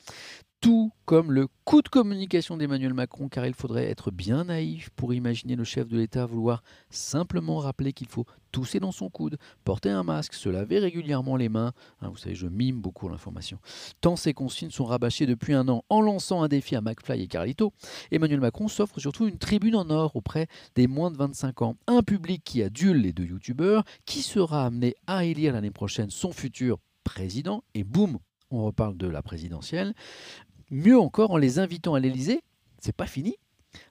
tout comme le coup de communication d'Emmanuel Macron, car il faudrait être bien naïf pour imaginer le chef de l'État vouloir simplement rappeler qu'il faut tousser dans son coude, porter un masque, se laver régulièrement les mains. Hein, vous savez, je mime beaucoup l'information. Tant ces consignes sont rabâchées depuis un an en lançant un défi à McFly et Carlito, Emmanuel Macron s'offre surtout une tribune en or auprès des moins de 25 ans. Un public qui adule les deux youtubeurs, qui sera amené à élire l'année prochaine son futur président, et boum, on reparle de la présidentielle. Mieux encore, en les invitant à l'Elysée, c'est pas fini.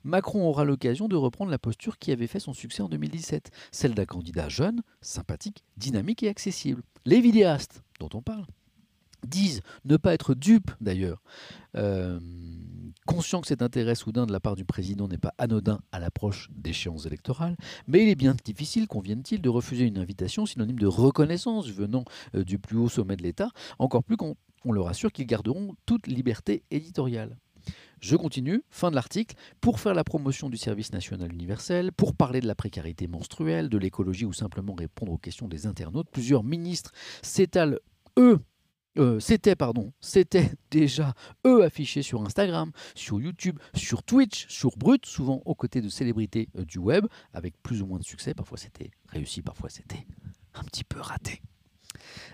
Macron aura l'occasion de reprendre la posture qui avait fait son succès en 2017, celle d'un candidat jeune, sympathique, dynamique et accessible. Les vidéastes, dont on parle, disent ne pas être dupes d'ailleurs. Euh, conscient que cet intérêt soudain de la part du président n'est pas anodin à l'approche d'échéances électorales, mais il est bien difficile, conviennent-ils, de refuser une invitation synonyme de reconnaissance venant euh, du plus haut sommet de l'État, encore plus quand on leur assure qu'ils garderont toute liberté éditoriale. Je continue, fin de l'article, pour faire la promotion du service national universel, pour parler de la précarité menstruelle, de l'écologie ou simplement répondre aux questions des internautes, plusieurs ministres s'étalent, eux, euh, c'était déjà eux affichés sur Instagram, sur YouTube, sur Twitch, sur Brut, souvent aux côtés de célébrités euh, du web, avec plus ou moins de succès. Parfois c'était réussi, parfois c'était un petit peu raté.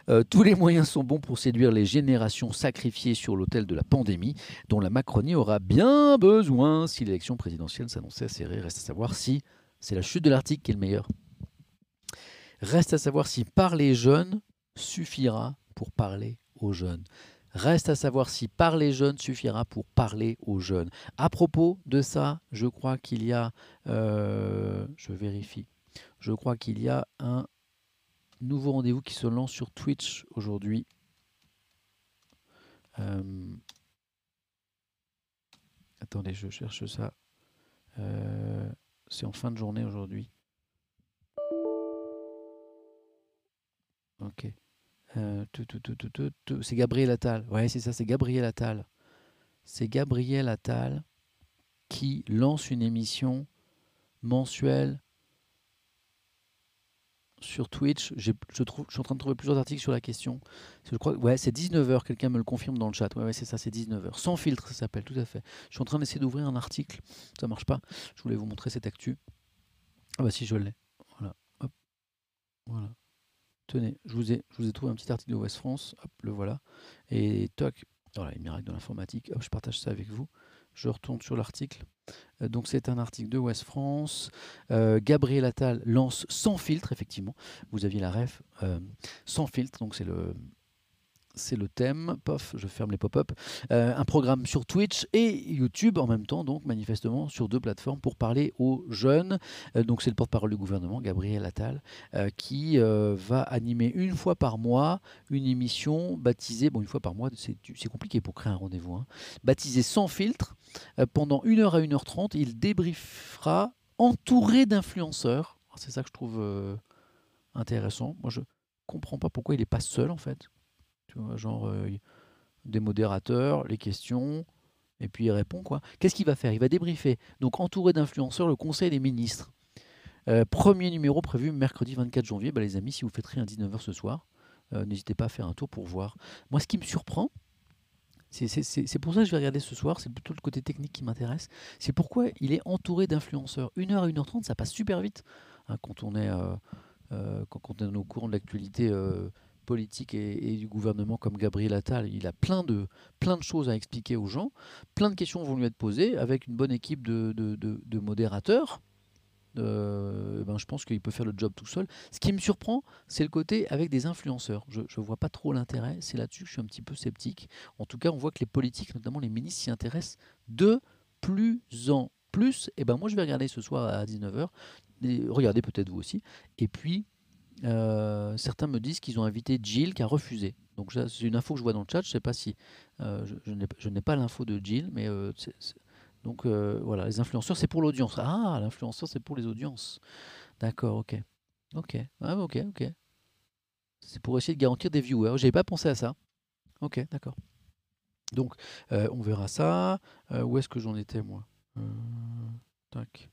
Euh, tous les moyens sont bons pour séduire les générations sacrifiées sur l'autel de la pandémie, dont la Macronie aura bien besoin si l'élection présidentielle s'annonçait serrée. Reste à savoir si c'est la chute de l'article qui est le meilleur. Reste à savoir si parler jeunes suffira pour parler aux jeunes. Reste à savoir si parler jeunes suffira pour parler aux jeunes. À propos de ça, je crois qu'il y a, euh, je vérifie, je crois qu'il y a un nouveau rendez-vous qui se lance sur Twitch aujourd'hui. Euh, attendez, je cherche ça. Euh, c'est en fin de journée aujourd'hui. Ok. Euh, c'est Gabriel Attal. Ouais, c'est ça, c'est Gabriel Attal. C'est Gabriel Attal qui lance une émission mensuelle sur Twitch. Je, suis en train de trouver plusieurs articles sur la question. Je crois, ouais, c'est 19h, quelqu'un me le confirme dans le chat. Ouais, ouais c'est ça, c'est 19h. Sans filtre, ça s'appelle, tout à fait. Je suis en train d'essayer d'ouvrir un article. Ça marche pas. Je voulais vous montrer cette actu. Ah bah si, je l'ai. Voilà. Voilà. Tenez, je vous, ai, je vous ai trouvé un petit article de West France. Hop, le voilà. Et toc, voilà, les miracles de l'informatique. Hop, je partage ça avec vous. Je retourne sur l'article. Euh, donc c'est un article de West France. Euh, Gabriel Attal lance sans filtre, effectivement. Vous aviez la ref. Euh, sans filtre, donc c'est le, c'est le thème. Pof, je ferme les pop-up. Euh, un programme sur Twitch et YouTube en même temps, donc manifestement sur deux plateformes pour parler aux jeunes. Euh, donc c'est le porte-parole du gouvernement, Gabriel Attal, euh, qui va animer une fois par mois une émission baptisée, bon une fois par mois, c'est compliqué pour créer un rendez-vous, hein, baptisée sans filtre. pendant 1 heure à 1h30, il débriefera entouré d'influenceurs. C'est ça que je trouve intéressant. Moi je comprends pas pourquoi il n'est pas seul en fait genre euh, des modérateurs, les questions, et puis il répond quoi. Qu'est-ce qu'il va faire? Il va débriefer. Donc entouré d'influenceurs, le Conseil des ministres. Euh, premier numéro prévu mercredi 24 janvier. Bah, les amis, si vous faites rien à 19h ce soir, euh, n'hésitez pas à faire un tour pour voir. Moi, ce qui me surprend, c'est pour ça que je vais regarder ce soir, c'est plutôt le côté technique qui m'intéresse. C'est pourquoi il est entouré d'influenceurs. 1h à 1h30, ça passe super vite hein, quand, on est, quand, on est au courant de l'actualité politique et, du gouvernement comme Gabriel Attal, il a plein de, plein de choses à expliquer aux gens, plein de questions vont lui être posées avec une bonne équipe de, de, modérateurs. Euh, ben je pense qu'il peut faire le job tout seul. Ce qui me surprend, c'est le côté avec des influenceurs. Je ne vois pas trop l'intérêt. C'est là-dessus que je suis un petit peu sceptique. En tout cas, on voit que les politiques, notamment les ministres, s'y intéressent de plus en plus. Et ben moi, je vais regarder ce soir à 19h. regardez peut-être vous aussi. Et puis, euh, certains me disent qu'ils ont invité Jill qui a refusé. Donc c'est une info que je vois dans le chat. Je ne sais pas si euh, je, n'ai pas l'info de Jill, mais euh, donc voilà, les influenceurs c'est pour l'audience. Ah, l'influenceur c'est pour les audiences. D'accord, ok, ok, ah, ok, ok. C'est pour essayer de garantir des viewers. J'avais pas pensé à ça. Ok, d'accord. Donc on verra ça. où est-ce que j'en étais moi? Tac.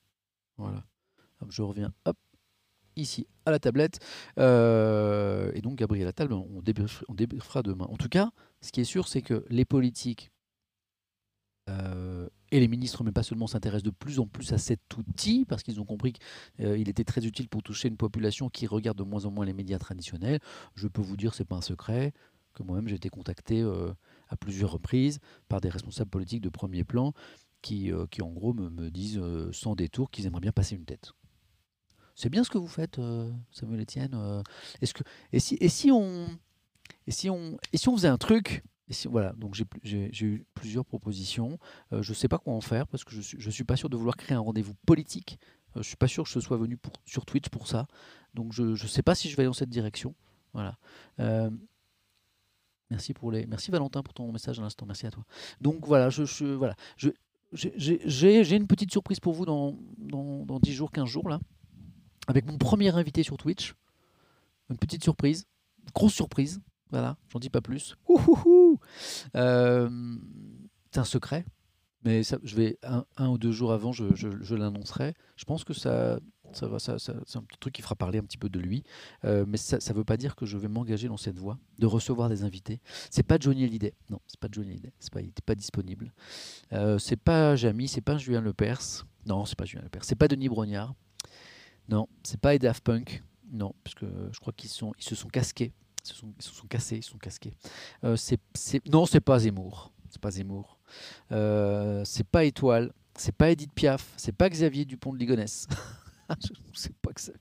Voilà. je reviens. Hop ici à la tablette. Euh, et donc Gabriel Attal, on débriefera, demain. En tout cas, ce qui est sûr, c'est que les politiques euh, et les ministres, mais pas seulement, s'intéressent de plus en plus à cet outil parce qu'ils ont compris qu'il euh, était très utile pour toucher une population qui regarde de moins en moins les médias traditionnels. Je peux vous dire, c'est pas un secret, que moi-même j'ai été contacté à plusieurs reprises par des responsables politiques de premier plan qui, qui en gros me disent sans détour qu'ils aimeraient bien passer une tête. C'est bien ce que vous faites, euh, Samuel Etienne. Euh, est-ce que et si et si on et si on et si on faisait un truc et si, voilà, donc j'ai eu plusieurs propositions. Euh, je ne sais pas quoi en faire parce que je ne suis, pas sûr de vouloir créer un rendez-vous politique. je ne suis pas sûr que je sois venu sur Twitch pour ça. Donc je ne sais pas si je vais dans cette direction. Voilà. merci pour les, merci Valentin pour ton message à l'instant. Merci à toi. Donc voilà, je, je voilà, j'ai une petite surprise pour vous dans, dans, dans 10 jours, 15 jours là avec mon premier invité sur Twitch. Une petite surprise, grosse surprise, voilà, j'en dis pas plus. Euh, c'est un secret, mais je vais un, ou deux jours avant, je, l'annoncerai. Je pense que ça, ça va, ça, c'est un petit truc qui fera parler un petit peu de lui, euh, mais ça ne veut pas dire que je vais m'engager dans cette voie, de recevoir des invités. C'est pas Johnny Hallyday, non, c'est pas Johnny Hallyday, c'est pas, il n'était pas disponible. Euh, c'est pas Jamy, c'est pas Julien Lepers, non, c'est pas Julien Lepers, c'est pas Denis Brognard. Non, c'est pas les Punk. Non, parce que je crois qu'ils se sont casqués. Ils se sont, cassés, ils sont casqués. Euh, c'est, non, c'est pas Zemmour. C'est pas Zemmour. Euh, c'est pas Étoile. C'est pas Edith Piaf. C'est pas Xavier Dupont de Ligonnès. sais pas que ça.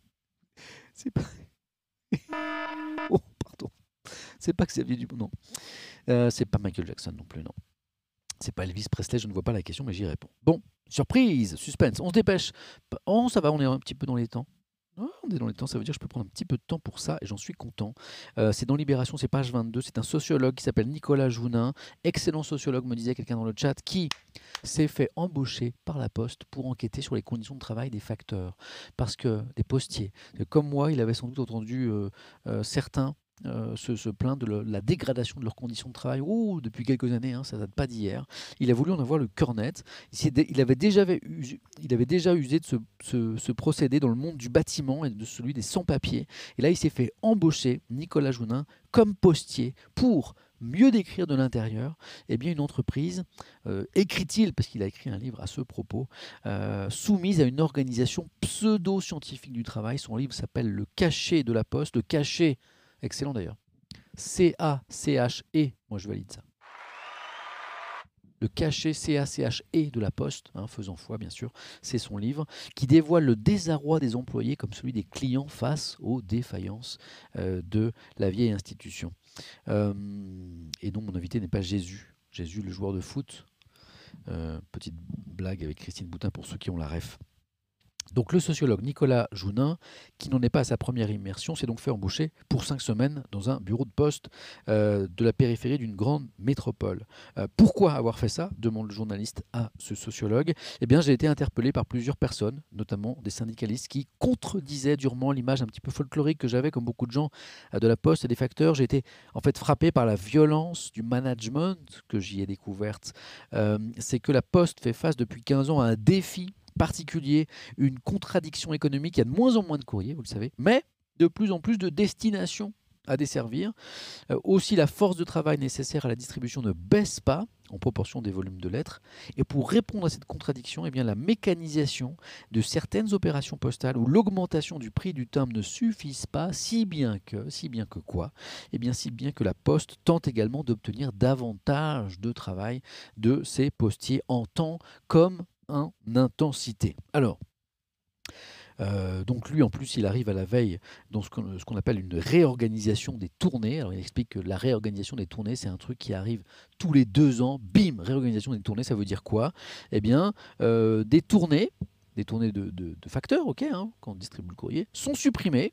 C'est pas. oh, pardon. C'est pas Xavier Dupont. Non. Euh, c'est pas Michael Jackson non plus. Non. C'est pas Elvis Presley. Je ne vois pas la question, mais j'y réponds. Bon, Surprise, suspense, on se dépêche. Oh, ça va, on est un petit peu dans les temps. Oh, on est dans les temps, ça veut dire que je peux prendre un petit peu de temps pour ça et j'en suis content. Euh, c'est dans Libération, c'est page 22. C'est un sociologue qui s'appelle Nicolas Jounin, excellent sociologue, me disait quelqu'un dans le chat, qui s'est fait embaucher par la Poste pour enquêter sur les conditions de travail des facteurs. Parce que des postiers, comme moi, il avait sans doute entendu euh, euh, certains euh, se, plaint de la dégradation de leurs conditions de travail oh, depuis quelques années, hein, ça date pas d'hier. Il a voulu en avoir le cœur net. Il, avait déjà, il avait déjà usé de ce, procédé dans le monde du bâtiment et de celui des sans-papiers. Et là, il s'est fait embaucher, Nicolas Jounin, comme postier pour mieux décrire de l'intérieur, eh bien une entreprise, euh, écrit-il, parce qu'il a écrit un livre à ce propos, euh, soumise à une organisation pseudo-scientifique du travail. Son livre s'appelle Le cachet de la poste, le cachet Excellent d'ailleurs. C-A-C-H-E, moi je valide ça. Le cachet C-A-C-H-E de la Poste, hein, faisant foi bien sûr, c'est son livre, qui dévoile le désarroi des employés comme celui des clients face aux défaillances euh, de la vieille institution. Euh, et dont mon invité n'est pas Jésus. Jésus, le joueur de foot. Euh, petite blague avec Christine Boutin pour ceux qui ont la ref. Donc le sociologue Nicolas Jounin, qui n'en est pas à sa première immersion, s'est donc fait embaucher pour cinq semaines dans un bureau de poste euh, de la périphérie d'une grande métropole. Euh, pourquoi avoir fait ça? demande le journaliste à ce sociologue. Eh bien, j'ai été interpellé par plusieurs personnes, notamment des syndicalistes, qui contredisaient durement l'image un petit peu folklorique que j'avais, comme beaucoup de gens, euh, de la poste et des facteurs. J'ai été en fait frappé par la violence du management que j'y ai découverte. C'est que la poste fait face depuis 15 ans à un défi particulier, une contradiction économique. Il y a de moins en moins de courriers, vous le savez, mais de plus en plus de destinations à desservir. Euh, aussi, la force de travail nécessaire à la distribution ne baisse pas en proportion des volumes de lettres. Et pour répondre à cette contradiction, eh bien, la mécanisation de certaines opérations postales ou l'augmentation du prix du timbre ne suffisent pas, si bien que, si bien que quoi? Eh bien, si bien que la Poste tente également d'obtenir davantage de travail de ses postiers en temps comme en intensité. Alors, euh, donc lui, en plus, il arrive à la veille dans ce qu'on appelle une réorganisation des tournées. Alors il explique que la réorganisation des tournées, c'est un truc qui arrive tous les deux ans. Bim, réorganisation des tournées, ça veut dire quoi? Eh bien, euh, des tournées, des tournées de, facteurs, ok, hein, quand on distribue le courrier, sont supprimées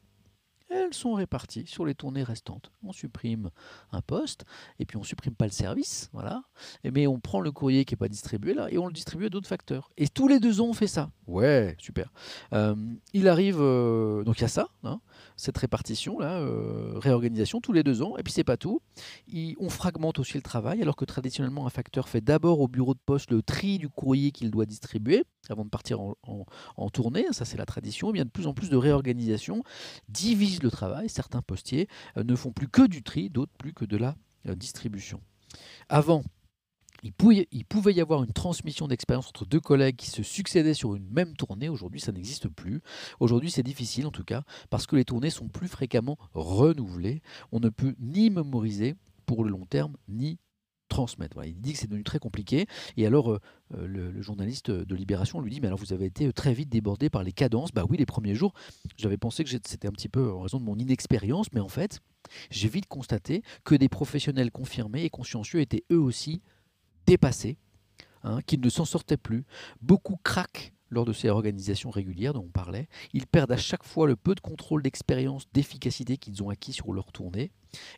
elles sont réparties sur les tournées restantes. On supprime un poste et puis on supprime pas le service, voilà. Mais on prend le courrier qui n'est pas distribué là et on le distribue à d'autres facteurs. Et tous les deux ans on fait ça. Ouais, super. Euh, il arrive, euh, donc il y a ça, hein, cette répartition là, euh, réorganisation tous les deux ans. Et puis c'est pas tout. on fragmente aussi le travail alors que traditionnellement un facteur fait d'abord au bureau de poste le tri du courrier qu'il doit distribuer avant de partir en, tournée. Ça c'est la tradition. Et bien de plus en plus de réorganisation divise le travail. Certains postiers ne font plus que du tri, d'autres plus que de la distribution. Avant, il pouvait, y avoir une transmission d'expérience entre deux collègues qui se succédaient sur une même tournée. Aujourd'hui, ça n'existe plus. Aujourd'hui, c'est difficile en tout cas, parce que les tournées sont plus fréquemment renouvelées. On ne peut ni mémoriser pour le long terme, ni transmettre. il dit que c'est devenu très compliqué. Et alors, euh, euh, le, journaliste de Libération lui dit Mais alors, vous avez été très vite débordé par les cadences. Bah oui, les premiers jours, j'avais pensé que c'était un petit peu en raison de mon inexpérience, mais en fait, j'ai vite constaté que des professionnels confirmés et consciencieux étaient eux aussi dépassés, hein, qu'ils ne s'en sortaient plus. Beaucoup craquent lors de ces organisations régulières dont on parlait. Ils perdent à chaque fois le peu de contrôle, d'expérience, d'efficacité qu'ils ont acquis sur leur tournée.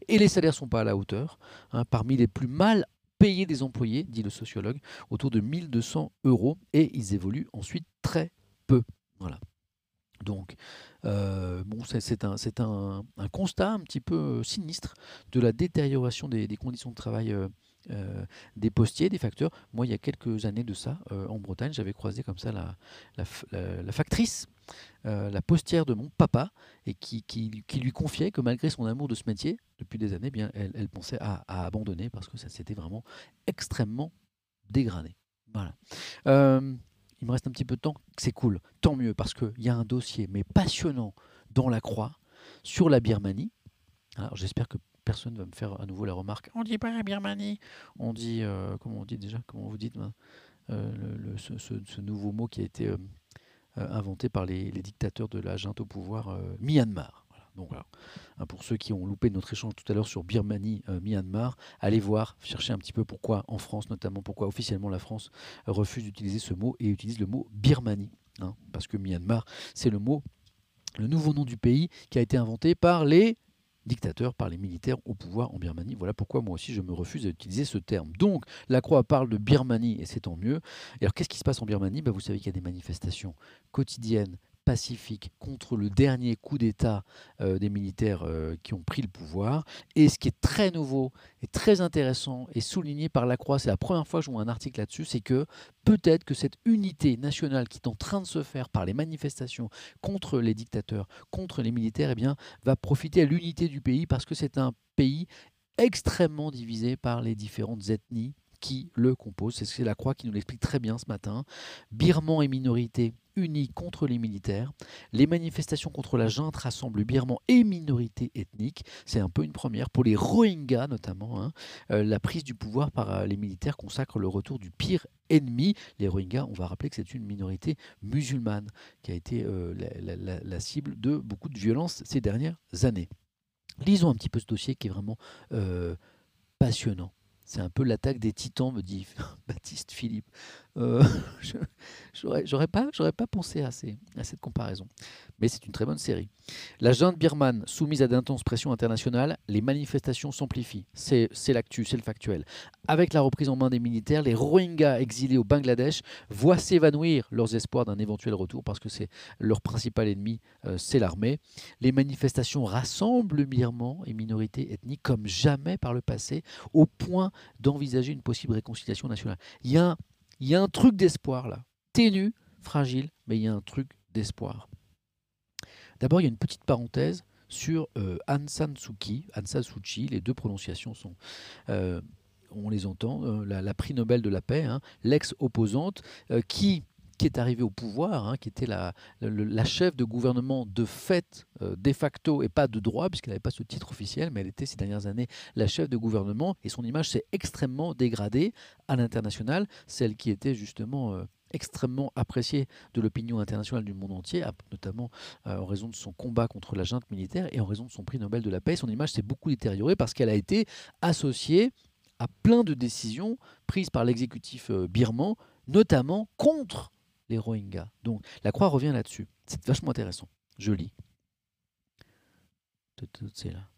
Et les salaires ne sont pas à la hauteur. Hein. parmi les plus mal payés des employés, dit le sociologue, autour de 1200 euros. Et ils évoluent ensuite très peu. Voilà. Donc, euh, c'est un, constat un petit peu sinistre de la détérioration des, des conditions de travail euh, euh, des postiers, des facteurs. Moi, il y a quelques années de ça, euh, en Bretagne, j'avais croisé comme ça la, factrice, euh, la postière de mon papa, et qui, lui confiait que malgré son amour de ce métier, depuis des années, bien, elle, pensait à, abandonner parce que ça s'était vraiment extrêmement dégradé. Voilà. il me reste un petit peu de temps, c'est cool, tant mieux, parce qu'il y a un dossier, mais passionnant, dans la croix, sur la Birmanie. Alors j'espère que personne ne va me faire à nouveau la remarque. On dit pas la Birmanie, on dit, euh, comment on dit déjà, comment vous dites, euh, ce, nouveau mot qui a été euh, inventé par les, dictateurs de la junte au pouvoir, Myanmar. Hein, pour ceux qui ont loupé notre échange tout à l'heure sur Birmanie, Myanmar, allez voir, cherchez un petit peu pourquoi en France notamment, pourquoi officiellement la France refuse d'utiliser ce mot et utilise le mot Birmanie. Hein, parce que Myanmar, c'est le mot, le nouveau nom du pays qui a été inventé par les dictateur par les militaires au pouvoir en Birmanie. Voilà pourquoi moi aussi je me refuse à utiliser ce terme. Donc la Croix parle de Birmanie et c'est tant mieux. Alors qu'est-ce qui se passe en Birmanie? Bah, Vous savez qu'il y a des manifestations quotidiennes pacifique contre le dernier coup d'État euh, des militaires euh, qui ont pris le pouvoir. Et ce qui est très nouveau et très intéressant et souligné par la Croix, c'est la première fois que je vois un article là-dessus, c'est que peut-être que cette unité nationale qui est en train de se faire par les manifestations contre les dictateurs, contre les militaires, eh bien, va profiter à l'unité du pays parce que c'est un pays extrêmement divisé par les différentes ethnies qui le composent. C'est la Croix qui nous l'explique très bien ce matin. Birman et minorité unie contre les militaires. Les manifestations contre la junte rassemblent birmans et minorités ethniques. C'est un peu une première. Pour les Rohingyas notamment, hein. euh, la prise du pouvoir par euh, les militaires consacre le retour du pire ennemi. Les Rohingyas, on va rappeler que c'est une minorité musulmane qui a été euh, la, cible de beaucoup de violences ces dernières années. Lisons un petit peu ce dossier qui est vraiment passionnant. C'est un peu l'attaque des titans, me dit Baptiste Philippe. Euh, j'aurais pas, pas pensé à, cette comparaison. Mais c'est une très bonne série. La junte birmane, soumise à d'intenses pressions internationales, les manifestations s'amplifient. C'est l'actu, c'est le factuel. Avec la reprise en main des militaires, les Rohingyas exilés au Bangladesh voient s'évanouir leurs espoirs d'un éventuel retour parce que c'est leur principal ennemi, euh, c'est l'armée. Les manifestations rassemblent Birmans et minorités ethniques comme jamais par le passé, au point d'envisager une possible réconciliation nationale. Il y a il y a un truc d'espoir là. Ténu, fragile, mais il y a un truc d'espoir. D'abord, il y a une petite parenthèse sur euh, Aung San Suu Kyi, Aung San Suu Kyi, les deux prononciations sont, euh, on les entend, euh, la, prix Nobel de la paix, hein, l'ex-opposante, qui qui est arrivée au pouvoir, hein, qui était la, la, chef de gouvernement de fait, euh, de facto et pas de droit, puisqu'elle n'avait pas ce titre officiel, mais elle était ces dernières années la chef de gouvernement, et son image s'est extrêmement dégradée à l'international, celle qui était justement... Euh, extrêmement appréciée de l'opinion internationale du monde entier, notamment euh, en raison de son combat contre la junte militaire et en raison de son prix Nobel de la paix. Son image s'est beaucoup détériorée parce qu'elle a été associée à plein de décisions prises par l'exécutif birman, notamment contre les Rohingyas. Donc la croix revient là-dessus. C'est vachement intéressant. Je lis. C'est là.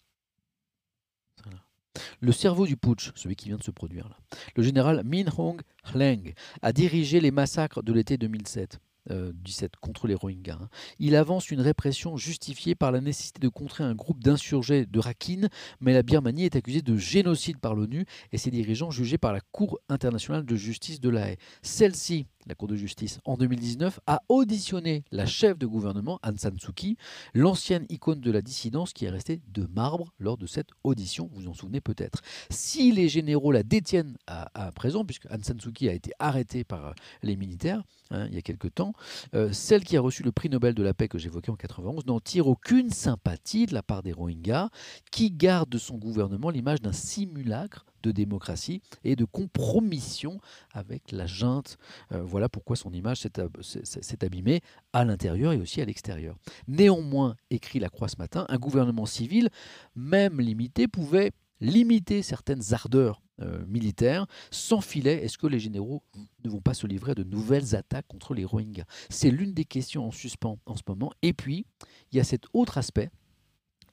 Le cerveau du putsch, celui qui vient de se produire là. Le général Min Hong Hleng a dirigé les massacres de l'été 2007. 17 euh, contre les Rohingyas. Hein. Il avance une répression justifiée par la nécessité de contrer un groupe d'insurgés de Rakhine, mais la Birmanie est accusée de génocide par l'ONU et ses dirigeants jugés par la Cour internationale de justice de la Haye. Celle-ci la Cour de justice, en 2019, a auditionné la chef de gouvernement, Aung San Suu Kyi, l'ancienne icône de la dissidence qui est restée de marbre lors de cette audition, vous vous en souvenez peut-être. Si les généraux la détiennent à, présent, puisque Aung San Suu Kyi a été arrêtée par euh, les militaires hein, il y a quelque temps, euh, celle qui a reçu le prix Nobel de la paix que j'évoquais en 91 n'en tire aucune sympathie de la part des Rohingyas, qui gardent de son gouvernement l'image d'un simulacre de démocratie et de compromission avec la junte. Euh, voilà pourquoi son image s'est abîmée à l'intérieur et aussi à l'extérieur. Néanmoins, écrit la Croix ce matin, un gouvernement civil, même limité, pouvait limiter certaines ardeurs euh, militaires sans filet. Est-ce que les généraux ne vont pas se livrer à de nouvelles attaques contre les Rohingyas? C'est l'une des questions en suspens en ce moment. Et puis, il y a cet autre aspect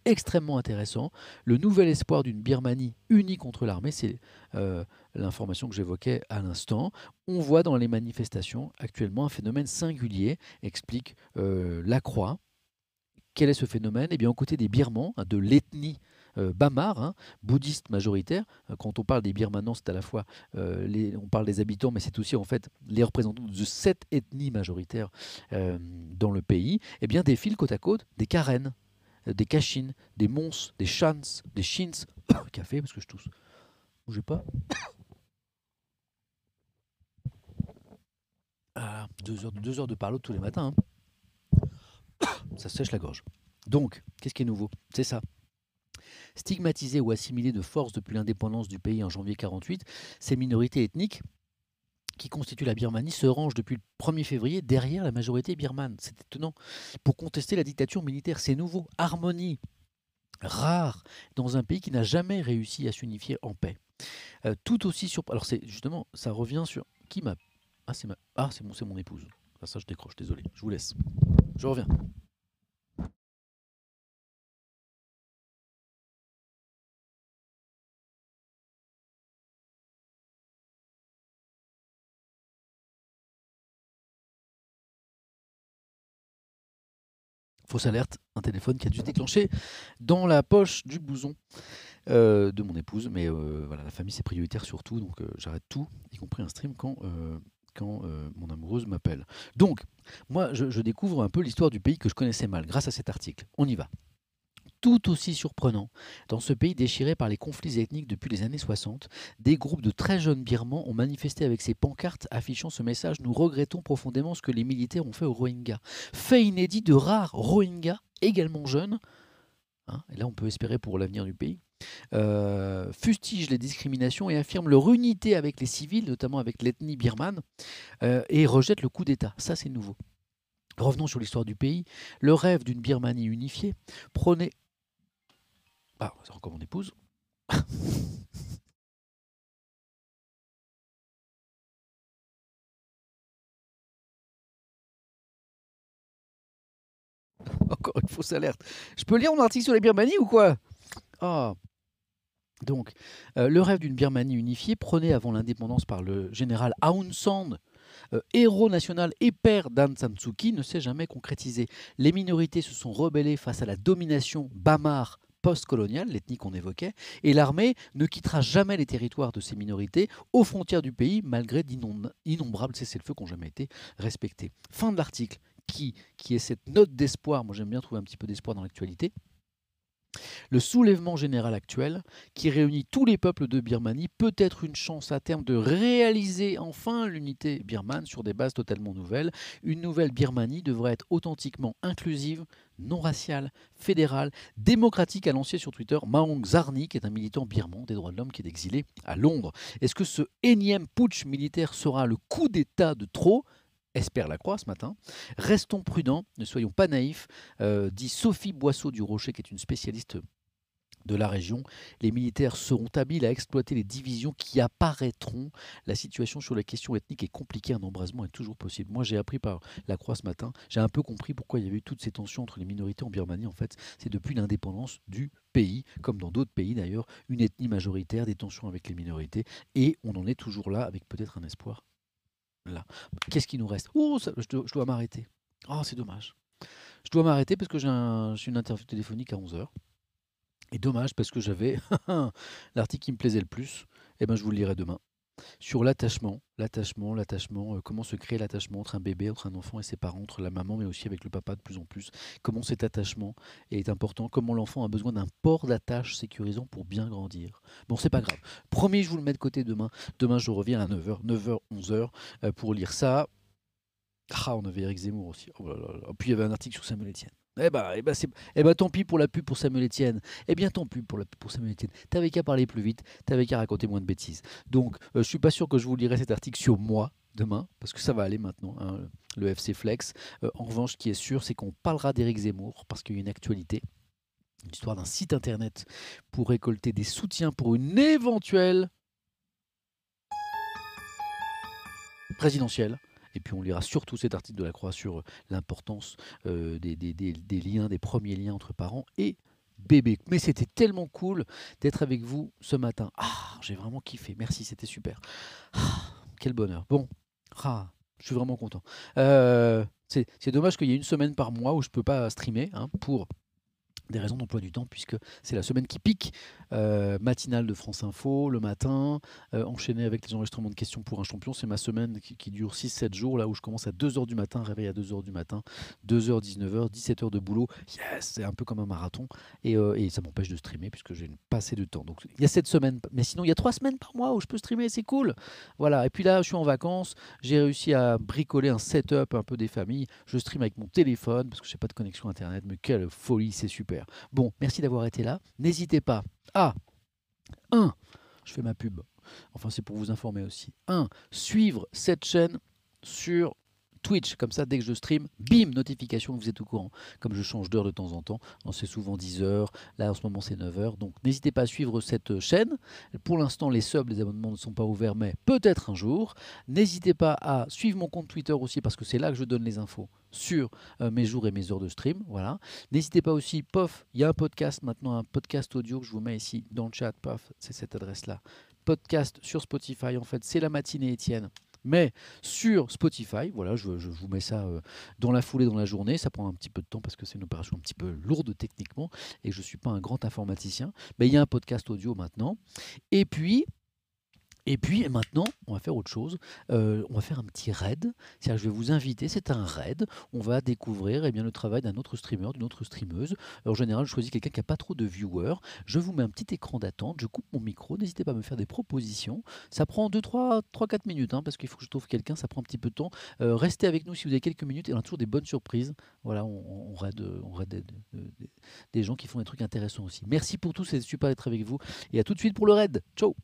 extrêmement intéressant. Le nouvel espoir d'une Birmanie unie contre l'armée, c'est euh, l'information que j'évoquais à l'instant. On voit dans les manifestations actuellement un phénomène singulier, explique euh, la Croix. Quel est ce phénomène? Eh bien, aux côtés des Birmans, hein, de l'ethnie euh, Bamar, hein, bouddhiste majoritaire. Quand on parle des Birmanans, c'est à la fois, on parle des habitants, mais c'est aussi en fait les représentants de cette ethnie majoritaire dans le pays. Eh bien, défilent côte à côte des Karen, des Kachines, des Mons, des Chans, des Chins. Café, parce que je tousse. Bougez pas. Ah, deux, heures, deux heures de parlo tous les matins. Hein. Ça sèche la gorge. Donc, qu'est-ce qui est nouveau? C'est ça. Stigmatisées ou assimilées de force depuis l'indépendance du pays en janvier 48, ces minorités ethniques qui constitue la Birmanie se range depuis le 1er février derrière la majorité birmane. C'est étonnant. Pour contester la dictature militaire, c'est nouveau. Harmonie rare dans un pays qui n'a jamais réussi à s'unifier en paix. Euh, tout aussi sur. Alors c'est justement, ça revient sur qui m'a. Ah c'est ma... ah mon, c'est mon épouse. Ah, ça je décroche. Désolé. Je vous laisse. Je reviens. Fausse alerte, un téléphone qui a dû se déclencher dans la poche du blouson euh, de mon épouse. Mais euh, voilà, la famille c'est prioritaire surtout, donc euh, j'arrête tout, y compris un stream quand, quand mon amoureuse m'appelle. Donc, moi je découvre un peu l'histoire du pays que je connaissais mal grâce à cet article. On y va tout aussi surprenant. Dans ce pays déchiré par les conflits ethniques depuis les années 60, des groupes de très jeunes Birmans ont manifesté avec ces pancartes affichant ce message Nous regrettons profondément ce que les militaires ont fait aux Rohingyas. Fait inédit de rares Rohingyas, également jeunes, hein, et là on peut espérer pour l'avenir du pays, euh, fustige les discriminations et affirme leur unité avec les civils, notamment avec l'ethnie birmane, euh, et rejette le coup d'État. Ça, c'est nouveau. Revenons sur l'histoire du pays. Le rêve d'une Birmanie unifiée prenait. Ah, c'est encore mon épouse. Encore une fausse alerte. Je peux lire mon article sur la Birmanie ou quoi? Ah, donc, euh, le rêve d'une Birmanie unifiée prôné avant l'indépendance par le général Aung San, euh, héros national et père d'Aung San Suu Kyi, ne s'est jamais concrétisé. Les minorités se sont rebellées face à la domination bamar post-coloniale, l'ethnie qu'on évoquait, et l'armée ne quittera jamais les territoires de ces minorités aux frontières du pays, malgré d'innombrables cessez-le-feu qui n'ont jamais été respectés. Fin de l'article, qui, qui est cette note d'espoir, moi j'aime bien trouver un petit peu d'espoir dans l'actualité, le soulèvement général actuel, qui réunit tous les peuples de Birmanie, peut être une chance à terme de réaliser enfin l'unité birmane sur des bases totalement nouvelles. Une nouvelle Birmanie devrait être authentiquement inclusive, non raciale, fédérale, démocratique, a lancé sur Twitter Maung Zarni, qui est un militant birman des droits de l'homme qui est exilé à Londres. Est-ce que ce énième putsch militaire sera le coup d'État de trop? Espère la croix ce matin. Restons prudents, ne soyons pas naïfs, euh, dit Sophie Boisseau du Rocher, qui est une spécialiste de la région. Les militaires seront habiles à exploiter les divisions qui apparaîtront. La situation sur la question ethnique est compliquée, un embrasement est toujours possible. Moi, j'ai appris par la croix ce matin, j'ai un peu compris pourquoi il y avait eu toutes ces tensions entre les minorités en Birmanie. En fait, c'est depuis l'indépendance du pays, comme dans d'autres pays d'ailleurs, une ethnie majoritaire, des tensions avec les minorités, et on en est toujours là avec peut-être un espoir Qu'est-ce qui nous reste? Oh, je dois, m'arrêter. Oh, c'est dommage. Je dois m'arrêter parce que j'ai une interview téléphonique à 11h. Et dommage parce que j'avais l'article qui me plaisait le plus. Eh ben, je vous le lirai demain sur l'attachement, l'attachement, l'attachement, euh, comment se crée l'attachement entre un bébé, entre un enfant et ses parents, entre la maman mais aussi avec le papa de plus en plus, comment cet attachement est important, comment l'enfant a besoin d'un port d'attache sécurisant pour bien grandir. Bon, c'est pas grave. Promis, je vous le mets de côté demain. Demain, je reviens à 9h, 9h, 11h pour lire ça. Ah, on avait Eric Zemmour aussi. Oh Puis il y avait un article sur Samuel Etienne. Eh ben, eh ben, eh ben, tant pis pour la pub pour Samuel Etienne. Eh bien, tant pis pour la pub pour Samuel Etienne. T'avais qu'à parler plus vite, t'avais qu'à raconter moins de bêtises. Donc, euh, je suis pas sûr que je vous lirai cet article sur moi demain, parce que ça va aller maintenant, hein, le FC Flex. Euh, en revanche, ce qui est sûr, c'est qu'on parlera d'Éric Zemmour, parce qu'il y a une actualité, une histoire d'un site internet pour récolter des soutiens pour une éventuelle présidentielle. Et puis on lira surtout cet article de la Croix sur euh, l'importance euh, des, liens, des premiers liens entre parents et bébés. Mais c'était tellement cool d'être avec vous ce matin. Ah, j'ai vraiment kiffé. Merci, c'était super. Ah, quel bonheur. Bon, ah, je suis vraiment content. Euh, c'est dommage qu'il y ait une semaine par mois où je ne peux pas streamer hein, pour des raisons d'emploi du temps, puisque c'est la semaine qui pique, euh, matinale de France Info le matin, euh, enchaîné avec les enregistrements de questions pour un champion. C'est ma semaine qui, dure 6-7 jours, là où je commence à 2h du matin, réveil à 2h du matin, 2h, 19h, 17h de boulot. Yes, c'est un peu comme un marathon. Et, euh, ça m'empêche de streamer, puisque j'ai pas assez de temps. Donc il y a cette semaine, mais sinon il y a 3 semaines par mois où je peux streamer, c'est cool. Voilà, et puis là, je suis en vacances, j'ai réussi à bricoler un setup un peu des familles. Je stream avec mon téléphone, parce que j'ai pas de connexion Internet, mais quelle folie, c'est super. Bon, merci d'avoir été là. N'hésitez pas à 1. Je fais ma pub. Enfin, c'est pour vous informer aussi. 1. Suivre cette chaîne sur Twitch, comme ça dès que je stream, bim, notification, vous êtes au courant. Comme je change d'heure de temps en temps, c'est souvent 10 heures, là en ce moment c'est 9 heures, donc n'hésitez pas à suivre cette chaîne. Pour l'instant les subs, les abonnements ne sont pas ouverts, mais peut-être un jour. N'hésitez pas à suivre mon compte Twitter aussi, parce que c'est là que je donne les infos sur euh, mes jours et mes heures de stream. Voilà. N'hésitez pas aussi, pof, il y a un podcast maintenant, un podcast audio que je vous mets ici dans le chat, pof, c'est cette adresse-là. Podcast sur Spotify, en fait, c'est la matinée Étienne mais sur Spotify. Voilà, je, vous mets ça euh, dans la foulée, dans la journée. Ça prend un petit peu de temps parce que c'est une opération un petit peu lourde techniquement et je ne suis pas un grand informaticien. Mais il y a un podcast audio maintenant. Et puis, Et puis maintenant, on va faire autre chose. Euh, on va faire un petit raid. C'est-à-dire, je vais vous inviter. C'est un raid. On va découvrir eh bien, le travail d'un autre streamer, d'une autre streameuse. en général, je choisis quelqu'un qui n'a pas trop de viewers. Je vous mets un petit écran d'attente. Je coupe mon micro. N'hésitez pas à me faire des propositions. Ça prend 2, 3, 3 4 minutes hein, parce qu'il faut que je trouve quelqu'un. Ça prend un petit peu de temps. Euh, restez avec nous si vous avez quelques minutes et on a toujours des bonnes surprises. Voilà, on, raid, on raid des, gens qui font des trucs intéressants aussi. Merci pour tout. C'est super d'être avec vous. Et à tout de suite pour le raid. Ciao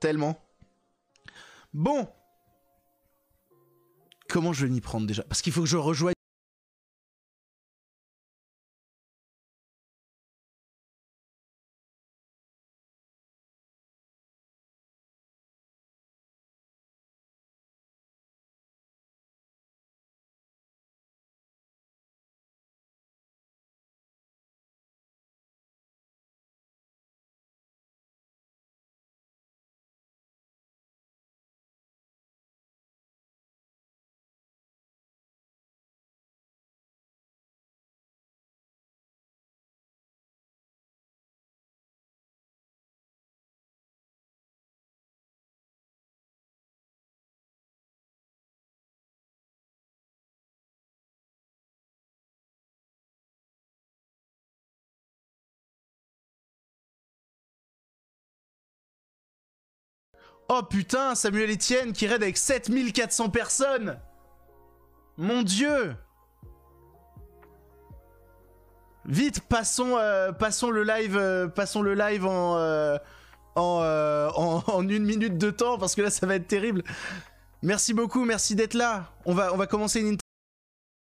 Tellement. Bon. Comment je vais m'y prendre déjà? Parce qu'il faut que je rejoigne Oh putain, Samuel Etienne qui raid avec 7400 personnes Mon dieu Vite, passons, euh, passons le live, euh, passons le live en, euh, en, en, une minute de temps parce que là ça va être terrible. Merci beaucoup, merci d'être là. On va, on va commencer une